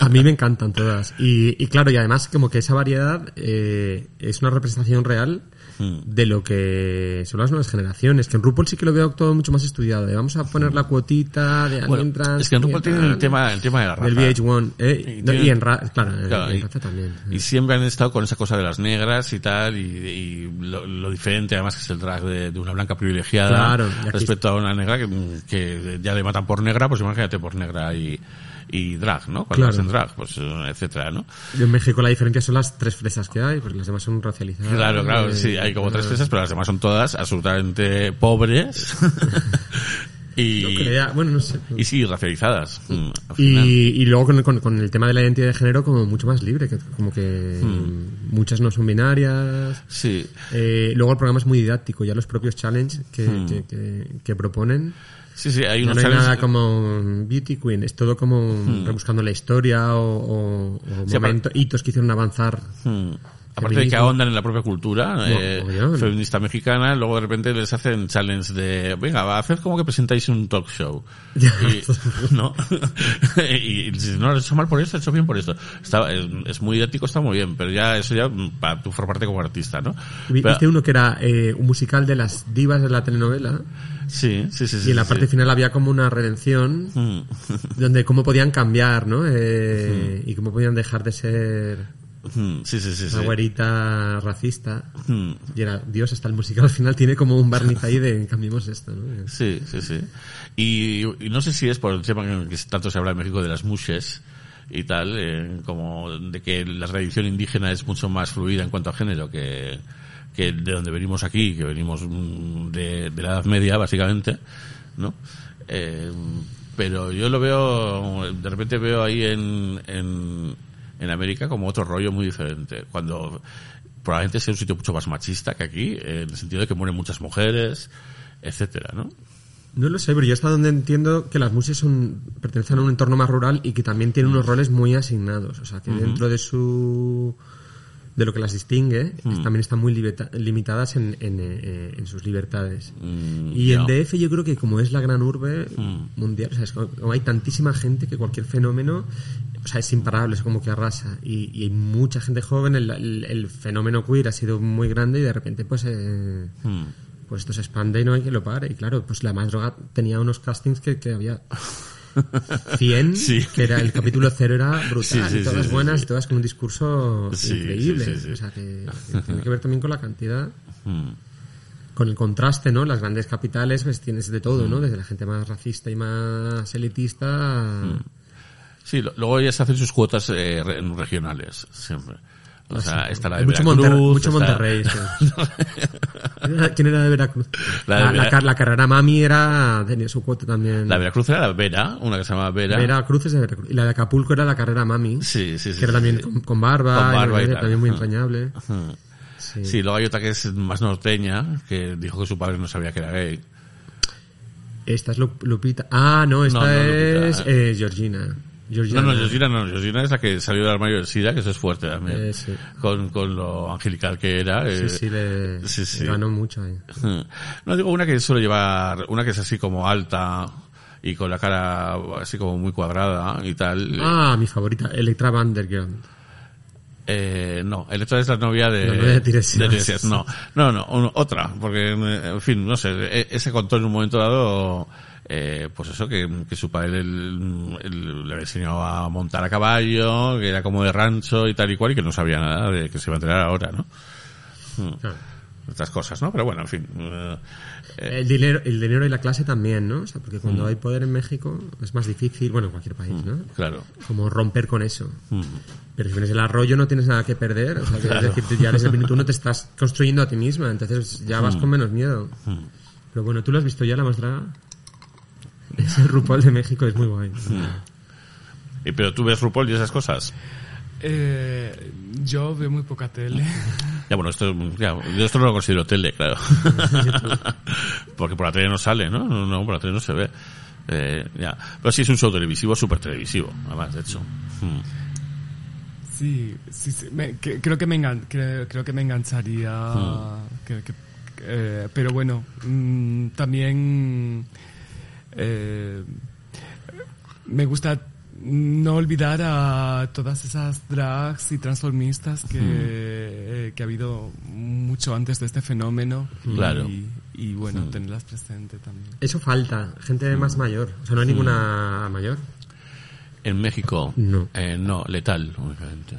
A mí me encantan todas. Y, y claro, y además como que esa variedad eh, es una representación real Hmm. de lo que son las nuevas generaciones. Que en RuPaul sí que lo veo todo mucho más estudiado. de vamos a poner la cuotita de alguien Bueno, trans. es que en RuPaul tal, tiene el tema, el tema de la raza. Del VH1. eh, Y no, tiene- y en ra claro, en- Claro, en y- raza también. Y siempre han estado con esa cosa de las negras y tal, y, y lo, lo diferente además que es el drag de, de una blanca privilegiada Claro, respecto a una negra que, que ya le matan por negra, pues imagínate por negra y, y drag, ¿no? Cuando Claro. es en drag, pues etcétera, ¿no? Y en México la diferencia son las tres fresas que hay, porque las demás son racializadas. Claro, claro, eh, sí, hay como tres fresas, pero las demás son todas absolutamente pobres y, bueno, no sé. y sí, racializadas. mm. Y, y luego con, con- con el tema de la identidad de género como mucho más libre, que como que Hmm. muchas no son binarias. Sí, Eh, luego el programa es muy didáctico, ya los propios challenge que, que, que- que proponen. Sí, sí, hay unos no hay nada como Beauty Queen, es todo como rebuscando la historia o, o- o Hmm. Sí, momentos, hitos que hicieron avanzar. Hmm. Aparte de que ahondan en la propia cultura eh, mogollón. feminista mexicana, luego de repente les hacen challenge de, venga, va, haced como que presentáis un talk show. Y, ¿no? y, y dices, no, lo he hecho mal por esto, lo he hecho bien por esto. Está, es, es muy didáctico, está muy bien, pero ya eso ya mm, para tú formarte como artista, ¿no? Vi- Pero- Viste uno que era eh, un musical de las divas de la telenovela sí, sí, sí, y en la sí, parte sí. final había como una redención Mm. donde cómo podían cambiar, ¿no? Eh, Y cómo podían dejar de ser Mm, sí, sí, sí. sí. una güerita racista. Mm. Y era, Dios, hasta el musical al final tiene como un barniz ahí de cambiemos esto, ¿no? Sí, sí, sí. Y, y no sé si es por el tema que que tanto se habla en México de las mushes y tal, eh, como de que la tradición indígena es mucho más fluida en cuanto a género que, que de donde venimos aquí, que venimos mm, de, de la Edad Media, básicamente, ¿no? Eh, pero yo lo veo, de repente veo ahí en, en, en América como otro rollo muy diferente. Cuando probablemente sea un sitio mucho más machista que aquí, en el sentido de que mueren muchas mujeres, etcétera, ¿no? No lo sé, pero yo hasta donde entiendo que las muses son, pertenecen a un entorno más rural y que también tienen unos roles muy asignados. O sea, que dentro de su de lo que las distingue, también están muy limitadas en, en, eh, en sus libertades. Mm, y ya. en DF yo creo que como es la gran urbe mundial, o sea, es como- hay tantísima gente que cualquier fenómeno, o sea, es imparable, es como que arrasa. Y, y hay mucha gente joven, el, el- el fenómeno queer ha sido muy grande y de repente pues... eh, Mm. pues esto se expande y no hay que lo pare. Y claro, pues la droga tenía unos castings que, que había 100, Sí. que era el capítulo cero era brutal, Sí, sí, y todas sí, sí, buenas, sí. y todas con un discurso Sí, increíble. sí, sí, sí. O sea, que, que tiene que ver también con la cantidad, Mm. con el contraste, ¿no? Las grandes capitales, pues tienes de todo, Mm. ¿no? Desde la gente más racista y más elitista. Sí, lo- luego ellas hacen sus cuotas eh, re- regionales, siempre. O sea, está la de mucho, Veracruz, Monterrey, mucho está- Monterrey. sí. ¿Quién era- ¿Quién era de Veracruz? La La, de la Vera- car- la carrera Mami era, tenía su cuota también. La Veracruz era la Vera, una que se llama Vera. Veracruz es de Veracruz. Y la de Acapulco era la carrera Mami. Sí, sí, sí. que era sí, también sí. con, con barba, Con barba y, y también muy entrañable. Sí. Sí, luego hay otra que es más norteña, que dijo que su padre no sabía que era gay. Esta es Lu- Lupita. Ah, no, esta No, no, es eh, Georgina. Georgina. No, no, Georgina no. Georgina es la que salió del armario del SIDA, que eso es fuerte también. Eh, sí. con, con lo angelical que era. eh, Sí, sí, le, sí, sí. le ganó mucho ahí. No digo una que suele llevar, una que es así como alta y con la cara así como muy cuadrada y tal. Ah, mi favorita, Electra Vanderground. Eh, no, Electra es la novia de, La novia de Tiresias. de Tiresias. No, no, no, otra, porque, eh, en fin, no sé, e- ese contó en un momento dado, eh, pues eso, que, que su padre el- el- le enseñó a montar a caballo, que era como de rancho y tal y cual, y que no sabía nada de que se iba a enterar ahora, ¿no? Claro. Estas cosas, ¿no? Pero bueno, en fin. eh, eh, El dinero, el dinero y la clase también, ¿no? O sea, porque Mm. cuando hay poder en México es más difícil, bueno, en cualquier país, ¿no? claro. Como romper con eso. Mm. Pero si vienes del arroyo no tienes nada que perder. O sea, es decir, ya desde el minuto uno te estás construyendo a ti misma. Entonces ya vas con menos miedo. Pero bueno, ¿tú lo has visto ya, la más draga? Ese RuPaul de México es muy guay. Y, pero tú ves RuPaul y esas cosas. Eh, yo veo muy poca tele. Ya, bueno, esto, ya, yo esto no lo considero tele, claro. Porque por la tele no sale, ¿no? No, no, por la tele no se ve. Eh, ya. Pero sí es un show televisivo, súper televisivo, además, de hecho. Mm. Sí, sí, sí. Me- que- creo que me engan- creo, creo que me engancharía. que- que- eh, pero bueno, mm, también eh, me gusta no olvidar a todas esas drags y transformistas que, eh, que ha habido mucho antes de este fenómeno. Y- Claro. Y, bueno, tenerlas presente también. Eso falta. Gente Mm. más mayor. O sea, no hay ninguna mayor. En México, No. eh, no, letal, únicamente.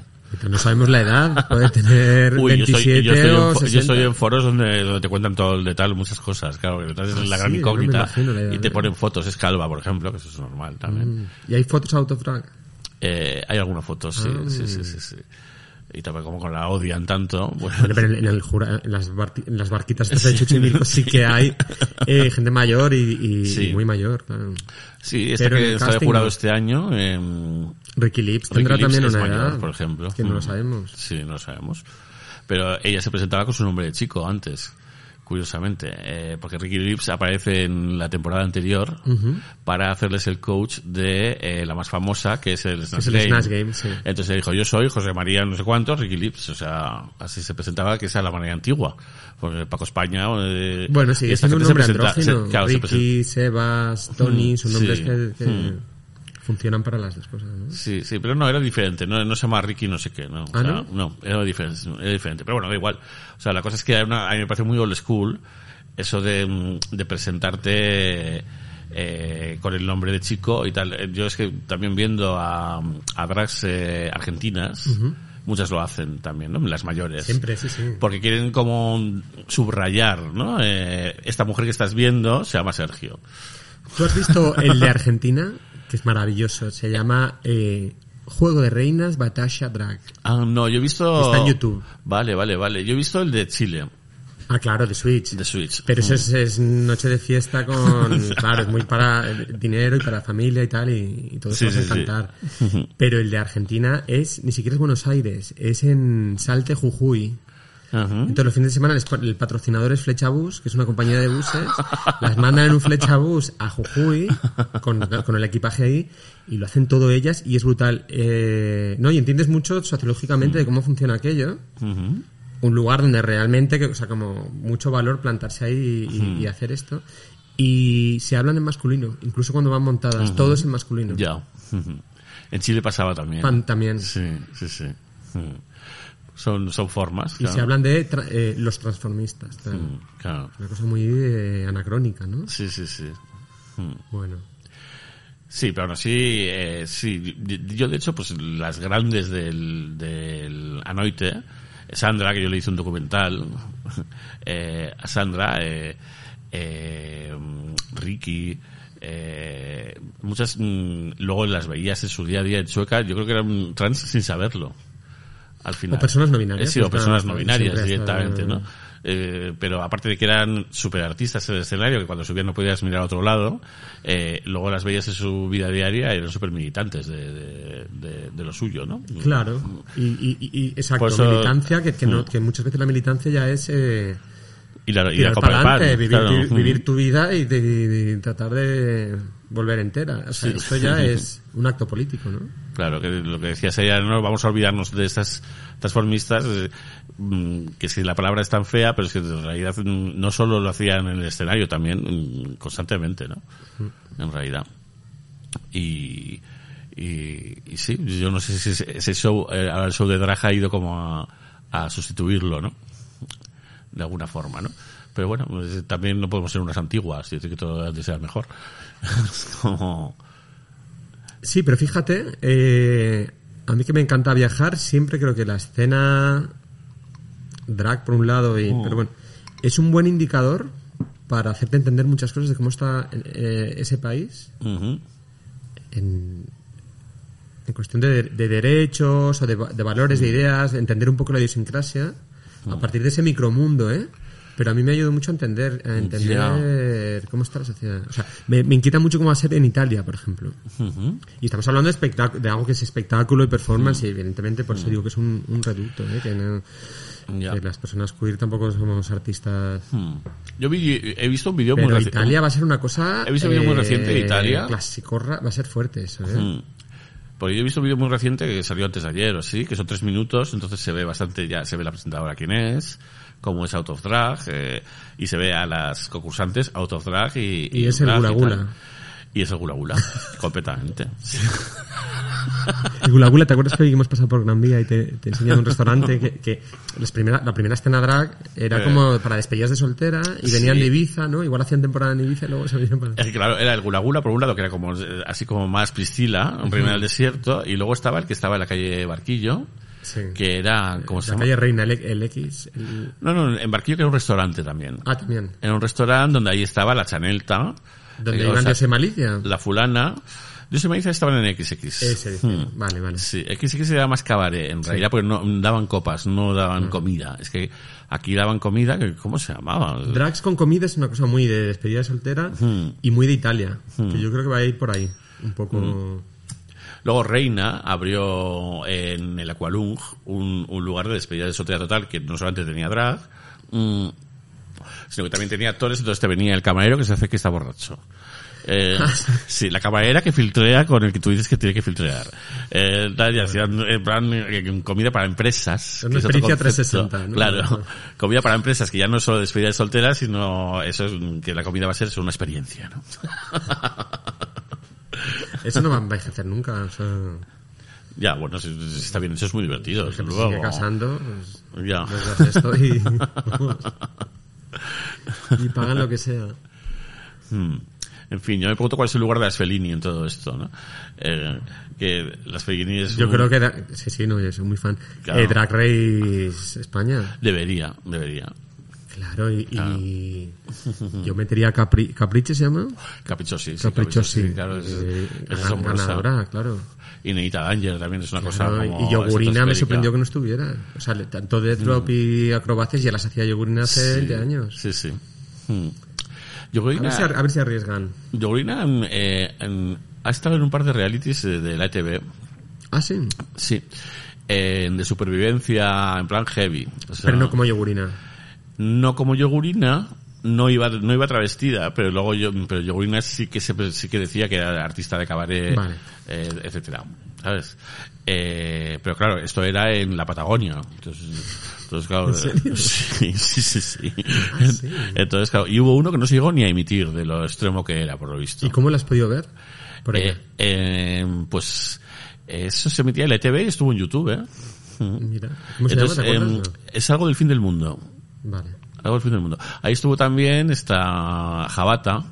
No sabemos la edad. Puede tener Uy, yo 27 estoy, yo, estoy en, o fo- yo 60. estoy en foros donde, donde te cuentan todo el detalle, muchas cosas, claro, es Ah, la gran sí, yo no me incógnita imagino la edad y te de- ponen fotos, es calva, por ejemplo, que eso es normal también. Mm. Y hay fotos out of drag. Eh, hay algunas fotos, sí, Ah. sí, sí, sí, sí. Y también como con la odian tanto, pues, Bueno, pero en, en el jura- en, las barti- en las barquitas de Chuchimilco sí que hay eh, gente mayor y, y- Sí. y muy mayor, claro. sí, esta Pero en que está de jurado no. este año, em, Ricky Lips Ricky tendrá Lips también es una edad. por ejemplo. Que no lo Mm. sabemos. Sí, no lo sabemos. Pero ella se presentaba con su nombre de chico antes, curiosamente, eh, porque Ricky Lips aparece en la temporada anterior para hacerles el coach de eh, la más famosa, que es el Snatch Es el Game. Snatch Game, sí. Entonces dijo, yo soy José María no sé cuántos, Ricky Lips, o sea, así se presentaba, que esa es la manera antigua. Porque Paco España... eh, Bueno, esta siendo un gente se nombre presenta- se- andrógino. claro, se Ricky, Sebas, Tony, son nombres sí. que, que Mm. Funcionan para las dos cosas, ¿no? Sí, sí, pero no, era diferente, no, no se llama Ricky no sé qué, no. O ¿Ah, sea, no? era diferente, era diferente, pero bueno, da igual. O sea, la cosa es que hay una, a mí me parece muy old school eso de, mm, de presentarte eh, con el nombre de chico y tal. Eh, Yo es que también viendo a, a drags eh, argentinas, muchas lo hacen también, ¿no? Las mayores. Siempre, sí, sí. Porque quieren como subrayar, ¿no? Eh, esta mujer que estás viendo se llama Sergio. ¿Tú has visto el de Argentina? Que es maravilloso. Se llama eh, Juego de Reinas Batasha Drag. Ah, no, yo he visto... Está en YouTube. Vale, vale, vale. Yo he visto el de Chile. Ah, claro, de Switch. de Switch. Pero eso es, es noche de fiesta con... Claro, es muy para dinero y para familia y tal, y, y todo eso Sí, vas a sí, sí. encantar. Pero el de Argentina es, ni siquiera es Buenos Aires, es en Salte, Jujuy. Ajá. Entonces los fines de semana les el patrocinador es Flechabús, que es una compañía de buses, las mandan en un Flechabús a Jujuy con, con el equipaje ahí y lo hacen todo ellas y es brutal. Eh, no, y entiendes mucho sociológicamente de cómo funciona aquello. Ujú. Un lugar donde realmente, que, o sea, como mucho valor plantarse ahí y, hacer esto. Y se hablan en masculino, incluso cuando van montadas, todo es en masculino. Ya. En Chile pasaba también. Pan también. Sí, sí, sí. Son, son formas. Y claro. se hablan de tra- eh, los transformistas. Mm, Claro. Una cosa muy eh, anacrónica, ¿no? Sí, sí, sí. Mm. Bueno. Sí, pero aún así, eh, sí. Yo, de hecho, pues las grandes del, del Anoite, Sandra, que yo le hice un documental, eh, a Sandra, eh, eh, Ricky, eh, muchas, mm, luego las veías en su día a día en Chueca, yo creo que eran trans sin saberlo. Al final. O personas no binarias, Eh, sí, o personas no binarias directamente, ¿no? Eh, pero aparte de que eran super artistas en el escenario, que cuando subían no podías mirar a otro lado, eh, luego las veías en su vida diaria eran super militantes de, de, de- de lo suyo, ¿no? Claro, y, y, y- y- exacto, militancia, que, que, no, Mm. que muchas veces la militancia ya es eh, Y la, y la pan, vivir, claro. vivir, Mm. vivir tu vida y, de tratar de volver entera. O sea, Sí. esto ya es un acto político, ¿no? Claro, que lo que decías ella, no vamos a olvidarnos de estas transformistas, eh, mm, que si la palabra es tan fea, pero es que en realidad mm, no solo lo hacían en el escenario, también mm, constantemente, ¿no? En realidad. Y, y, y sí, yo no sé si ese, show, eh, ahora el show de Draja ha ido como a, a sustituirlo, ¿no? De alguna forma, ¿no? Pero bueno, pues, también no podemos ser unas antiguas, y decir que todo ha de ser mejor. Es como... Sí, pero fíjate, eh, a mí que me encanta viajar, siempre creo que la escena drag por un lado, y, Oh. pero bueno, es un buen indicador para hacerte entender muchas cosas de cómo está eh, ese país en, en cuestión de, de derechos o de, va- de valores, de ideas, de entender un poco la idiosincrasia a partir de ese micromundo, ¿eh? Pero a mí me ayudó mucho a entender, a entender cómo está la sociedad. O sea, me, me inquieta mucho cómo va a ser en Italia, por ejemplo. Ujú. Y estamos hablando de, de algo que es espectáculo y performance, y evidentemente por eso digo que es un, un reducto, ¿eh? que, no- Ya. que las personas queer tampoco somos artistas. Hmm. Yo vi, he visto un vídeo muy reciente. Italia va a ser una cosa. He visto un vídeo muy reciente de Italia. Clasicorra, va a ser fuerte eso, ¿eh? Hmm. Porque yo he visto un vídeo muy reciente que salió antes de ayer o sí, que son tres minutos, entonces se ve bastante, ya se ve la presentadora quién es, cómo es Out of Drag, eh, y se ve a las concursantes Out of Drag y... Y es el Gula y Gula. Y es el Gula Gula, completamente. Y Gula Gula, ¿te acuerdas que hoy hemos pasado por Gran Vía y te, te enseñado un restaurante que, que las primera, la primera escena drag era Eh. como para despedidas de soltera y venían Sí. de Ibiza, ¿no? Igual hacían temporada en Ibiza y luego se venían para... Es que claro, era el Gula Gula por un lado, que era como eh, así como más Priscila, un reino del desierto, y luego estaba el que estaba en la calle Barquillo, Sí. que era, ¿cómo se La llama? calle Reina, el, el X. el- No, no, en Barquillo que era un restaurante también. Ah, también. Era un restaurante donde ahí estaba la Chanelta, Donde eh, iban de Malicia. la fulana. Dios y Malicia estaban en XX. Ese. Hmm. Vale, vale. Sí, XX era más cabaret, en realidad, porque no daban copas, no daban comida. Es que aquí daban comida, que ¿cómo se llamaba? Drags con comida es una cosa muy de despedida de soltera Hmm. y muy de Italia. Que yo creo que va a ir por ahí. Un poco... Luego Reina abrió en el Aqualung un, un lugar de despedida de soltera total que no solamente tenía drag, mm, sino que también tenía actores, entonces te venía el camarero que se hace que está borracho. Eh, sí, la camarera que filtrea con el que tú dices que tiene que filtrear. Eh, y hacían en plan eh, comida para empresas. una es experiencia concepto. 360, ¿no? Claro. Comida para empresas que ya no es solo despedida de soltera, sino eso es que la comida va a ser una experiencia, ¿no? Eso no vais a hacer nunca. O sea, Ya, bueno, si, si está bien, eso es muy divertido. luego. sigue casando, pues, Ya. esto y... pagan lo que sea. Hmm. En fin, yo me pregunto cuál es el lugar de las Fellini en todo esto, ¿no? Eh, que las Fellini es Yo un- creo que... da- Sí, sí, no, yo soy muy fan. Claro. Eh, Drag Race España. Debería, debería. Claro, y, y yo metería Capri, ¿se llama? Caprichosi. sí. Claro, es, Eh, es gran- ganadora, claro. Y Neita Danger también es una cosa como y Yogurina me sorprendió que no estuviera. O sea, tanto de drop y acrobacias ya las hacía Yogurina hace Sí, 20 años. Sí, sí. Hmm. A Yogurina, ver, si, a ver si arriesgan. Yogurina, eh, en- ha estado en un par de realities eh, de la ETV. Ah, sí. Sí. Eh, de supervivencia en plan heavy. O sea, Pero no como Yogurina. No como Yogurina, no iba, no iba travestida, pero luego yo, pero Yogurina sí que se, sí que decía que era artista de cabaret, Vale. eh, etcétera. ¿Sabes? Eh, pero claro, esto era en la Patagonia. Entonces, entonces claro, sí, sí, sí, sí. sí. Entonces, claro, y hubo uno que no se llegó ni a emitir de lo extremo que era, por lo visto. ¿Y cómo lo has podido ver? Por Eh, eh, pues, eso se emitía en la ETV y estuvo en YouTube, ¿eh? Mira. ¿Cómo se Entonces, llama? ¿Te acuerdas? em, No. es algo del fin del mundo. Vale. Algo del fin del mundo. Ahí estuvo también esta Jabata,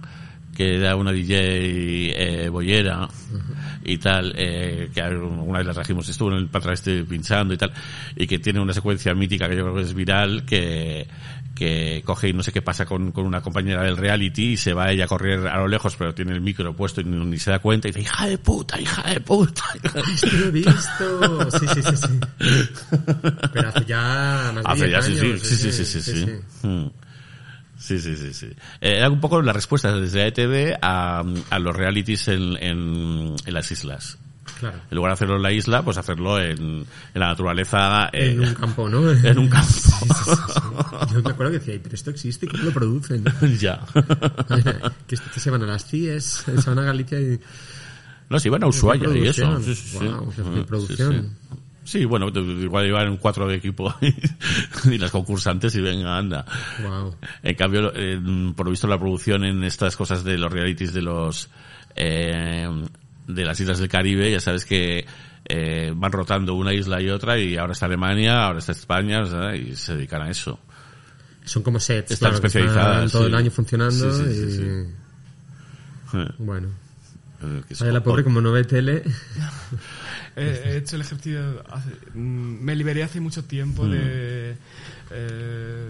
que era una DJ eh, boyera y tal, eh, que alguna vez la trajimos, estuvo en el Patra este pinchando y tal, y que tiene una secuencia mítica que yo creo que es viral, que, que coge y no sé qué pasa con, con una compañera del reality y se va ella a correr a lo lejos, pero tiene el micro puesto y ni, se da cuenta y dice, hija de puta, hija de puta. Esto lo he visto. Sí, sí, sí, sí. Pero hace ya más Hace 10 ya, sí, sí, años, sí, sí, sí, sí, sí. Mm. Sí, sí, sí, sí. Eh, Era un poco la respuesta desde la ETV a, a los realities en, en, en las islas. Claro. En lugar de hacerlo en la isla, pues hacerlo en, en la naturaleza. eh, En un campo, ¿no? en un campo. Yo me acuerdo que decía, "Ay, pero esto existe, ¿cómo lo producen? ya. que, se van a las CIES, se van a Galicia y... No, si iban a Ushuaia y eso. producción. Sí, producción. bueno, igual iban cuatro de equipo y las concursantes y venga, anda. Wow. En cambio, eh, por lo visto la producción en estas cosas de los realities de los eh, de las islas del Caribe, ya sabes que eh, van rotando una isla y otra y ahora está Alemania, ahora está España, o sea, y se dedican a eso. Son como sets, Están claro, especializadas, todo sí. el año funcionando Sí, sí, sí, y... sí, Eh, Bueno. eh, Vaya la pobre como no ve tele. Eh, he hecho el ejercicio, hace- mm, me liberé hace mucho tiempo de, eh,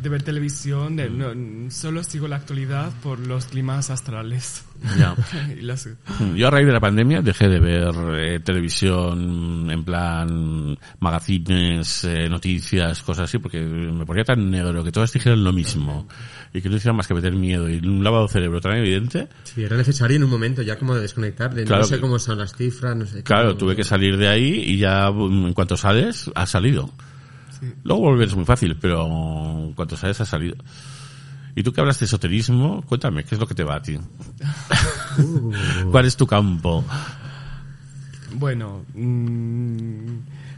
de ver televisión, de- no, solo sigo la actualidad por los climas astrales. Ya. Y las- Yo a raíz de la pandemia dejé de ver eh, televisión en plan magazines, eh, noticias, cosas así, porque me ponía tan negro que todas dijeran lo mismo y que no hicieran más que meter miedo y un lavado de cerebro tan evidente. Si era necesario en un momento ya como de desconectar, de Claro no sé cómo son las cifras, no sé. Claro, cómo- tuve que salir de ahí y ya mm, en cuanto sales, has salido. Luego volver es muy fácil, pero en cuanto sales, has salido. Y tú que hablas de esoterismo, cuéntame, ¿qué es lo que te va a ti? Uh. ¿Cuál es tu campo? Bueno, mm,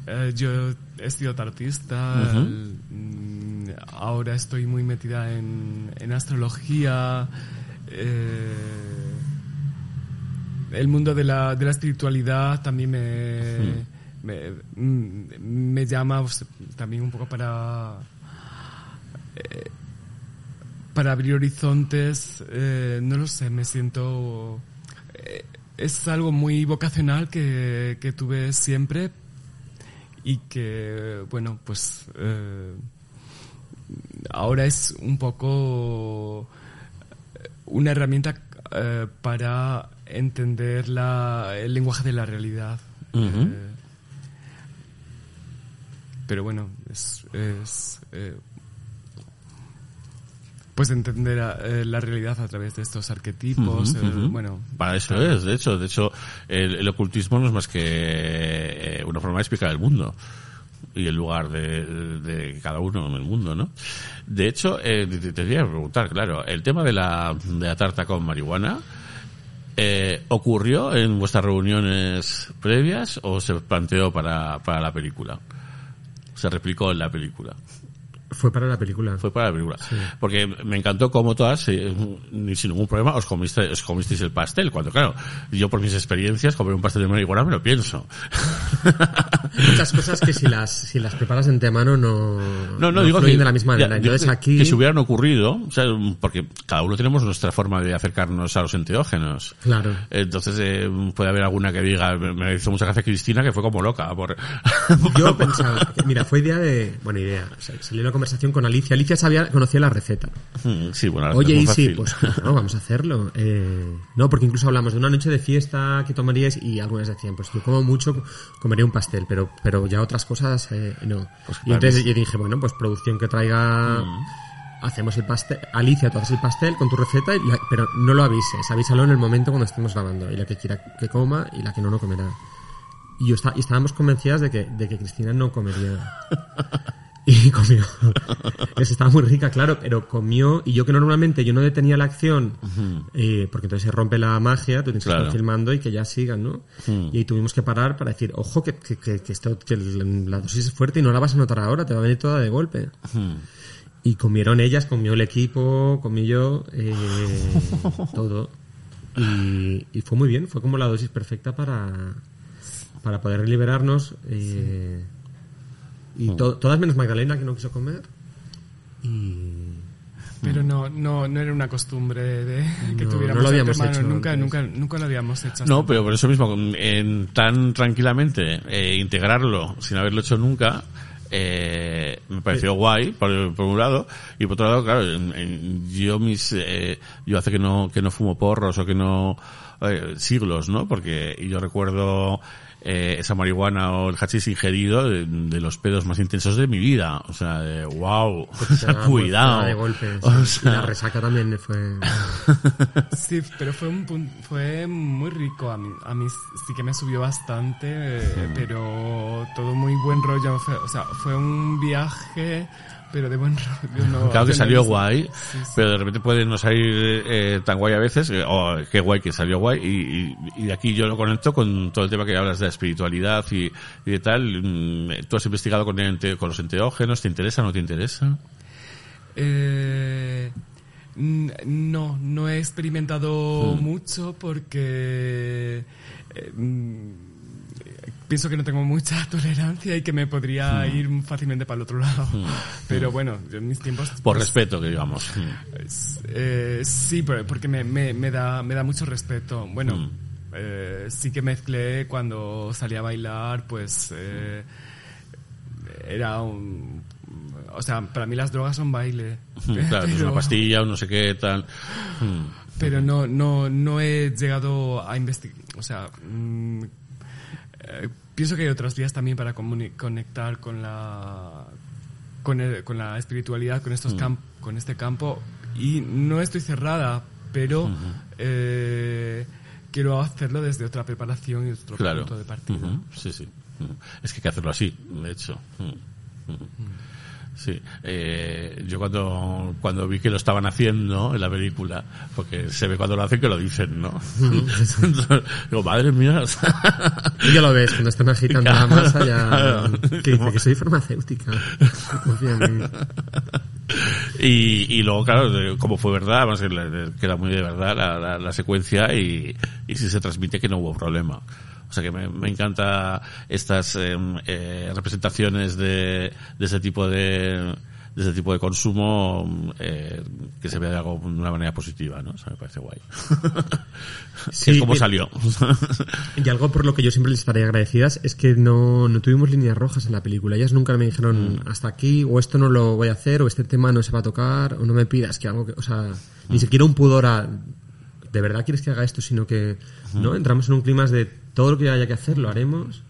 eh, yo he sido artista, Ujú. mm, ahora estoy muy metida en, en astrología, eh, el mundo de la, de la espiritualidad también me, mm, me llama pues, también un poco para... eh, para abrir horizontes, eh, no lo sé, me siento... eh, es algo muy vocacional que, que tuve siempre y que, bueno, pues ahora es un poco una herramienta para entender la, el lenguaje de la realidad. Pero bueno, es, es eh, pues entender eh, la realidad a través de estos arquetipos. Bueno, Para eso es, de hecho, de hecho, el, el ocultismo no es más que eh, una forma de explicar el mundo y el lugar de, de cada uno en el mundo, ¿no? De hecho, eh, te, te quería preguntar, claro, el tema de la, de la tarta con marihuana, eh, ¿ocurrió en vuestras reuniones previas o se planteó para, para la película? Se replicó en la película. Fue para la película. Fue para la película. Porque me encantó como todas, eh, ni sin ningún problema, os, comiste, os comisteis el pastel. Cuando, claro, yo por mis experiencias, comer un pastel de marihuana me lo pienso. Muchas cosas que si las, si las preparas en mano no, No, no, digo que, de la misma ya, manera. digo Entonces que, aquí... que si hubieran ocurrido, o sea, porque cada uno tenemos nuestra forma de acercarnos a los enteógenos. Claro. Entonces, eh, puede haber alguna que diga, me, hizo mucha gracia Cristina, que fue como loca. Por... Yo pensaba, mira, fue idea de, buena idea, o sea, salió la conversación con Alicia. Alicia sabía, conocía la receta. Mm, Sí, bueno, Oye, y sí, pues no, vamos a hacerlo. Eh, no, porque incluso hablamos de una noche de fiesta que tomaríais y algunas decían, pues yo como mucho comería un pastel, pero pero ya otras cosas eh, no. Pues y claro. entonces yo dije, bueno, pues producción que traiga... Hacemos el pastel. Alicia, tú haces el pastel con tu receta, y la- pero no lo avises. Avísalo en el momento cuando estemos grabando. Y la que quiera que coma y la que no, no comerá. Y, yo está- y estábamos convencidas de que, de que Cristina no comería. Y comió. Eso estaba muy rica, claro, pero comió. Y yo que normalmente yo no detenía la acción, eh, porque entonces se rompe la magia, tú tienes que estar filmando y que ya sigan, ¿no? Y ahí tuvimos que parar para decir, ojo, que, que, que, que esto, que la dosis es fuerte y no la vas a notar ahora, te va a venir toda de golpe. Y comieron ellas, comió el equipo, comí yo, eh, todo. Y, y fue muy bien, fue como la dosis perfecta para, para poder liberarnos. eh, y to- todas menos Magdalena, que no quiso comer. Y Pero no, no, no era una costumbre de que No, tuviéramos no lo habíamos hecho nunca, antes. nunca, nunca lo habíamos hecho. No, pero por eso mismo, en, tan tranquilamente, eh, integrarlo sin haberlo hecho nunca, eh, me pareció guay, por, por un lado, y por otro lado, claro, en- en- yo mis, eh, yo hace que no, que no fumo porros o que no, eh, siglos, ¿no? Porque y yo recuerdo, eh, esa marihuana o el hachís ingerido de, de los pedos más intensos de mi vida. O sea, de wow, da cuidado. de golpe. O sí. Y sea, la resaca también fue. Sí, pero fue un pun- fue muy rico a mí, a mí sí que me subió bastante, pero todo muy buen rollo, fue- o sea, fue un viaje, pero de buen rollo. No, Claro que salió guay, Sí, sí. pero de repente puede no salir eh, tan guay a veces, eh, o qué guay que salió guay, y, y- aquí yo lo conecto con todo el tema que hablas de la espiritualidad y, y de tal. Mm, ¿Tú has investigado con, el con los enteógenos? ¿Te interesa o no te interesa? Eh, no, no he experimentado Hmm. mucho porque eh, mm, pienso que no tengo mucha tolerancia y que me podría Hmm. ir fácilmente para el otro lado. Pero bueno, yo en mis tiempos... Por pues, respeto, que digamos. Mm. eh, sí, pero- porque me, me, me da, me da mucho respeto. Bueno, Mm. eh, sí que mezclé cuando salí a bailar, pues eh, era un... O sea, para mí las drogas son baile. Claro, es una pastilla, un no sé qué, tal. Pero no, no, no he llegado a investigar. O sea, mm, eh, pienso que hay otros días también para conectar con la, con, el- con la espiritualidad, con, estos camp- con este campo. Y no estoy cerrada, pero eh, quiero hacerlo desde otra preparación y otro Claro. punto de partida. Sí, sí. Es que hay que hacerlo así, de hecho. Sí, eh, yo cuando, cuando vi que lo estaban haciendo en la película, porque se ve cuando lo hacen que lo dicen, ¿no? Entonces, digo, madre mía. Y ya lo ves, cuando están agitando la masa ya... Claro. Que dice que soy farmacéutica. Y, y luego, claro, como fue verdad, vamos a decir, la- que era muy de verdad la, la, la secuencia y, y sí se transmite que no hubo problema. O sea que me, me encanta estas em, eh, representaciones de, de ese tipo de de ese tipo de consumo eh, que se vea de, algo, de una manera positiva, ¿no? O sea, me parece guay. Sí, es como mira, salió. Y algo por lo que yo siempre les estaré agradecidas es que no, no tuvimos líneas rojas en la película. Ellas nunca me dijeron hasta aquí, o esto no lo voy a hacer, o este tema no se va a tocar, o no me pidas que algo que, o sea, ni siquiera un pudor a, ¿de verdad quieres que haga esto? Sino que, ¿no? Entramos en un clima de todo lo que haya que hacer, lo haremos.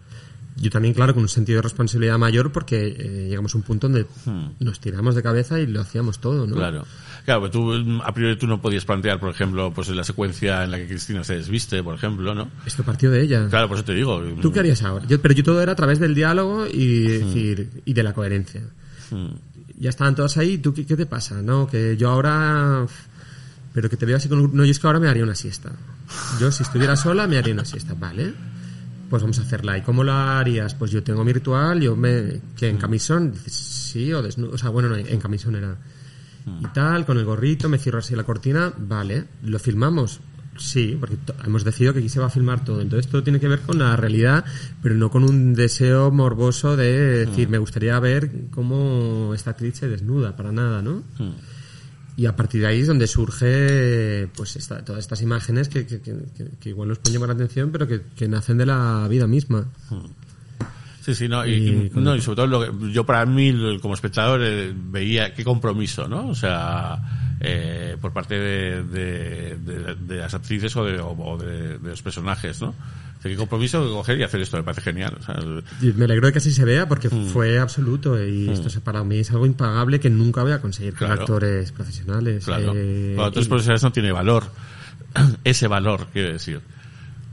Yo también, claro, con un sentido de responsabilidad mayor porque eh, llegamos a un punto donde nos tiramos de cabeza y lo hacíamos todo, ¿no? Claro. Claro, pero tú, a priori tú no podías plantear, por ejemplo, pues la secuencia en la que Cristina se desviste, por ejemplo, ¿no? Esto partió de ella. Claro, por eso te digo. ¿Tú qué harías ahora? Yo- pero yo todo era a través del diálogo y, decir, y de la coherencia. Ya estaban todos ahí, ¿tú qué, qué te pasa? No, que yo ahora... Pero que te veo así con... un- No, yo es que ahora me haría una siesta. Yo si estuviera sola me haría una siesta, ¿vale? Pues vamos a hacerla. ¿Y cómo la harías? Pues yo tengo mi ritual, yo me... que en camisón? Dices, Sí, o desnudo. O sea, bueno, no, en camisón era. Y tal, con el gorrito, me cierro así la cortina, vale. ¿Lo filmamos? Sí, porque hemos decidido que aquí se va a filmar todo. Entonces todo tiene que ver con la realidad, pero no con un deseo morboso de decir, me gustaría ver cómo esta actriz se desnuda, para nada, ¿no? Y a partir de ahí es donde surge pues esta- todas estas imágenes que, que, que- que- igual nos pueden llamar la atención, pero que, que nacen de la vida misma. Sí, sí, no, y, con no, y sobre todo lo que- yo para mí como espectador eh, veía qué compromiso, ¿no? O sea, eh, por parte de, de, de- de las actrices o de, o- de, los personajes, ¿no? O sea, qué compromiso de coger y hacer esto, me parece genial. O sea, el- Y me alegro de que así se vea porque Mm. fue absoluto y esto se- para mí es algo impagable que nunca voy a conseguir con Claro. actores profesionales. claro, Eh, para otros y- profesionales no tiene valor. Ese valor, quiero decir.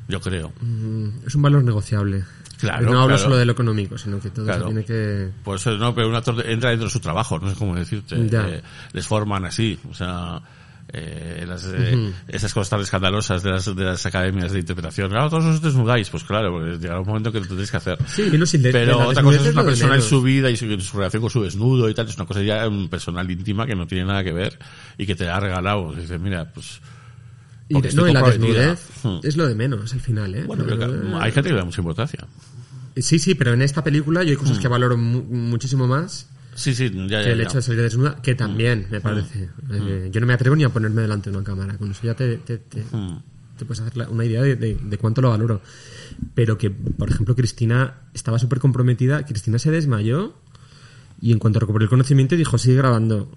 Yo creo. Mm, es un valor negociable. Claro, no hablo claro. solo de lo económico, sino que todo Claro. se tiene que... Por eso no, pero un actor entra dentro de su trabajo, no sé cómo decirte. Eh, les forman así, o sea, eh, las, eh, esas cosas tan escandalosas de las, de las academias de interpretación. Claro, todos os desnudáis, pues claro, porque llegará un momento que lo tendréis que hacer. Sí, y no, pero otra cosa es una persona en su vida y su, su relación con su desnudo y tal, es una cosa ya mm, personal íntima que no tiene nada que ver y que te ha regalado. Dices, mira, pues... Y, no, y la desnudez Hmm. es lo de menos al final, ¿eh? Bueno, pero Pero, claro, hay gente que le da mucha importancia. Sí, sí, pero en esta película yo hay cosas que valoro mu- muchísimo más Sí, sí, ya, que el ya. hecho de salir desnuda, que también me parece. Eh, yo no me atrevo ni a ponerme delante de una cámara, con eso ya te, te, te, Mm. te puedes hacer una idea de, de- de cuánto lo valoro. Pero que, por ejemplo, Cristina estaba súper comprometida, Cristina se desmayó y en cuanto recuperó el conocimiento dijo, sigue grabando.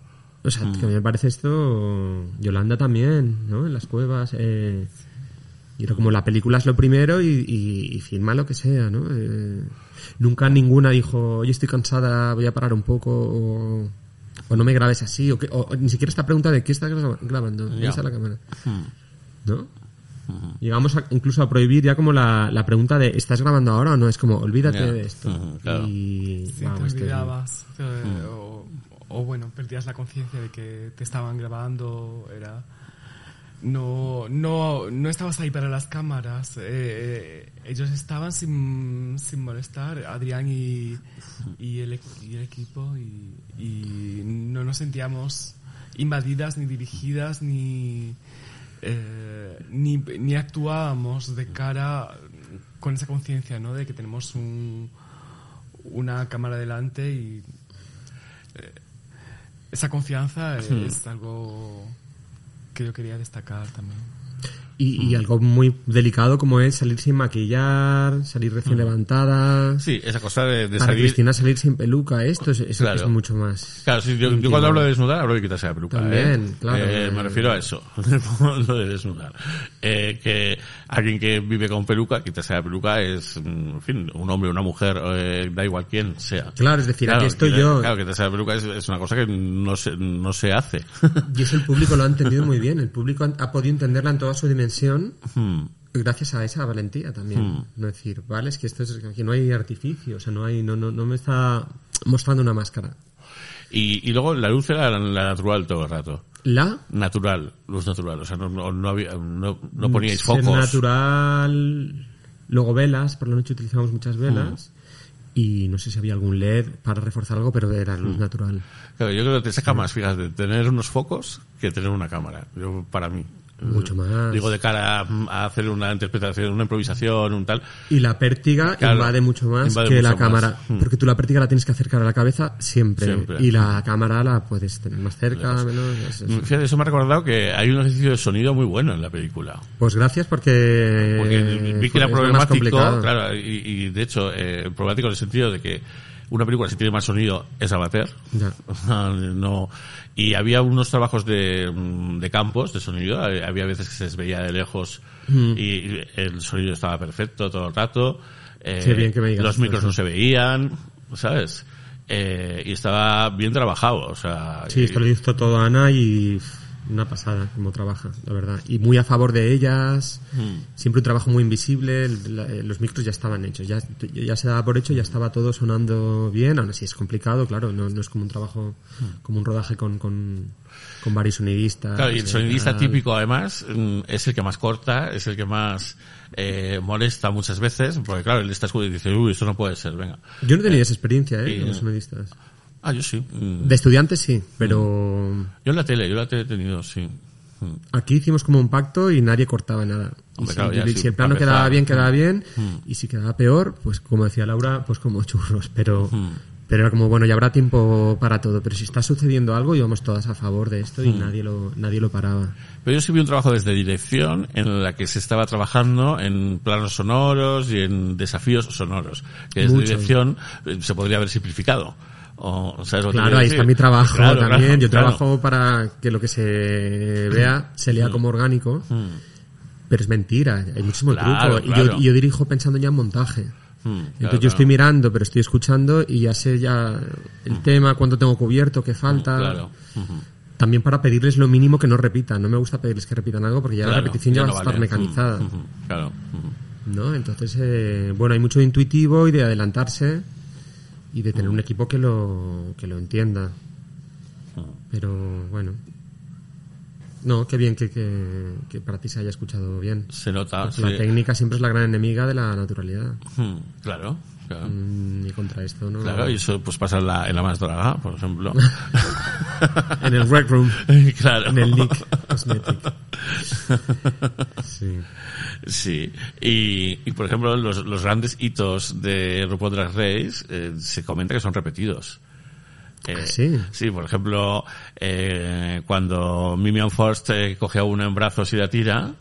O sea, Mm. que a mí me parece esto... Yolanda también, ¿no? En las cuevas. Eh, y era como la película es lo primero y, y, y filma lo que sea, ¿no? Eh, nunca ninguna dijo, oye, estoy cansada, voy a parar un poco, o, o no me grabes así, o, que- o- o ni siquiera esta pregunta de qué estás gra- grabando, ¿dónde Ya. está la cámara? Mm. ¿No? Llegamos a- incluso a prohibir ya como la, la pregunta de ¿estás grabando ahora o no? Es como, olvídate de esto. Ujú, claro. Y Si vamos, te este- olvidabas, eh, o, o bueno, perdías la conciencia de que te estaban grabando, era... No, no, no estabas ahí para las cámaras, eh, eh, ellos estaban sin, sin molestar, Adrián y, y, el, equ- y el equipo, y, y no nos sentíamos invadidas, ni dirigidas, ni, eh, ni, ni actuábamos de cara con esa conciencia, ¿no? De que tenemos un, una cámara delante y eh, esa confianza es algo que yo quería destacar también. Y, y algo muy delicado como es salir sin maquillar, salir recién levantada. Sí, esa cosa de, de Para salir... Cristina salir sin peluca, esto es, eso Claro. es mucho más. Claro, sí, yo, yo cuando hablo de desnudar hablo de quitarse la peluca. También, ¿eh? claro. Eh, me refiero a eso, lo de desnudar. Eh, que alguien que vive con peluca, quitarse la peluca es, mm, en fin, un hombre, una mujer, eh, da igual quién sea. Claro, es decir, aquí estoy yo. Claro, quitarse la peluca es, es una cosa que no se, no se hace. Y eso el público lo ha entendido muy bien. El público ha- podido entenderla en toda su dimensión Hmm. gracias a esa valentía también. Hmm. No decir, vale, es que esto es, aquí no hay artificio, o sea, no hay, no, no, no me está mostrando una máscara. Y, y luego la luz era la, la natural todo el rato. La Natural, luz natural. O sea, no, no, no había, no, no poníais focos. natural, luego velas, por la noche utilizamos muchas velas. Y no sé si había algún LED para reforzar algo, pero era Hmm. luz natural. Claro, yo creo que te saca más, fíjate, tener unos focos que tener una cámara. Yo, para mí. Mucho más. Digo, de cara a, hacer una interpretación, una improvisación, un tal. Y la pértiga Claro, invade mucho más invade que mucho la más. cámara. Mm. Porque tú la pértiga la tienes que acercar a la cabeza siempre. Siempre. Y la cámara la puedes tener más cerca, menos. es- es- Fíjate, eso me ha recordado que hay un ejercicio de sonido muy bueno en la película. Pues gracias porque. Porque vi que era problemático, claro, y, y de hecho, eh, problemático en el sentido de que una película si tiene más sonido es amateur. Ya. no, y había unos trabajos de, de campos de sonido, eh, había veces que se les veía de lejos Mm. y el sonido estaba perfecto todo el rato. eh, Qué bien que me digas los micros no se veían, ¿sabes? Eh, y estaba bien trabajado, o sea... Sí, y- esto lo hizo todo Ana y una pasada como trabaja, la verdad. Y muy a favor de ellas, Mm. siempre un trabajo muy invisible, la- eh, los micros ya estaban hechos, ya, ya se daba por hecho, ya estaba todo sonando bien, aún así es complicado, claro, no, no es como un trabajo, como un rodaje con, con, con varios sonidistas. Claro, y el eh, sonidista típico además mm, es el que más corta, es el que más eh, molesta muchas veces, porque claro, él está escuchando y dice, uy, esto no puede ser, venga. Yo no tenía esa experiencia, ¿eh? y- los sonidistas. Ah, yo sí. mm. De estudiantes sí, pero Yo en la tele, yo en la tele he tenido, sí. Mm. aquí hicimos como un pacto y nadie cortaba nada. Y Hombre, si, claro, ya, y sí, si el plano quedaba bien, quedaba bien, Mm. y si quedaba peor, pues como decía Laura, pues como churros, pero Mm. Pero era como, bueno, ya habrá tiempo para todo, pero si está sucediendo algo, íbamos todas a favor de esto Mm. y nadie lo, nadie lo paraba. Pero yo sí vi un trabajo desde dirección en la que se estaba trabajando en planos sonoros y en desafíos sonoros. Que desde Mucho. dirección eh, se podría haber simplificado. O, ¿sabes lo que Claro, ahí decir? está mi trabajo Claro, también. claro, Yo trabajo para que lo que se vea se lea como orgánico, pero es mentira. Hay muchísimo Mm. Claro, truco. Y, yo, y yo dirijo pensando ya en montaje. Mm, Entonces claro, yo estoy mirando, pero estoy escuchando y ya sé ya el tema, cuánto tengo cubierto, qué falta. Mm. También para pedirles lo mínimo que no repitan. No me gusta pedirles que repitan algo porque ya la repetición ya, ya va a estar vale. mecanizada. Mm, Claro. ¿no? Entonces, eh, bueno, hay mucho de intuitivo y de adelantarse y de tener un equipo que lo, que lo entienda. Pero bueno. No, qué bien que, que, que para ti se haya escuchado bien. Se nota, sí. La técnica siempre es la gran enemiga de la naturalidad. Mm, Claro, claro. Mm, Y contra esto, ¿no? Claro, y eso pues pasa en la, en la más draga, por ejemplo. En el Rec Room, claro. en el Nick Cosmetic. Sí. Sí, y, y por ejemplo los, los grandes hitos de RuPaul Drag Race eh, se comenta que son repetidos. Eh, ¿Ah, sí? Sí, por ejemplo, eh, cuando Mimian Forst eh, coge a uno en brazos y la tira,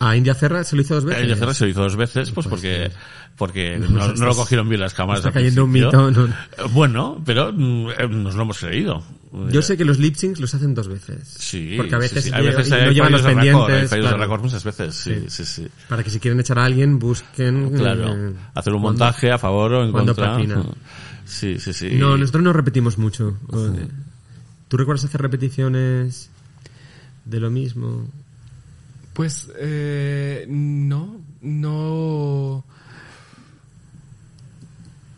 A India Ferra se lo hizo dos veces. ella Ferrer se lo hizo dos veces, pues porque, porque no, no lo cogieron bien las cámaras. está cayendo un mito, no. Eh, Bueno, pero mm, eh, nos lo hemos creído. Yo sé que los lip syncs los hacen dos veces. Sí, Porque a sí, veces, sí. Hay veces y hay no llevan los pendientes. de claro. récord muchas veces, sí, sí, sí. Para que si quieren echar a alguien, busquen. Claro, eh, hacer un cuando- montaje a favor o en cuando contra. patina. Sí, sí, sí. No, nosotros no repetimos mucho. ¿Tú recuerdas hacer repeticiones de lo mismo? Pues eh, no, no,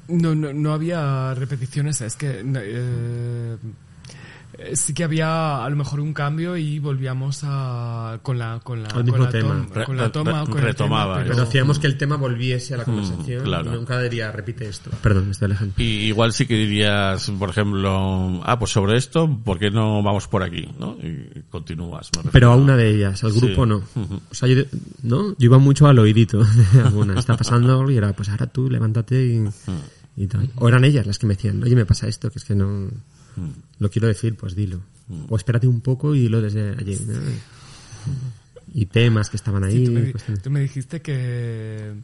no, no, había repeticiones. Es que eh, sí que había a lo mejor un cambio y volvíamos a con la con la con mismo la, tema. tom- con la Re- toma re- con el retomaba, tema, Pero pero- hacíamos que el tema volviese a la conversación. claro. y nunca diría, repite esto. Perdón, estoy alejando. Y igual sí que dirías, por ejemplo, ah, pues sobre esto, ¿por qué no vamos por aquí? ¿no? Y continúas. Pero a una de ellas, al grupo Sí. no. O sea, yo, ¿no? yo iba mucho al oídito de alguna. Está pasando algo y era, pues ahora tú levántate y, y tal. O eran ellas las que me decían, oye, me pasa esto, que es que no... Lo quiero decir, pues dilo. O espérate un poco y dilo desde allí. ¿no? Y temas que estaban ahí. Sí, tú, me, cuestiones. tú me dijiste que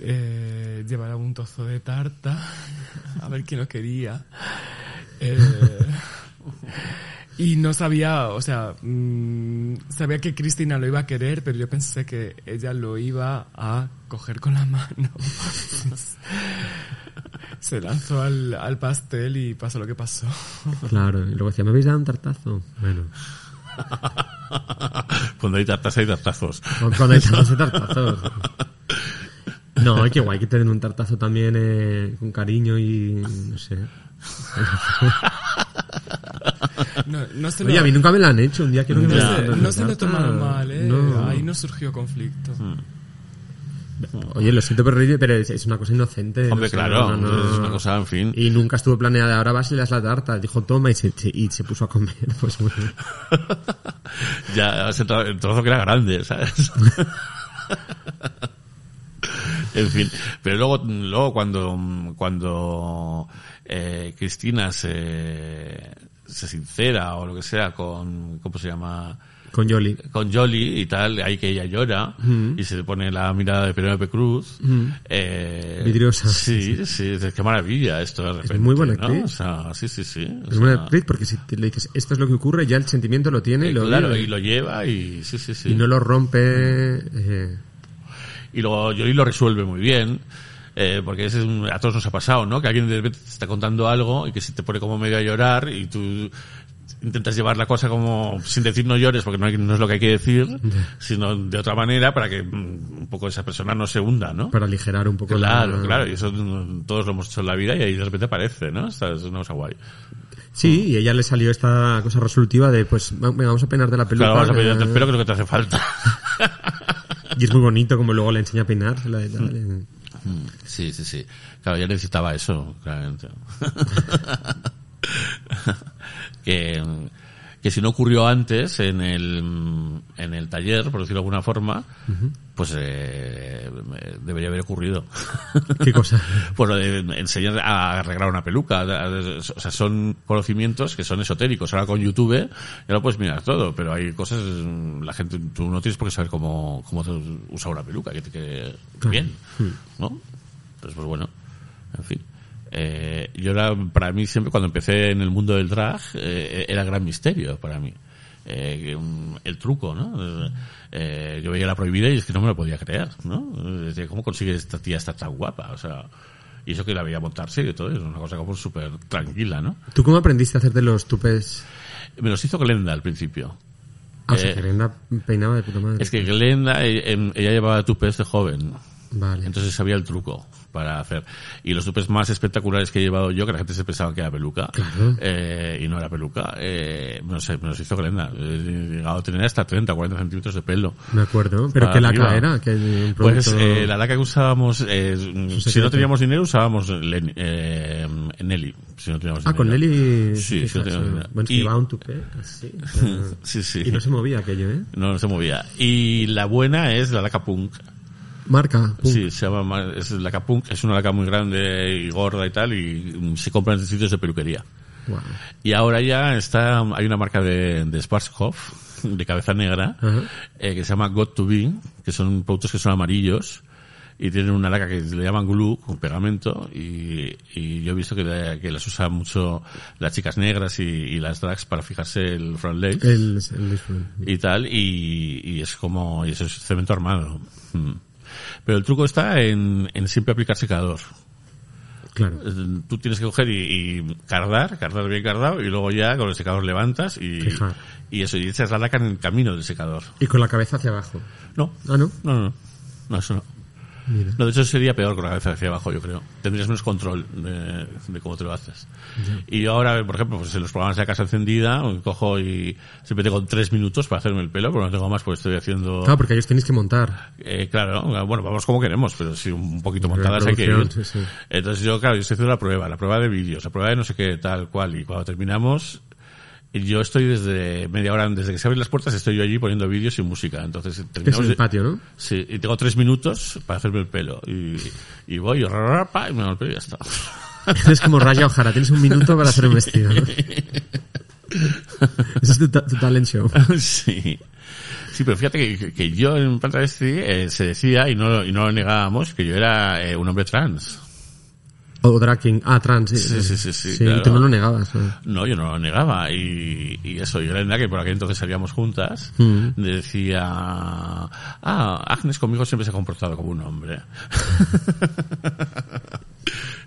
eh, llevara un trozo de tarta a ver quién lo quería. Eh, y no sabía, o sea, mm, sabía que Cristina lo iba a querer, pero yo pensé que ella lo iba a coger con la mano. Se lanzó al, al pastel y pasó lo que pasó. Claro, y luego decía, ¿me habéis dado un tartazo? Bueno, Cuando hay tartas hay tartazos. cuando hay tantos tartazos. No, qué guay que te den un tartazo también eh, con cariño y no sé. No, no se lo, Oye, a mí nunca me lo han hecho. Un día que me no se, una no se lo tomaron mal, ¿eh? No. Ahí no surgió conflicto. Oye, lo siento, pero, pero es, una cosa inocente. no Hombre, sé, claro, no, no. es una cosa, en fin. Y nunca estuvo planeada. Ahora vas y le das la tarta. Dijo, toma, y se, y se puso a comer. Pues bueno. ya el trozo que era grande, ¿sabes? en fin, pero luego, luego cuando, cuando eh, Cristina se, se sincera o lo que sea con, ¿cómo se llama? Con Yoli. con Jolly y tal, ahí que ella llora y se le pone la mirada de Penélope Cruz. eh, Vidriosa. Sí, sí, es- qué maravilla esto de repente. muy buena ¿no? actriz. O sea, sí, sí, sí. o Es una sea, actriz porque si le dices esto es lo que ocurre, ya el sentimiento lo tiene y eh, lo claro, vive. y lo lleva y sí, sí, sí. Y no lo rompe. eh, Y luego Jolie lo resuelve muy bien. Eh, porque ese es un- a todos nos ha pasado, ¿no? Que alguien de repente te está contando algo y que se te pone como medio a llorar y tú intentas llevar la cosa como sin decir no llores porque no, hay- no es lo que hay que decir, sino de otra manera para que mm, un poco esa persona no se hunda, ¿no? para aligerar un poco Claro, la- claro, y eso mm, todos lo hemos hecho en la vida y ahí de repente aparece, ¿no? Esta es una cosa guay. Sí, y a ella le salió esta cosa resolutiva de, pues, vamos a peinar de la peluca. Claro, vamos a que- pedirte el pelo lo que te hace falta. Y es muy bonito como luego le enseña a peinársela y tal. eh. Sí, sí, sí. Claro, ya necesitaba eso, claramente. que, que si no ocurrió antes en el, en el taller, por decirlo de alguna forma, pues eh, debería haber ocurrido. ¿Qué cosa? Pues lo de enseñar a arreglar una peluca. O sea, son conocimientos que son esotéricos. Ahora con YouTube ya lo puedes mirar todo, pero hay cosas, la gente, tú no tienes por qué saber cómo, cómo usar una peluca, que te quede bien, ¿no? Pues, pues bueno, en fin. Eh, yo era, para mí siempre cuando empecé en el mundo del drag, eh, era gran misterio para mí. Eh, el truco, ¿no? Eh, yo veía la prohibida y es que no me lo podía creer, ¿no? Decía, ¿cómo consigue esta tía estar tan guapa? O sea, y eso que la veía montarse y todo, es una cosa como súper tranquila, ¿no? ¿Tú cómo aprendiste a hacerte los tupes? Me los hizo Glenda al principio. Ah, o sea, Eh, que Glenda peinaba de puta madre. Es que Glenda, eh, em, ella llevaba tupes de joven. Vale. Entonces sabía el truco para hacer. Y los tupes más espectaculares que he llevado yo, que la gente se pensaba que era peluca, Claro. eh, y no era peluca, eh, no sé, me los hizo Glenda. He llegado a tener hasta 30 o 40 centímetros de pelo. Me acuerdo. ¿Pero qué laca era? Que un Pues producto- eh, la laca que usábamos, eh, si no teníamos dinero, usábamos Len- eh, Nelly. Si no teníamos Ah, con dinero. Nelly... Sí, sí. Bueno, Y- llevaba un tupé así. Sí, sí. Y no se movía aquello, ¿eh? No, no se movía. Y la buena es la laca punk. Marca. pum. Sí, se llama, ma- es laca punk, es una laca muy grande y gorda y tal, y se compra en sitios de peluquería. Guau. Y ahora ya está, hay una marca de, de de cabeza negra, Ajá. eh, que se llama Got to Be, que son productos que son amarillos, y tienen una laca que le llaman glue, con pegamento, y, y yo he visto que, que las usan mucho las chicas negras y, y las drags para fijarse el front leg El, el disfrute. y tal, y, y es como, y eso es cemento armado. Mm. Pero el truco está en, en siempre aplicar secador. Claro. Eh, Tú tienes que coger y, y cardar, cardar bien cardado, y luego ya con el secador levantas y, Fijar. y eso, y echas la laca en el camino del secador. Y con la cabeza hacia abajo. No, Ah, ¿no? no, no, no, no, eso no. Mira. No, de hecho sería peor con la cabeza hacia abajo, yo creo. Tendrías menos control de, de cómo te lo haces. Y yo ahora, por ejemplo, pues en los programas de la casa encendida, cojo y siempre tengo tres minutos para hacerme el pelo, pero no tengo más porque estoy haciendo... Claro, porque ellos tenéis que montar. Eh, claro, bueno, vamos como queremos, pero sí, un poquito montadas hay que ir. sí, sí. Entonces yo, claro, yo estoy haciendo la prueba, la prueba de vídeos, la prueba de no sé qué, tal cual, y cuando terminamos, yo estoy desde media hora, desde que se abren las puertas, estoy yo allí poniendo vídeos y música. Entonces es terminamos... en de- el patio, ¿no? Sí, y tengo tres minutos para hacerme el pelo. Y, y voy, y, y me hago el pelo y ya está. Es como Raya Ojara, tienes un minuto para hacer un vestido. ¿no? Ese es tu, ta- tu talent show. sí. Sí, pero fíjate que, que yo en Travesti eh, se decía, y no, y no lo negábamos, que yo era eh, un hombre trans. O drag king. Ah, trans. Sí, Sí, sí, sí, sí, y claro. tú no lo negabas. ¿no? No, yo no lo negaba. Y, y eso, que por aquel entonces salíamos juntas, Mm. decía, ah, Agnes conmigo siempre se ha comportado como un hombre.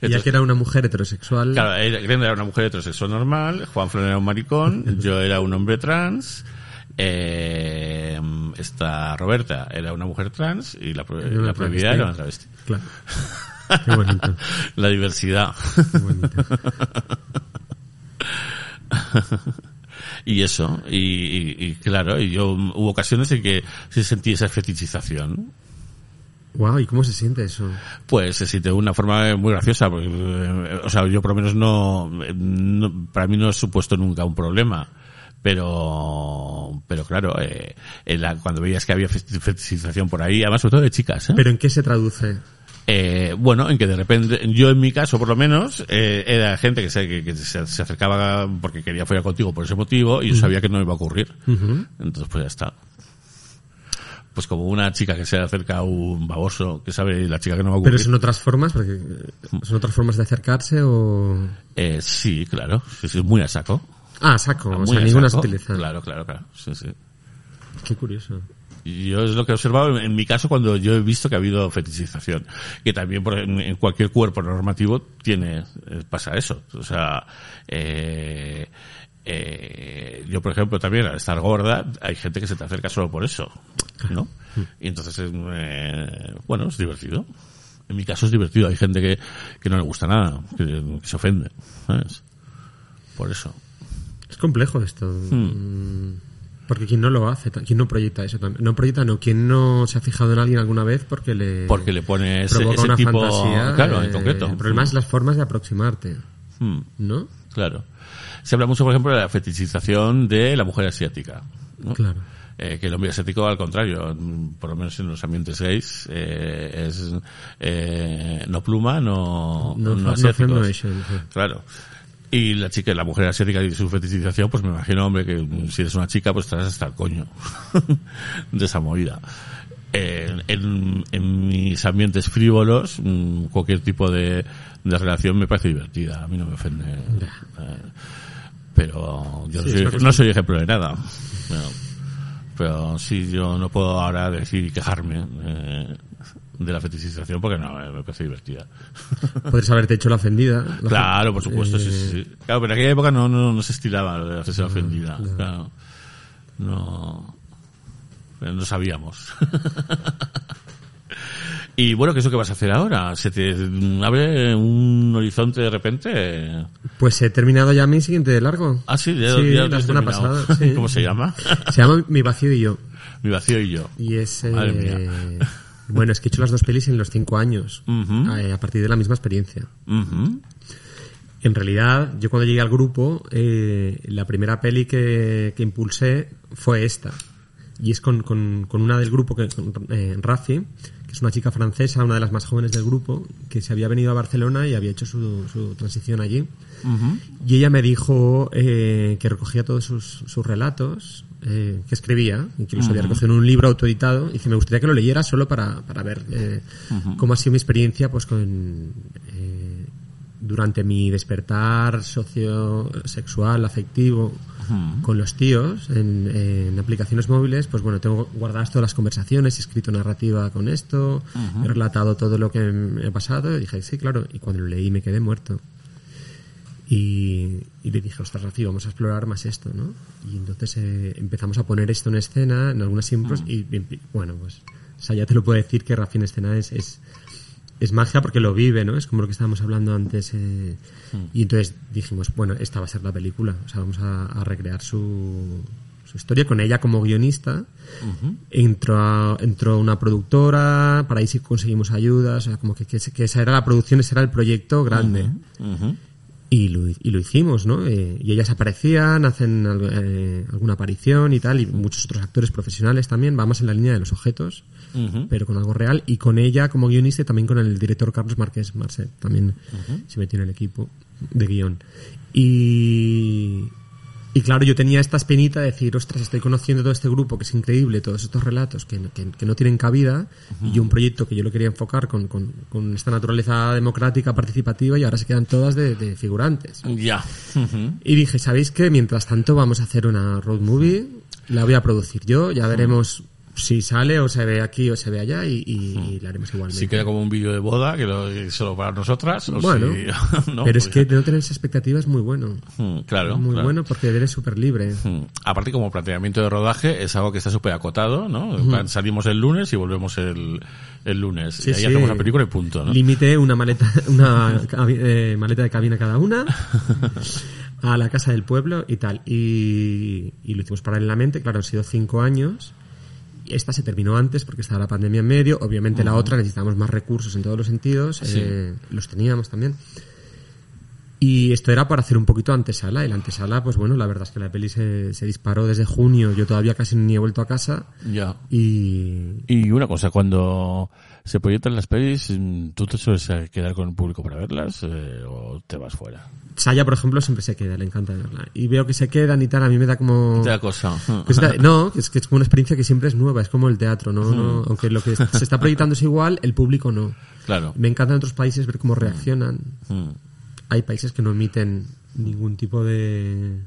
Y ya que era una mujer heterosexual. Claro, Glenda era una mujer heterosexual normal, Juan Fran era un maricón, yo era un hombre trans, eh, esta Roberta era una mujer trans y la, la prohibida era una travesti. Claro. Qué bonito. La diversidad. Qué bonito. y eso, y, y- y claro, y yo hubo ocasiones en que se sentía esa fetichización. Wow, ¿y cómo se siente eso? Pues se siente de una forma muy graciosa, porque, eh, o sea, yo por lo menos no, no- para mí no he supuesto nunca un problema. Pero, pero claro, eh, en la- cuando veías que había feti- fetichización por ahí, además sobre todo de chicas, ¿eh? ¿Pero en qué se traduce? Eh, bueno, en que de repente, yo en mi caso por lo menos, eh, era gente que se, que, que se, se acercaba porque quería follar contigo por ese motivo y yo sabía que no iba a ocurrir. Entonces pues ya está. Pues como una chica que se acerca a un baboso que sabe la chica que no va a ocurrir. ¿Pero son otras formas? Porque eh, ¿Son otras formas de acercarse o...? Eh, sí, claro. Sí, sí, muy a saco. Ah, saco. O Muy sea, a ninguna se utiliza. Claro, claro, claro. Sí, sí. Qué curioso. Yo es lo que he observado en, en mi caso cuando yo he visto que ha habido fetichización. Que también por- en, en cualquier cuerpo normativo tiene, eh, pasa eso. O sea, eh, eh, yo por ejemplo también al estar gorda, hay gente que se te acerca solo por eso. ¿No? Y entonces, eh, bueno, es divertido. En mi caso es divertido. Hay gente que, que no le gusta nada, que, que se ofende. ¿sabes? Por eso. Es complejo esto. Mm, Porque quien no lo hace, quien no proyecta eso también. No proyecta, no. Quien no se ha fijado en alguien alguna vez porque le... Porque le pone ese, provoca ese una tipo... fantasía. claro, en eh, concreto. El problema es las formas de aproximarte, Mm. ¿no? Claro. Se habla mucho, por ejemplo, de la fetichización de la mujer asiática. ¿no? Claro. Eh, que el hombre asiático, al contrario, por lo menos en los ambientes gays, eh, es eh, no pluma, no, No, no, no. Feminism, sí. Claro. Y la chica, la mujer asiática y su fetichización, pues me imagino, hombre, que si eres una chica, pues estarás hasta el coño de esa movida. Eh, en, en mis ambientes frívolos, mm, cualquier tipo de, de relación me parece divertida, a mí no me ofende. Eh, pero yo no, Sí, soy, no soy ejemplo de nada. Pero, pero sí, yo no puedo ahora decir y quejarme eh, de la fetichización porque no, me parece divertida. Podrías haberte hecho la ofendida. La Claro, por supuesto, Eh, sí, sí. Claro, pero en aquella época no, no, no se estilaba de hacerse la ofendida. Claro. No. No sabíamos. y bueno, ¿qué es lo que vas a hacer ahora? ¿Se te abre un horizonte de repente? Pues he terminado ya mi siguiente largo. Ah, sí, ya, Sí, ya la semana pasada, sí. ¿Cómo se llama? Se llama Mi vacío y yo. Mi vacío y yo. Y es... eh. Bueno, es que he hecho las dos pelis en los cinco años. Eh, a partir de la misma experiencia. Ujú. En realidad, yo cuando llegué al grupo, eh, la primera peli que, que impulsé fue esta. Y es con, con, con una del grupo, que, con, eh, Rafi, que es una chica francesa, una de las más jóvenes del grupo, que se había venido a Barcelona y había hecho su, su transición allí. Y ella me dijo eh, que recogía todos sus, sus relatos, eh, que escribía, y que los había recogido en un libro autoeditado, y que me gustaría que lo leyera solo para, para ver eh, cómo ha sido mi experiencia pues con... eh, durante mi despertar socio-sexual, afectivo, con los tíos en, en aplicaciones móviles, pues bueno, tengo guardadas todas las conversaciones, he escrito narrativa con esto, he relatado todo lo que me ha pasado, y dije, sí, claro, y cuando lo leí me quedé muerto. Y, y le dije, ostras, Rafi, vamos a explorar más esto, ¿no? Y entonces eh, empezamos a poner esto en escena, en algunas impros, y, y, bueno, pues, o sea, ya te lo puedo decir que Rafi en escena es, es, es magia porque lo vive, ¿no? Es como lo que estábamos hablando antes. eh, Y entonces dijimos, bueno, esta va a ser la película. O sea, vamos a, a recrear su, su historia con ella como guionista. entró, a- entró una productora, para ahí sí conseguimos ayudas. O sea, como que, que, que esa era la producción, ese era el proyecto grande. Ujú. Y lo, y lo hicimos, ¿no? Eh, y ellas aparecían, hacen algo- eh, alguna aparición y tal, y muchos otros actores profesionales también, va más en la línea de los objetos, pero con algo real, y con ella como guionista y también con el director Carlos Márquez Marcet, también se metió en el equipo de guion. Y, y claro, yo tenía esta espinita de decir, ostras, estoy conociendo todo este grupo que es increíble, todos estos relatos que, que- que no tienen cabida, y un proyecto que yo lo quería enfocar con, con- con esta naturaleza democrática, participativa, y ahora se quedan todas de, de figurantes. Ya. Y dije, ¿sabéis qué? Mientras tanto vamos a hacer una road movie, la voy a producir yo, ya veremos si sale o se ve aquí o se ve allá y, y la haremos igualmente. Si queda como un vídeo de boda, que lo solo para nosotras. O bueno, si- no, pero es porque- que no tener esa expectativa es muy bueno. Mm, Claro. muy claro. bueno porque eres súper libre. Mm. Aparte, como planteamiento de rodaje, es algo que está súper acotado, ¿no? Salimos el lunes y volvemos el, el lunes. Sí, y ahí sí. hacemos la película y punto, ¿no? Límite una maleta, una eh, maleta de cabina cada una a la casa del pueblo y tal. Y, y lo hicimos paralelamente, claro, han sido cinco años. Esta se terminó antes porque estaba la pandemia en medio. Obviamente la otra necesitábamos más recursos en todos los sentidos. eh, los teníamos también. Y esto era para hacer un poquito antesala. Y la antesala, pues bueno, la verdad es que la peli se, se disparó desde junio. Yo todavía casi ni he vuelto a casa. Ya. Y, Y una cosa, cuando se proyectan las pelis, mm, ¿tú te sueles eh, quedar con el público para verlas eh, o te vas fuera? Saya, por ejemplo, siempre se queda, le encanta verla. Y veo que se quedan y tal, a mí me da como... Te da cosa. no, es que es como una experiencia que siempre es nueva, es como el teatro, ¿no? no aunque lo que se está proyectando es igual, el público no. Claro. Me encanta en otros países ver cómo reaccionan. Mm. Hay países que no emiten ningún tipo de...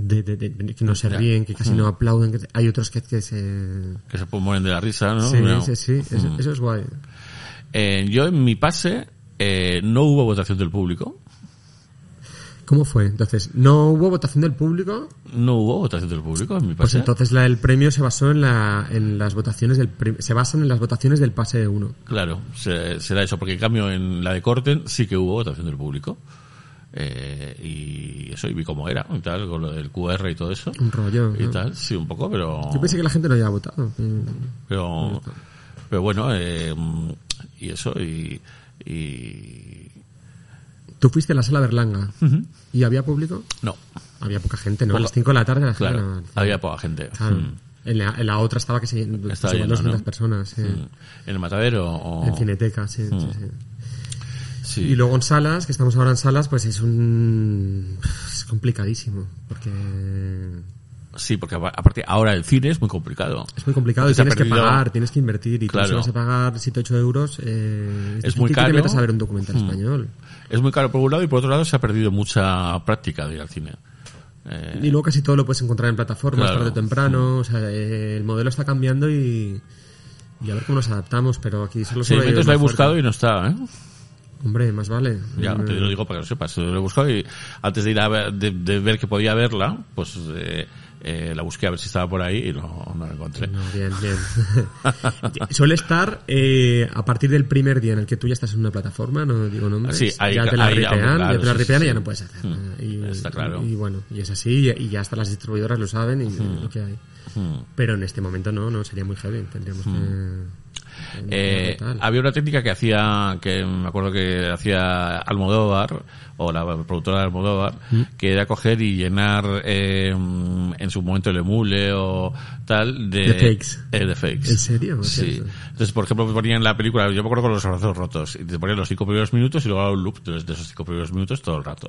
De, de- de- que no se ríen, que casi no aplauden. que- hay otros que, que se... Que se mueren de la risa, ¿no? sí, No. sí, sí, eso, eso es guay. Eh, yo en mi pase eh, no hubo votación del público. ¿Cómo fue? Entonces, ¿no hubo votación del público? No hubo votación del público en mi Pues pase. entonces la, el premio se basó en, la, en las votaciones del se basan en las votaciones del pase 1. Claro, se- será eso, porque en cambio en la de Corten sí que hubo votación del público. Eh, y eso, y vi cómo era, y tal, con lo del QR y todo eso. Un rollo. Y ¿no? tal, sí, un poco, pero... Yo pensé que la gente no había votado. Mm. Pero, pero bueno, eh, y eso, y, y, Tú fuiste a la sala Berlanga. ¿Y había público? No, Había poca gente, ¿no? A las 5 de la tarde la claro, no- había poca gente. Claro. Mm. En, la, en la otra estaba que se igual lleno, 200 ¿no? personas, sí. Mm. ¿En el matadero o...? En Cineteca, sí, sí, sí. Sí. Y luego en salas, que estamos ahora en salas, pues es un... es complicadísimo, porque Sí, porque apa- aparte ahora el cine es muy complicado. es muy complicado y tienes que pagar, tienes que invertir y tú Claro. si vas a pagar 7 8 euros, eh, Es muy que caro. te metas a ver un documental Mm. español. Es muy caro por un lado y por otro lado se ha perdido mucha práctica de ir al cine. Eh, Y luego casi todo lo puedes encontrar en plataformas Claro. tarde o temprano, o sea, eh, el modelo está cambiando y, y a ver cómo nos adaptamos, pero aquí solo se Sedimentos lo he buscado y no está, ¿eh? Hombre, más vale. Ya, Mm, te lo digo para que lo sepas. Lo he buscado y antes de ir a ver, de, de ver que podía verla, pues eh, eh, la busqué a ver si estaba por ahí y no, no la encontré. No, bien, bien. Suele estar eh, a partir del primer día en el que tú ya estás en una plataforma, no digo nombres, Sí, ahí- ya te la ahí ripean, claro, ya te la ripean sí, y ya no puedes hacer Mm, nada. Y, está claro. Y, bueno, y es así, y, y ya hasta las distribuidoras lo saben y lo que hay. Mm. Pero en este momento no, no, sería muy heavy, tendríamos que... Eh, había una técnica que hacía, que me acuerdo que hacía Almodóvar, o la productora de Almodóvar, Mm. que era coger y llenar eh, en su momento el emule o tal de... De fakes. eh, de fakes. ¿En serio? Sí. Entonces, por ejemplo, ponían la película, yo me acuerdo con los abrazos rotos, y te ponían los cinco primeros minutos y luego un loop de de esos cinco primeros minutos todo el rato.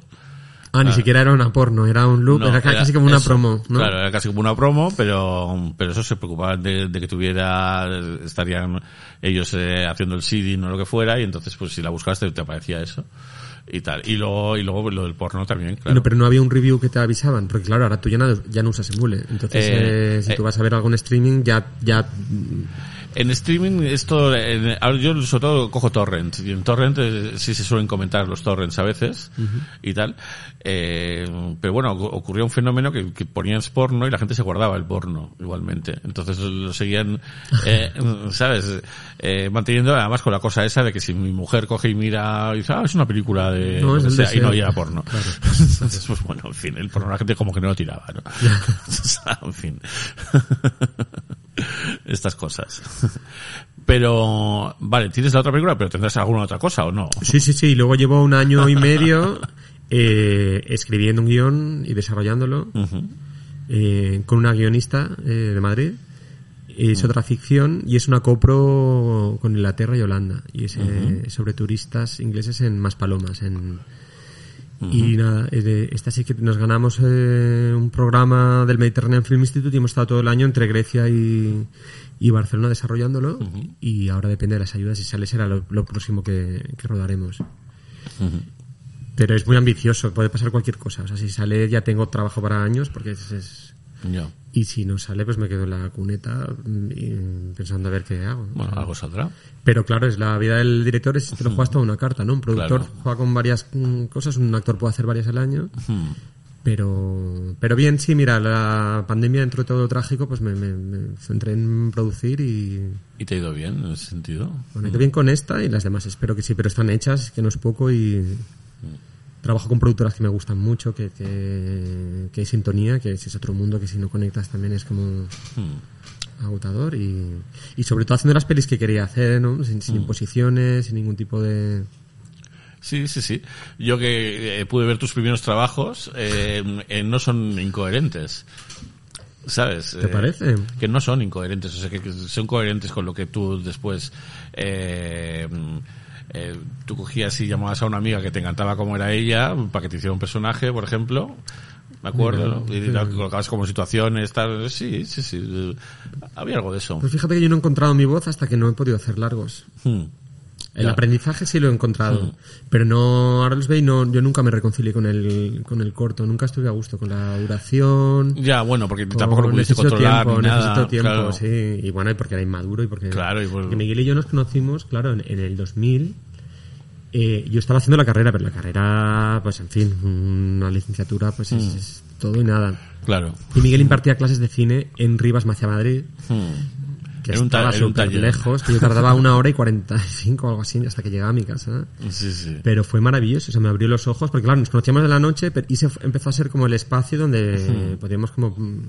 Ah, ni siquiera era una porno, era un loop, No, era ca- casi como una eso. promo, ¿no? Claro, era casi como una promo, pero, pero eso se preocupaban de, de que tuviera, estarían ellos eh, haciendo el seeding o lo que fuera, y entonces pues si la buscabas te, te aparecía eso. Y tal. Y luego, y luego lo del porno también, claro. No, pero no había un review que te avisaban, porque claro, ahora tú ya no, ya no usas Emule. Entonces, Eh, eh, si eh. tú vas a ver algo en streaming, ya, ya En streaming, esto, en- yo sobre todo cojo torrent, y en torrent eh, sí se suelen comentar los torrents a veces, y tal, eh, pero bueno, ocu- ocurrió un fenómeno que, que ponían porno y la gente se guardaba el porno, igualmente, entonces lo seguían, eh, ¿sabes? Eh, manteniendo además con la cosa esa de que si mi mujer coge y mira, y dice, ah, es una película de, No, el sea", y no había porno. entonces, pues bueno, en fin, el porno la gente como que no lo tiraba, ¿no? O sea, en fin. Estas cosas. Pero, vale, tienes la otra película, pero tendrás alguna otra cosa o no. Sí, sí, sí. Luego llevo un año y medio eh, escribiendo un guion y desarrollándolo eh, con una guionista eh, de Madrid. Es otra ficción y es una copro con Inglaterra y Holanda. Y es eh, sobre turistas ingleses en Maspalomas. En, Y nada, eh, esta sí que nos ganamos eh, un programa del Mediterranean Film Institute y hemos estado todo el año entre Grecia y, y Barcelona desarrollándolo. Y ahora depende de las ayudas. Si sale será lo, lo próximo que, que rodaremos. Pero es muy ambicioso, puede pasar cualquier cosa. O sea, si sale ya tengo trabajo para años porque es, es- Y si no sale pues me quedo en la cuneta mm, pensando a ver qué hago. Bueno, algo saldrá. Pero claro, es la vida del director es te lo juegas toda una carta, ¿no? Un productor Claro. juega con varias mm, cosas, un actor puede hacer varias al año. Hmm. Pero, pero bien, sí, mira, la pandemia dentro de todo trágico, pues me, me- me centré en producir y ¿Y te ha ido bien en ese sentido? bueno, he ido bien con esta y las demás espero que sí, pero están hechas, que no es poco y trabajo con productoras que me gustan mucho, que, que, que hay sintonía, que ese es otro mundo que si no conectas también es como Hmm. agotador y, y sobre todo haciendo las pelis que quería hacer, ¿no? Sin, Mm. sin imposiciones, sin ningún tipo de... Sí, sí, sí. Yo que eh, pude ver tus primeros trabajos, eh, eh, no son incoherentes. ¿Sabes? ¿Te parece? Que no son incoherentes, o sea, que, que son coherentes con lo que tú después... Eh, eh, tú cogías y llamabas a una amiga que te encantaba como era ella, para que te hiciera un personaje, por ejemplo, me acuerdo, ¿no? y la colocabas como situaciones, tal, sí, sí, sí, había algo de eso. Pues fíjate que yo no he encontrado mi voz hasta que no he podido hacer largos. Hmm. El aprendizaje sí lo he encontrado, pero no, ahora los veo y no, yo nunca me reconcilié con el, con el corto, nunca estuve a gusto con la duración. Ya, bueno, porque tampoco lo pudiste necesito controlar tiempo, ni nada. necesito tiempo, claro. sí, y bueno, y porque era inmaduro y porque, Claro, y por- porque Miguel y yo nos conocimos, claro, en, en el 2000. eh, yo estaba haciendo la carrera, pero la carrera, pues en fin, una licenciatura, pues Mm. es, es todo y nada. Claro. Y Miguel impartía clases de cine en Rivas Macia Madrid, Hmm. Que Era un ta- estaba súper lejos, que yo tardaba una hora y 45 o algo así hasta que llegaba a mi casa. Sí, sí. Pero fue maravilloso, o sea, me abrió los ojos, porque claro, nos conocíamos de la noche pero- y se empezó a ser como el espacio donde podíamos como mm,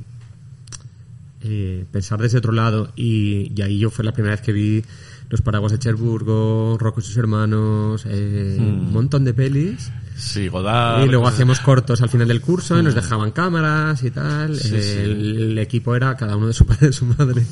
eh, pensar desde otro lado y, y ahí yo fue la primera vez que vi Los Paraguas de Cherburgo, Rocco y sus hermanos, eh, un montón de pelis. Sí, Godard. y luego hacíamos cortos al final del curso y nos dejaban cámaras y tal. Sí, el, sí. el equipo era cada uno de su padre y de su madre.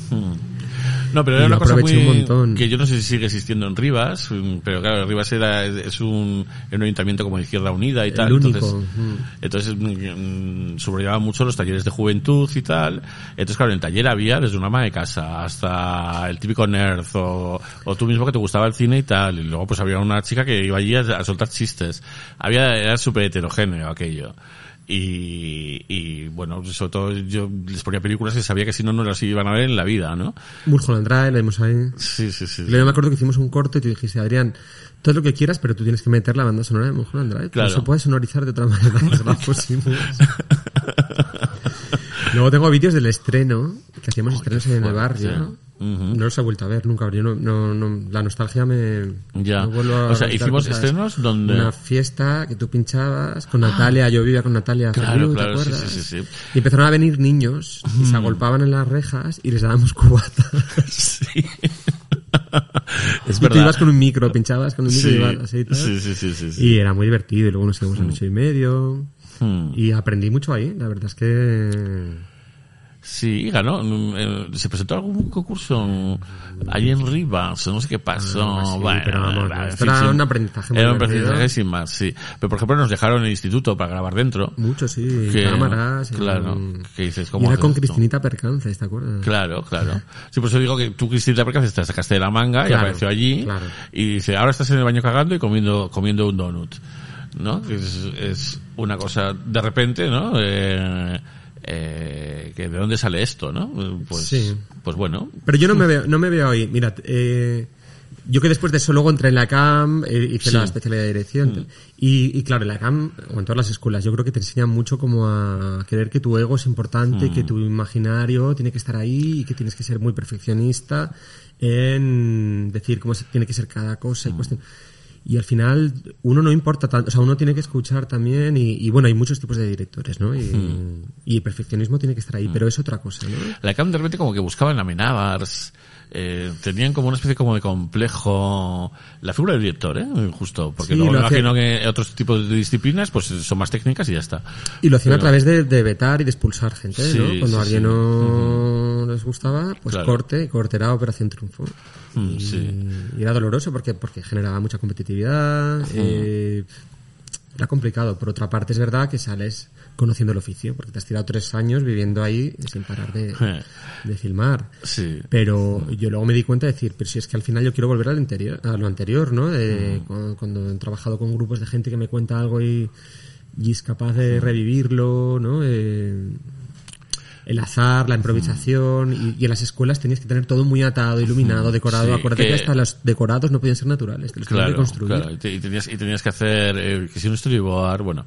No, pero era una cosa muy, un montón. que yo no sé si sigue existiendo en Rivas, mm, pero claro, Rivas era, es un, un ayuntamiento como de Izquierda Unida y El tal. único, Entonces, mm. entonces mm, subrollaba mucho los talleres de juventud y tal. Entonces, claro, en el taller había desde una ama de casa hasta el típico nerd o, o tú mismo que te gustaba el cine y tal. Y luego pues había una chica que iba allí a, a soltar chistes. Había, era súper heterogéneo aquello. Y, y bueno, sobre todo yo les ponía películas que sabía que si no, no las iban a ver en la vida, ¿no? Mulholland Drive, la vimos ahí. Sí, sí, sí. Y luego me acuerdo que hicimos un corto y tú dijiste, Adrián, todo lo que quieras, pero tú tienes que meter la banda sonora de Mulholland Drive. Claro. No se puede sonorizar de otra manera. pues. Luego tengo vídeos del estreno, que hacíamos estrenos en el fuerte. No los he vuelto a ver nunca. Yo no, no, no- la nostalgia me... Ya. me vuelvo a O sea, hicimos cosas. estrenos donde- Una fiesta que tú pinchabas con Natalia. Yo vivía con Natalia. Claro, ¿te claro, sí, acuerdas? sí, sí, sí. Y empezaron a venir niños y se agolpaban en las rejas y les dábamos cubatas. Sí. es Y tú verdad. ibas con un micro, pinchabas con un micro Sí, y ibas así y tal. sí, sí, sí, sí, sí. Y era muy divertido. Y luego nos íbamos a las ocho y medio. Hmm. Y aprendí mucho ahí. La verdad es que... Sí, y ganó. mm, Se presentó algún concurso ahí en Rivas, no sé qué pasó. Ah, sí, bueno, pero vamos, esto fin, era un aprendizaje muy Era un aprendizaje sin más, sí. Pero por ejemplo nos dejaron en el instituto para grabar dentro. Mucho, sí. Que- cámaras. y- claro, que dices, y ¿cómo era haces con esto? Cristinita Percances, ¿te acuerdas? Claro, claro. Sí, por eso digo que tú, Cristina, porque te sacaste de la manga y Claro, apareció allí claro. y dice, ahora estás en el baño cagando y comiendo, comiendo un donut. ¿No? Que Es, es una cosa, de repente, ¿no? Eh, eh, que de dónde sale esto, ¿no? Pues, Sí. pues bueno. Pero yo no me veo, no me veo ahí. Mira, eh, yo que después de eso luego entré en la CAM, eh, hice Sí. Mm. la especialidad de dirección. Y, y claro, en la CAM, o en todas las escuelas, yo creo que te enseñan mucho como a creer que tu ego es importante, Mm. que tu imaginario tiene que estar ahí y que tienes que ser muy perfeccionista en decir cómo se- tiene que ser cada cosa y cuestión. Y al final uno no importa tanto, o sea, uno tiene que escuchar también y, y bueno, hay muchos tipos de directores, ¿no? Y, y el perfeccionismo tiene que estar ahí, pero es otra cosa, ¿no? La CAM de repente como que buscaban a Menabars, eh, tenían como una especie como de complejo la figura del director, ¿eh? Justo, porque Sí, luego lo imagino que otros tipos de disciplinas pues son más técnicas y ya está. Y lo hacían a través de, de vetar y de expulsar gente, Sí, ¿no? Cuando sí, a alguien no les gustaba, pues Claro. corte, corte era Operación Triunfo. Mm, y era doloroso porque, porque generaba mucha competitividad, eh, era complicado. Por otra parte, es verdad que sales conociendo el oficio, porque te has tirado tres años viviendo ahí sin parar de, Eh. de filmar. Sí. Pero yo luego me di cuenta de decir, pero si es que al final yo quiero volver al interior, a lo anterior, ¿no? De, cuando, cuando he trabajado con grupos de gente que me cuenta algo y, y es capaz de revivirlo, ¿no? Eh, el azar, la improvisación, y, y en las escuelas tenías que tener todo muy atado, iluminado, decorado. Sí, Acuérdate que... que- hasta los decorados no podían ser naturales, te los que construir. claro. Y, te- y tenías, y tenías que hacer, eh, que si un storyboard, bueno.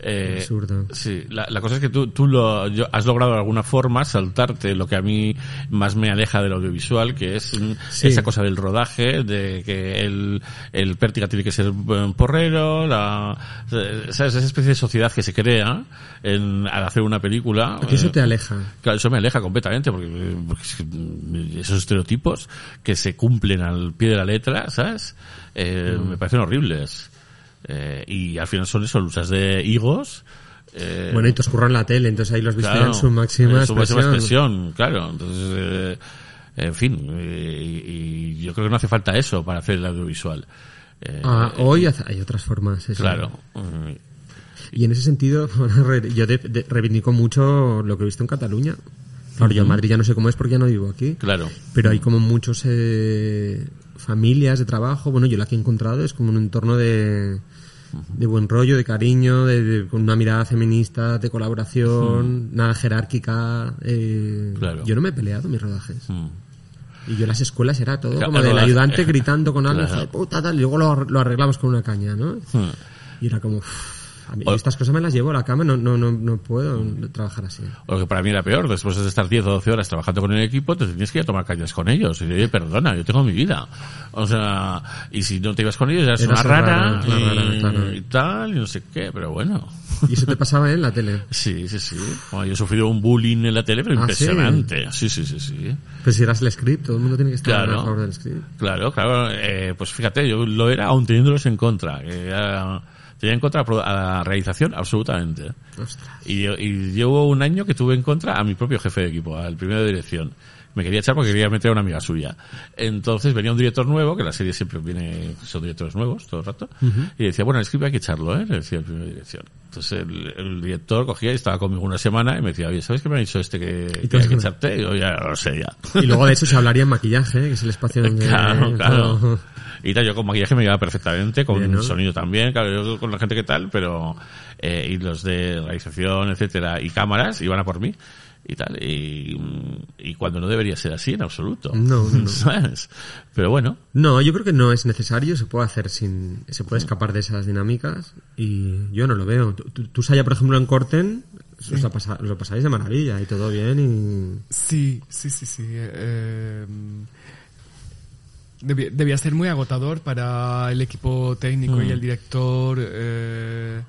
Eh, Absurdo. Sí, la, la cosa es que tú, tú lo, yo- has logrado de alguna forma saltarte lo que a mí más me aleja del audiovisual, que es Sí. esa cosa del rodaje, de que el, el pértiga tiene que ser porrero, la, eh, ¿sabes? Esa especie de sociedad que se crea en, al hacer una película. Porque eso eh, te aleja. Claro, eso me aleja completamente, porque, porque es que, esos estereotipos que se cumplen al pie de la letra, ¿sabes? Eh, Mm. Me parecen horribles. Eh, y al final son eso, luchas de higos. eh, Bueno, y te oscurran la tele, entonces ahí los viste claro, en su máxima en su máxima expresión. expresión, claro. Entonces, en fin, y, y yo creo que no hace falta eso para hacer el audiovisual. Ah, hoy hay otras formas. eso. claro. mm, Y en ese sentido, yo de- de- reivindico mucho lo que he visto en Cataluña. Claro, yo en Madrid ya no sé cómo es porque ya no vivo aquí. Claro. Pero hay como muchos eh, familias de trabajo. Bueno, yo la que he encontrado es como un entorno de, de buen rollo, de cariño, de, de- con una mirada feminista, de colaboración, nada jerárquica. eh, Claro. Yo no me he peleado mis rodajes. Y yo en las escuelas era todo Claro, como del ayudante gritando con algo, Claro. "Hijo de puta, tal, y luego lo, lo arreglamos con una caña, ¿no? Y era como, "Uf, a mí O- estas cosas me las llevo a la cama, no, no, no, no puedo trabajar así. O que para mí era peor, después de estar 10 o 12 horas trabajando con el equipo, te tenías que ir a tomar cañas con ellos. Y oye, perdona, yo tengo mi vida. O sea, y si no te ibas con ellos, eras Eras una rara, rara, y, rara, claro. y tal, y no sé qué, pero bueno. Y eso te pasaba en la tele. Sí, sí, sí. Bueno, yo he sufrido un bullying en la tele, pero Ah, ¿sí? impresionante. Sí, sí, sí, sí. Pues si eras el script, todo el mundo tiene que estar Claro. a favor del script. Claro, claro. Eh, pues fíjate, yo lo era aún teniéndolos en contra. que era- tenía en contra a la realización absolutamente. Y, yo- y llevo un año que tuve en contra a mi propio jefe de equipo, al primero de dirección. Me quería echar porque quería meter a una amiga suya. Entonces venía un director nuevo, que la serie siempre viene, son directores nuevos todo el rato, y decía, bueno, el script hay que echarlo, ¿eh? Le decía el primero de dirección. Entonces el, el director cogía y estaba conmigo una semana y me decía, oye, ¿sabes qué me ha dicho este que, que hay que echarte? Y yo ya lo sé, ya. Y luego de eso se hablaría en maquillaje, que es el espacio donde... Claro, claro. Y tal, yo con maquillaje me llevaba perfectamente, con Bien, ¿no? sonido también, claro, yo con la gente que tal, pero, eh, y los de realización, etcétera, y cámaras, iban a por mí, y tal, y, y cuando no debería ser así en absoluto. No, no, no. ¿Sabes? Pero bueno, No, yo creo que no es necesario, se puede hacer sin... Se puede escapar de esas dinámicas y yo no lo veo. Tú, tú- Saya, por ejemplo, en Corten, os, la pasa- os lo pasáis de maravilla y todo bien y... Sí, sí, sí, sí. eh, debía, debía ser muy agotador para el equipo técnico y el director. eh,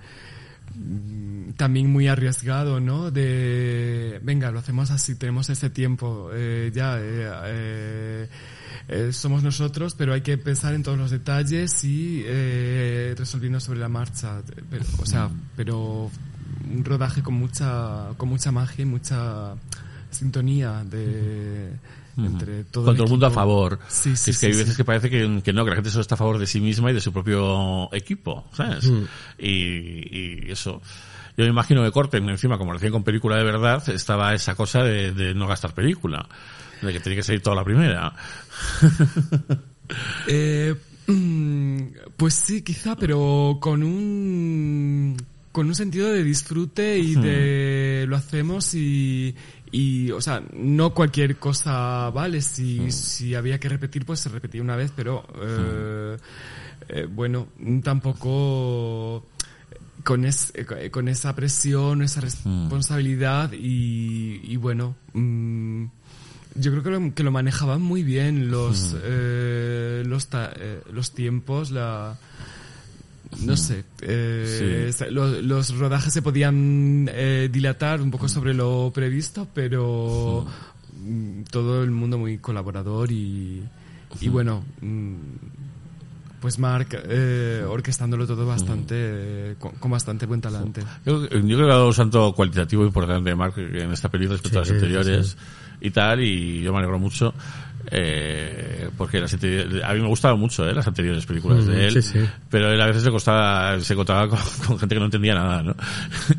mm, también muy arriesgado, ¿no? De, venga, lo hacemos así, tenemos ese tiempo, eh, ya, eh, somos nosotros, pero hay que pensar en todos los detalles y eh, resolvernos sobre la marcha. Pero, o sea, pero un rodaje con mucha, con mucha magia y mucha sintonía de, entre todo con todo el mundo a favor. Sí, sí, es que hay veces que parece que, que no, que la gente solo está a favor de sí misma y de su propio equipo, ¿sabes? Y, y eso. Yo me imagino que Corten, encima, como lo hacían con película de verdad, estaba esa cosa de, de no gastar película. De que tenía que salir toda la primera. Eh, mm, pues sí, quizá, pero con un con un sentido de disfrute y de lo hacemos y, y o sea, no cualquier cosa vale. Si, si había que repetir, pues se repetía una vez, pero eh, eh, bueno, tampoco con, es- eh, con esa presión, esa responsabilidad y, y bueno, mm, yo creo que lo, que lo manejaban muy bien los, eh, los, ta- eh, los tiempos, la... No sé, eh, Sí. sa- lo- los rodajes se podían eh, dilatar un poco sobre lo previsto, pero todo el mundo muy colaborador y, y bueno, mm, pues Mark eh, orquestándolo todo bastante, con, con bastante buen talante. Yo, yo creo que ha dado un salto cualitativo importante de Mark en esta película respecto a las anteriores y tal, y yo me alegro mucho. Eh, porque las a mí me gustaban mucho eh, las anteriores películas Mm, de él, sí, sí. pero él a veces se costaba, se encontraba con, con gente que no entendía nada, ¿no?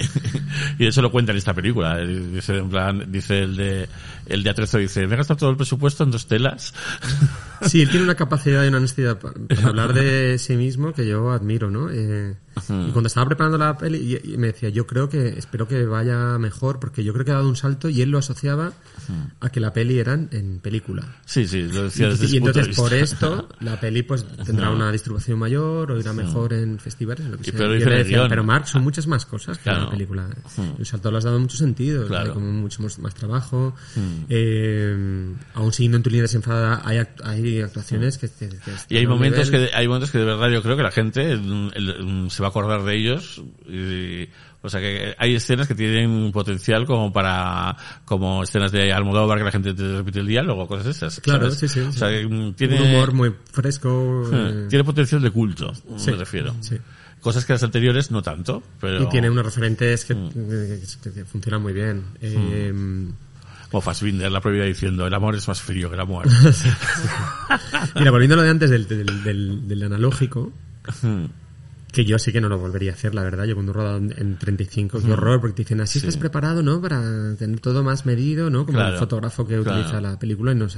y eso lo cuenta en esta película. Él Dice, en plan, dice el de, el de Atrezo dice, me he gastado todo el presupuesto en dos telas. Sí, él tiene una capacidad y una honestidad pa- para, hablar de sí mismo que yo admiro, ¿no? Eh, y cuando estaba preparando la peli, y, y me decía, yo creo que, espero que vaya mejor, porque yo creo que ha dado un salto y él lo asociaba a que la peli era en, película. Sí, sí, lo Y, decía desde y de entonces por esto la peli pues tendrá una distribución mayor o irá mejor en festivales lo que Y sea. pero Y decía, pero Mark son muchas más cosas que Claro. la película el salto lo has dado mucho sentido Claro. como mucho más, más trabajo eh, aún siguiendo en tu línea desenfadada hay, act- hay actuaciones que, que- que Y hay momentos nivel- que hay momentos que de verdad yo creo que la gente mm, el- mm, se va a acordar de ellos. y- o sea que hay escenas que tienen un potencial como para como escenas de Almodóvar que la gente te repite el diálogo, cosas esas. claro ¿sabes? sí sí, O sea mm, tiene un humor muy fresco eh, tiene potencial de culto, Sí, me refiero. sí. Cosas que las anteriores no tanto, pero y tiene unos referentes que, Mm. que- que- que funcionan muy bien eh, como Fassbinder la prohibida diciendo el amor es más frío que la muerte. Mira, volviendo a lo de antes del, del, del- del analógico, que yo sí que no lo volvería a hacer, la verdad. Yo cuando he rodado en- en 35, qué horror, porque te dicen, así estás preparado, ¿no? Para tener todo más medido, ¿no? Como Claro, el fotógrafo que claro. utiliza la película y no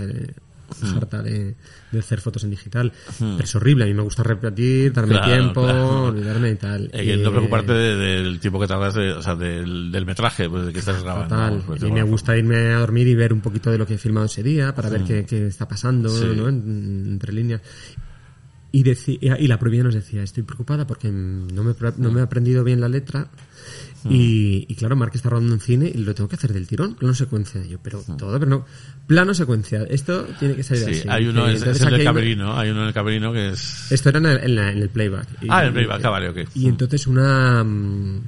harta de, de hacer fotos en digital. Pero es horrible, a mí me gusta repetir, darme Claro, tiempo, claro. olvidarme y tal. Eh, que no Eh, preocuparte de- del tiempo que tardas, de- o sea, del, del metraje pues, de que estás grabando. Total. pues, Y me gusta irme a dormir y ver un poquito de lo que he filmado ese día para ver qué, qué está pasando, Sí. ¿no? En- entre líneas. Y, y la prohibida nos decía, estoy preocupada porque no me, no me he aprendido bien la letra. Y, y claro, Mark está rodando en cine y lo tengo que hacer del tirón, plano secuencia. Yo, pero todo, pero no. Plano secuencia, esto tiene que salir Sí, así. hay uno, Que es, es el del hay uno- camerino, hay uno en el camerino que es... Esto era en el, en la- en el playback. Y- Ah, en el playback, ah, vale, ok. y entonces una mm,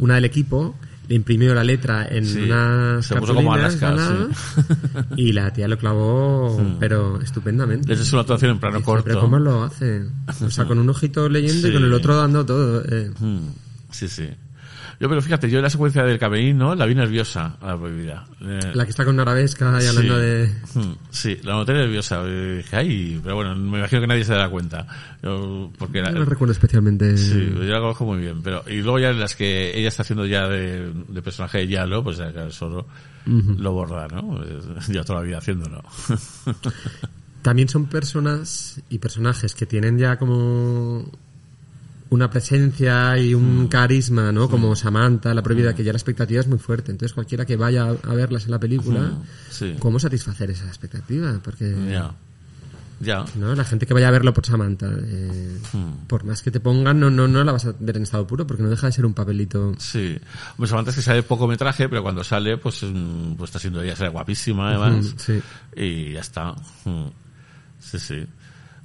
una del equipo le imprimió la letra en Sí, unas se puso como Alaska, ganadas, y la tía lo clavó, pero estupendamente. Esa es una actuación en plano Dice, corto. Pero ¿cómo lo hace? O sea, con un ojito leyendo y Sí. con el otro dando todo. eh. Mm, Sí, sí. Yo, pero fíjate, yo en la secuencia del camerino la vi nerviosa a la prohibida. Eh, La que está con una arabesca y hablando sí. de... Mm, Sí, la noté nerviosa. Dije, ay, pero bueno, me imagino que nadie se dará cuenta. Yo, porque No lo recuerdo especialmente. Sí, yo la conozco muy bien. Pero, y luego ya en las que ella está haciendo ya de, de personaje de Yalo, pues ya solo lo borda, ¿no? Ya toda la vida haciéndolo. También son personas y personajes que tienen ya como una presencia y Mm. un carisma, ¿no? Como Samantha, la prohibida, que ya la expectativa es muy fuerte. Entonces cualquiera que vaya a verlas en la película, Sí. ¿cómo satisfacer esa expectativa? Porque Ya. Ya. ¿no? la gente que vaya a verlo por Samantha, eh, Hmm. por más que te pongan, no, no, no la vas a ver en estado puro, porque no deja de ser un papelito. Sí. Hombre, Samantha es que sale poco metraje, pero cuando sale, pues, mm, pues está siendo ella, sale guapísima, además. Mm, sí. Y ya está. Mm. Sí, sí.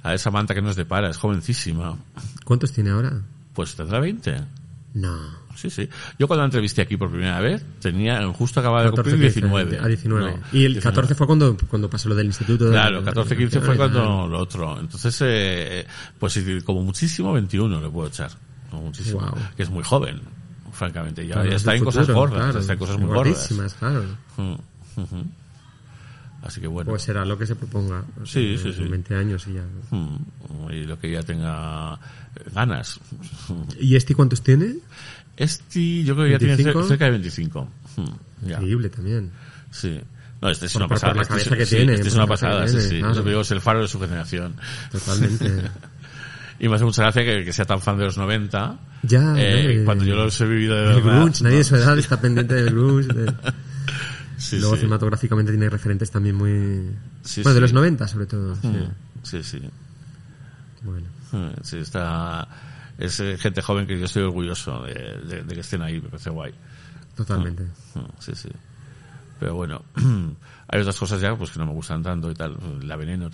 A ver, Samantha que nos depara, es jovencísima. ¿Cuántos tiene ahora? Pues tendrá 20. No. Sí, sí. Yo cuando la entrevisté aquí por primera vez, tenía, justo acababa de 14, cumplir 15, 19. A 19. No, y el 19. 14 fue cuando, cuando pasó lo del instituto. de- Claro, 14, 15 fue cuando lo otro. Entonces, eh, pues sí, como muchísimo 21 le puedo echar. Como muchísimo. Guau. Que es muy joven, francamente. Ya, Claro, ya es está en cosas futuro, gordas, claro. está en cosas muy gordas. Claro. Mm, ujú. Así que bueno. Pues será lo que se proponga. Sí, Eh, sí, sí. con 20 años y ya. Mm, y lo que ella tenga eh, ganas. ¿Y este cuántos tiene? Este, yo creo que ya tiene 25. cer- cerca de 25. Mm, ya. Increíble también. Sí. No, este es Por- una por- pasada. por la este es- cabeza que sí, tiene, este es una pasada, que sí, tiene, sí. claro. Que digo es el faro de su generación. Totalmente. Y me hace mucha gracia que, que sea tan fan de los 90. Ya, eh, ¿no? cuando yo los he vivido de el verdad. grunge, nadie de su edad está pendiente del grunge. de- Sí, Luego sí. cinematográficamente tiene referentes también muy... Sí, bueno, de los 90 sobre todo. sí. Mm, Sí, sí. Bueno. Mm, Sí, está. Es eh, gente joven que yo estoy orgulloso de, de- de que estén ahí, me parece guay. Totalmente. Mm, Sí, sí. Pero bueno, hay otras cosas ya pues que no me gustan tanto y tal. La veneno.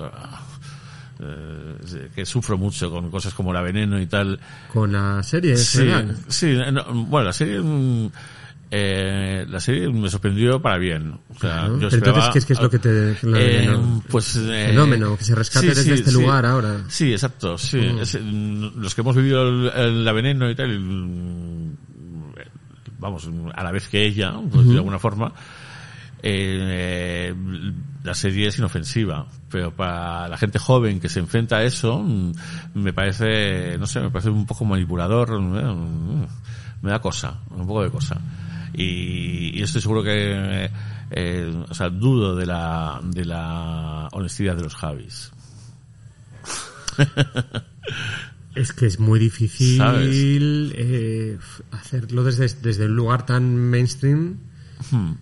Eh, que sufro mucho con cosas como la veneno y tal. Con la serie Sí, sí, no, bueno, la serie, eh, la serie me sorprendió para bien. O sea, Claro. yo Pero esperaba- entonces, ¿qué es- qué es lo que te- Eh, pues, eh, Fenómeno, que se rescate desde este lugar ahora. Mm. Sí, exacto, sí. Es, mm, los que hemos vivido el, el- la veneno y tal, mm, vamos, a la vez que ella, pues, de alguna forma, eh, la serie es inofensiva, pero para la gente joven que se enfrenta a eso, mm, me parece, no sé, me parece un poco manipulador, mm, me da cosa, un poco de cosa. Y, y estoy seguro que, eh, o sea, dudo de la, de la honestidad de los Javis. Es que es muy difícil eh, hacerlo desde, desde un lugar tan mainstream. Hmm.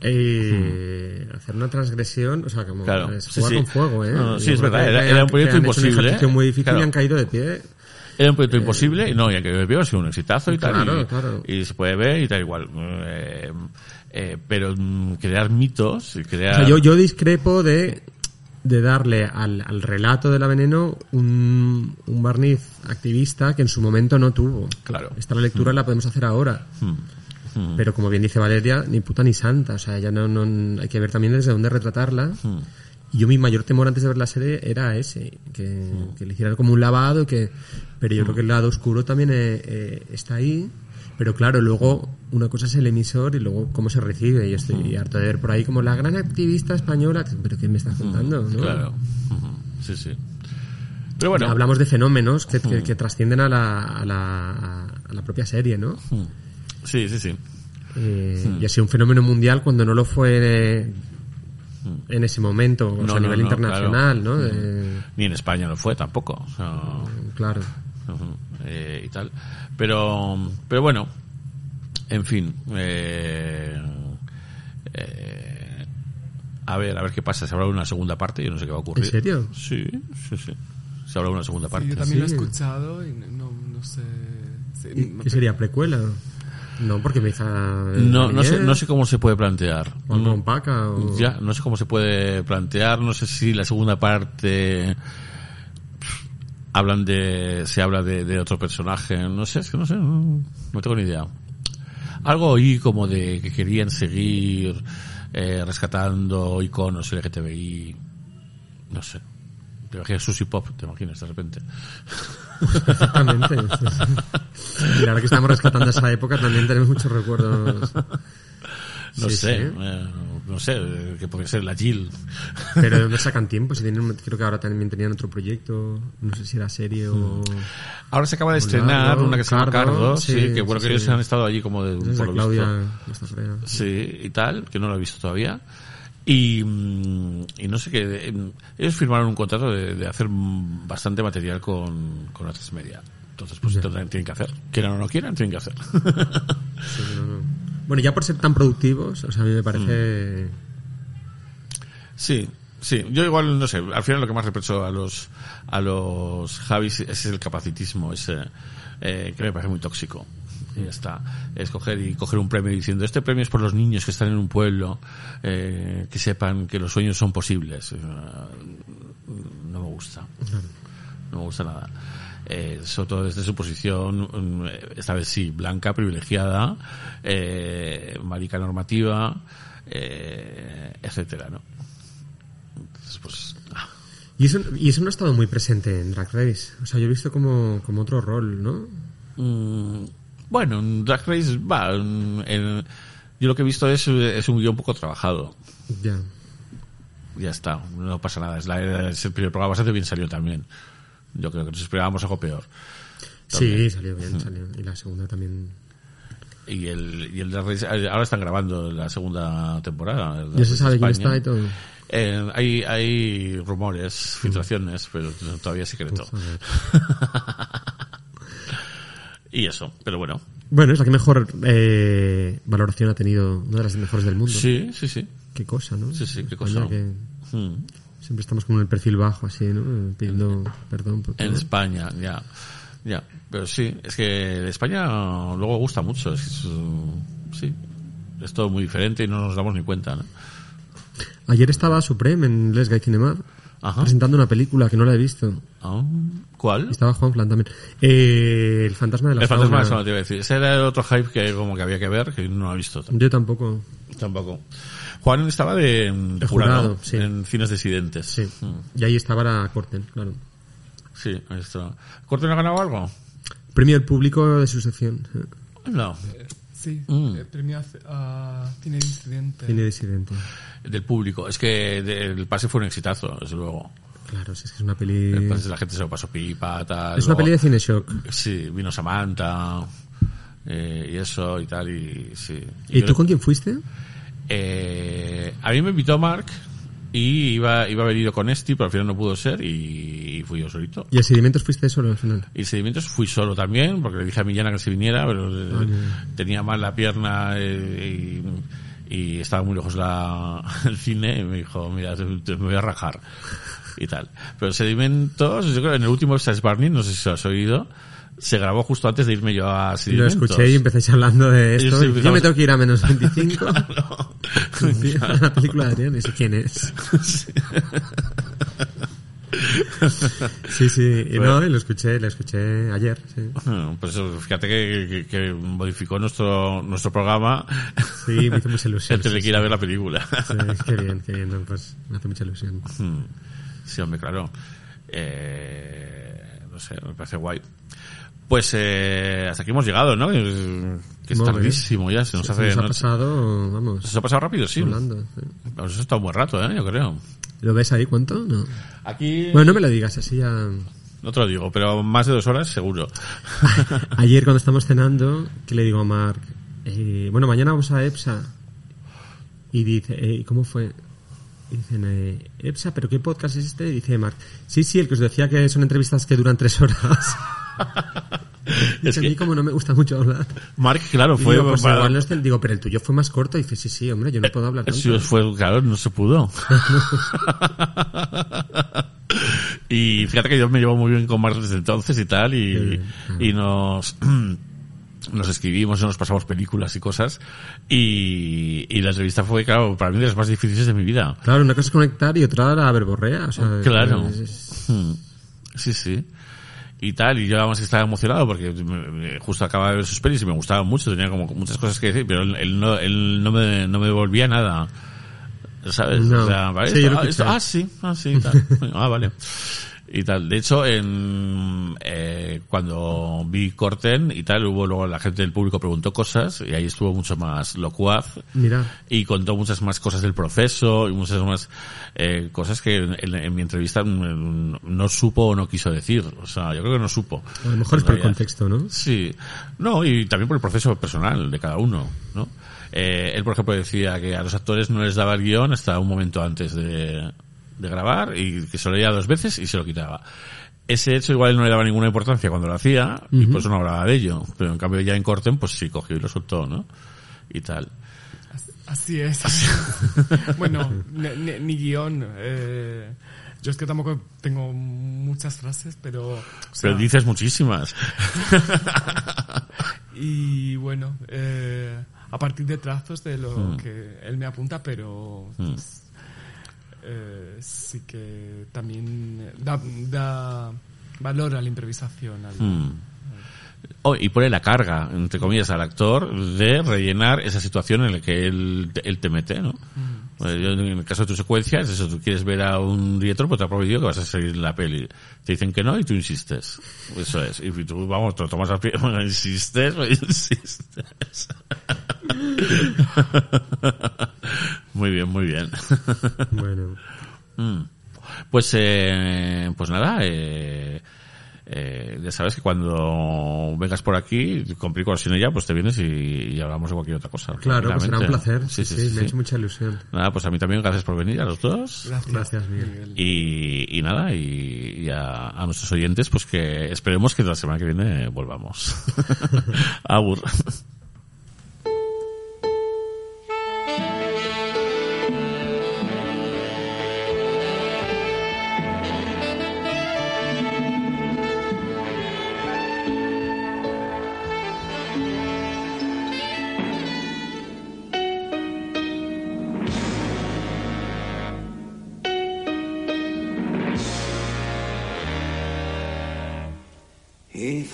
eh, Hacer una transgresión, o sea, como Claro, es sí, jugar sí. con fuego, ¿eh? No, no, sí, es verdad, era- un proyecto imposible, Un ejercicio ¿eh? muy difícil Claro. y han caído de pie. Era un proyecto imposible y no, y que haber sido un exitazo y tal. Claro, y, claro. y se puede ver y tal igual. Eh, eh, pero mm, crear mitos y O crear... sea, yo, yo discrepo de, de darle al, al relato de la veneno un, un barniz activista que en su momento no tuvo. Claro. Esta la lectura la podemos hacer ahora. Mm, mm, Pero como bien dice Valeria, ni puta ni santa. O sea, ya no, no hay que ver también desde dónde retratarla. Y yo mi mayor temor antes de ver la serie era ese, que, que le hicieran como un lavado, que pero yo creo que el lado oscuro también eh, eh, está ahí. Pero claro, luego una cosa es el emisor y luego cómo se recibe. Y estoy harto de ver por ahí como la gran activista española. ¿Pero qué me estás contando? no? Claro. Sí, sí. Pero bueno. Hablamos de fenómenos que, que- que trascienden a la, a, la, a la propia serie, ¿no? Sí, sí, sí. Eh, Y ha sido un fenómeno mundial cuando no lo fue en ese momento, o No, sea, a nivel no, internacional, claro. ¿no? De- Ni en España lo fue tampoco. o sea, claro. Eh, y tal. Pero, pero bueno, en fin. Eh, eh, a ver, a ver qué pasa. Se habrá una segunda parte, yo no sé qué va a ocurrir. ¿En serio? Sí, sí, sí. Se habrá una segunda parte. Sí, yo también lo he escuchado y no, no sé. sí, ¿Y me- ¿Qué sería? ¿Precuela? No, porque me hizo... No, no sé, no sé cómo se puede plantear. O No- Paca, o... Ya, no sé cómo se puede plantear, no sé si la segunda parte hablan de, se habla de, de otro personaje, no sé, es que no sé, no, no tengo ni idea. Algo oí como de que querían seguir eh, rescatando iconos LGTBI. No sé. Te imaginas Susi Pop, te imaginas de repente. Exactamente. y ahora que estamos rescatando esa época también tenemos muchos recuerdos. No Sí, sé, sí. eh, no sé, eh, que puede ser la Jill. Pero ¿de dónde sacan tiempo? Si tienen, creo que ahora también tenían otro proyecto, no sé si era serie o... Ahora se acaba de estrenar una que se llama Cardo, Cardo, sí, sí, que bueno, que ellos han estado allí como de, por lo Claudia, visto. Sí, y tal, que no lo he visto todavía. Y, mm, y no sé qué, em, ellos firmaron un contrato de, de hacer mm, bastante material con, con las media. Entonces, pues tendrán- tienen que hacer. Quieran o no quieran, tienen que hacer. Sí, no, no. Bueno, ya por ser tan productivos, o sea, a mí me parece... Sí, sí. Yo igual, no sé, al final lo que más reprocho a los, a los Javis es el capacitismo, ese, eh, que me parece muy tóxico. Y ya está. Es coger y coger un premio diciendo, este premio es por los niños que están en un pueblo, eh, que sepan que los sueños son posibles. No me gusta. No me gusta nada. Eh, sobre todo desde su posición, mm, esta vez sí, blanca, privilegiada, eh, marica normativa, eh, etcétera, ¿no? Entonces, pues, ah, Y eso, y eso no ha estado muy presente en Drag Race. O sea, yo he visto como, como otro rol, ¿no? mm, bueno, en Drag Race, va, en- en- yo lo que he visto es, es un guion poco trabajado. Ya. Ya está, no pasa nada. Es, la, es el primer programa bastante bien salió también. Yo creo que nos esperábamos algo peor. Sí, salió bien, salió. Y la segunda también. Y el, y el Drag Race, ahora están grabando la segunda temporada. Ya se sabe quién está y todo. Eh, hay, hay rumores, filtraciones, pero todavía es secreto. Y eso, pero bueno. Bueno, es la que mejor eh, valoración ha tenido, una de las mejores del mundo. Sí, sí, sí. Qué cosa, ¿no? Sí, sí, qué cosa. que Mm. siempre estamos con el perfil bajo, así, ¿no? Pidiendo perdón por todo. En España, ya. Ya, pero sí, es que España luego gusta mucho. Es, sí, es todo muy diferente y no nos damos ni cuenta, ¿no? Ayer estaba Supreme en Les Guy Cinema Ajá. presentando una película que no la he visto. Ah, ¿Cuál? Estaba Juan Flan también. Eh, el fantasma de la El fantasma de la. Sauna, te iba a decir. Ese era el otro hype que como que había que ver, que no lo he visto Yo tampoco. tampoco. Juan estaba de, de De jurado, jurado, sí. en cines disidentes. Sí. Mm, Y ahí estaba la Corten, claro. Sí, ahí está. ¿Corten ha ganado algo? Premio del público de su sección. No. Sí, Mm. el premio a, a cine disidente. Cine disidente. Del público. Es que de- el pase fue un exitazo, desde luego. Claro, si es que es una peli... El pase la gente se lo pasó pipa, tal. Es una luego- peli de cine shock. Sí, vino Samantha eh, y eso y tal y sí. ¿Y tú con quién fuiste? Eh, a mí me invitó Mark y iba, iba a haber ido con Esti, pero al final no pudo ser y, fui yo solito. ¿Y a Sedimentos fuiste solo al final? Y sedimentos fui solo también, porque le dije a Millana que se viniera, pero eh, tenía mal la pierna eh, y, y estaba muy lejos la, el cine y me dijo, mira, te, te- me voy a rajar y tal. Pero sedimentos, yo creo que en el último Stars Barney, no sé si lo has oído, se grabó justo antes de irme yo a Lo sedimentos. escuché y empezáis hablando de esto. Yo empezamos- me tengo que ir a menos 25. Claro. Sí, la película de Adrián, ¿ese quién es? Sí, sí, y Bueno. no, y lo escuché, lo escuché ayer, sí. Pues fíjate que, que- que modificó nuestro nuestro programa Sí, me hizo mucha ilusión. antes de que ir a ver la película. sí. Sí, qué bien, qué bien, no, pues me hace mucha ilusión. Hmm. Sí, hombre, claro. Eh, no sé, me parece guay. Pues eh, hasta aquí hemos llegado, ¿no? Que, es Muy bien. tardísimo ya, se nos Se hace... nos ha pasado, vamos, ¿Se ha pasado rápido? Sí. volando. sí. Pues eso está un buen rato, ¿eh? Yo creo. ¿Lo ves ahí cuánto? No. Aquí... Bueno, no me lo digas, así ya... No te lo digo, pero más de dos horas seguro. Ayer cuando estamos cenando, que le digo a Mark, eh, bueno, mañana vamos a EPSA. Y dice, eh, ¿cómo fue? Y dicen, eh, EPSA, ¿pero qué podcast es este? Y dice Mark, sí, sí, el que os decía que son entrevistas que duran tres horas. Es a mí que- como no me gusta mucho hablar. Mark, claro, fue... digo, pues para- igual no es el- digo, pero el tuyo fue más corto. Y dice, sí, sí, hombre, yo no puedo hablar tanto. Sí, fue, claro, no se pudo. y fíjate que yo me llevo muy bien con Mark desde entonces y tal, y, y nos, nos escribimos, nos pasamos películas y cosas, y, y la entrevista fue, claro, para mí de las más difíciles de mi vida. Claro, una cosa es conectar y otra la verborrea. O sea, Claro. es- Hmm. Sí, sí. Y tal, y yo además estaba emocionado porque justo acababa de ver sus pelis y me gustaban mucho, tenía como muchas cosas que decir, pero él, él no, él no me, no me devolvía nada. ¿Sabes? No. O sea, ¿vale? Sí, Esto- ah, esto- ah, sí, ah, sí, tal. ah, vale. Y tal. De hecho, en, eh, cuando vi Corten y tal, hubo luego la gente del público preguntó cosas y ahí estuvo mucho más locuaz Mira, y contó muchas más cosas del proceso y muchas más eh, cosas que en, en- en mi entrevista mm, no supo o no quiso decir. O sea, yo creo que no supo. a lo mejor es por el contexto, ¿no? Sí, no, y también por el proceso personal de cada uno, ¿no? Eh, él, por ejemplo, decía que a los actores no les daba el guion hasta un momento antes de, de grabar y que se lo leía dos veces y se lo quitaba. Ese hecho igual no le daba ninguna importancia cuando lo hacía y por eso no hablaba de ello. Pero en cambio ya en Corten, pues sí, cogió y lo soltó, ¿no? Y tal. Así es. bueno, ni, ni- ni guion. eh, yo es que tampoco tengo muchas frases, pero... o sea, Pero dices muchísimas. Y bueno, eh, a partir de trazos de lo Mm. que él me apunta, pero pues, eh, sí que también da, da valor a la improvisación. al- Mm. Oh, y pone la carga, entre comillas, al actor de rellenar esa situación en la que él, él te mete, ¿no? Yo, en el caso de tu secuencia, es eso, tú quieres ver a un director, pues te ha prometido que vas a en la peli. Te dicen que no y tú insistes. Eso es. Y tú, vamos, te lo tomas a pie, bueno, insistes, pues insistes. muy bien, muy bien. Bueno, Mm. Pues, eh, pues nada, eh, eh, ya sabes que cuando vengas por aquí, con Pico sin ella, pues te vienes y, y hablamos de cualquier otra cosa. claro, pues será un placer. Sí, sí, me ha hecho mucha ilusión. Nada, pues a mí también gracias por venir, a los dos. Gracias, Gracias, Miguel. Y, y nada, y, y a, a nuestros oyentes, pues que esperemos que la semana que viene volvamos. Agur.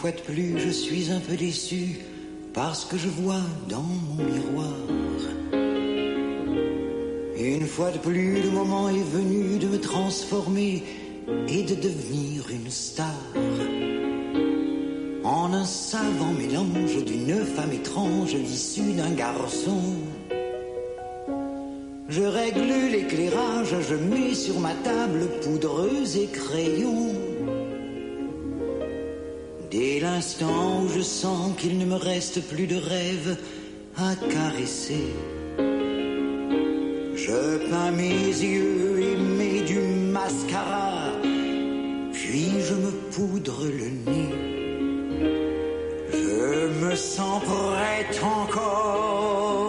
Fois de plus, je suis un peu déçu parce que je vois dans mon miroir. Une fois de plus, le moment est venu de me transformer et de devenir une star. En un savant mélange d'une femme étrange issue d'un garçon. Je règle l'éclairage, je mets sur ma table poudreuse et crayon. Dès l'instant où je sens qu'il ne me reste plus de rêve à caresser, je peins mes yeux et mets du mascara, puis je me poudre le nez. Je me sens prête encore,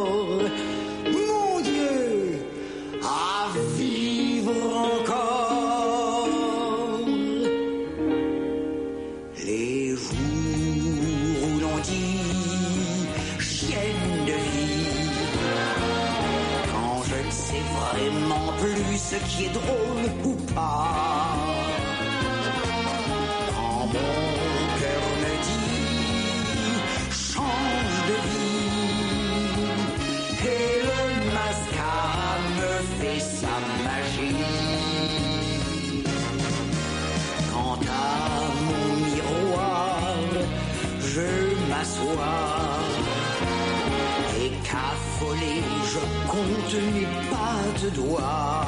je mes pas de doigts.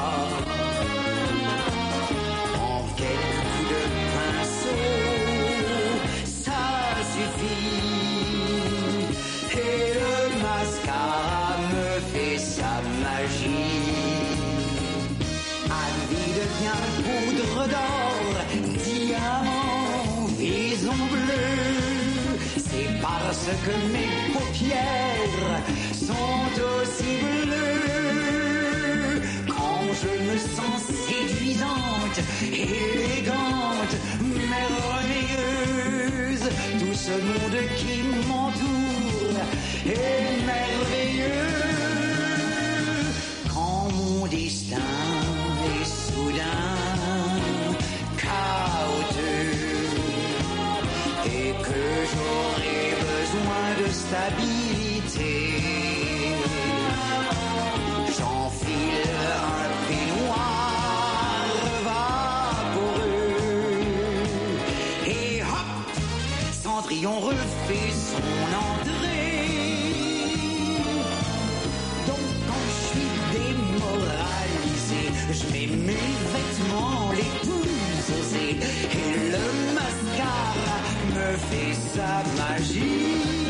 En quelques coups de pinceau, ça suffit. Et le mascara me fait sa magie. Avis devient poudre d'or, diamant, vison bleu. C'est parce que mes paupières sont élégante, merveilleuse. Tout ce monde qui m'entoure est merveilleux. Quand mon destin est soudain chaotique et que j'aurai besoin de stabilité. fait sa magie.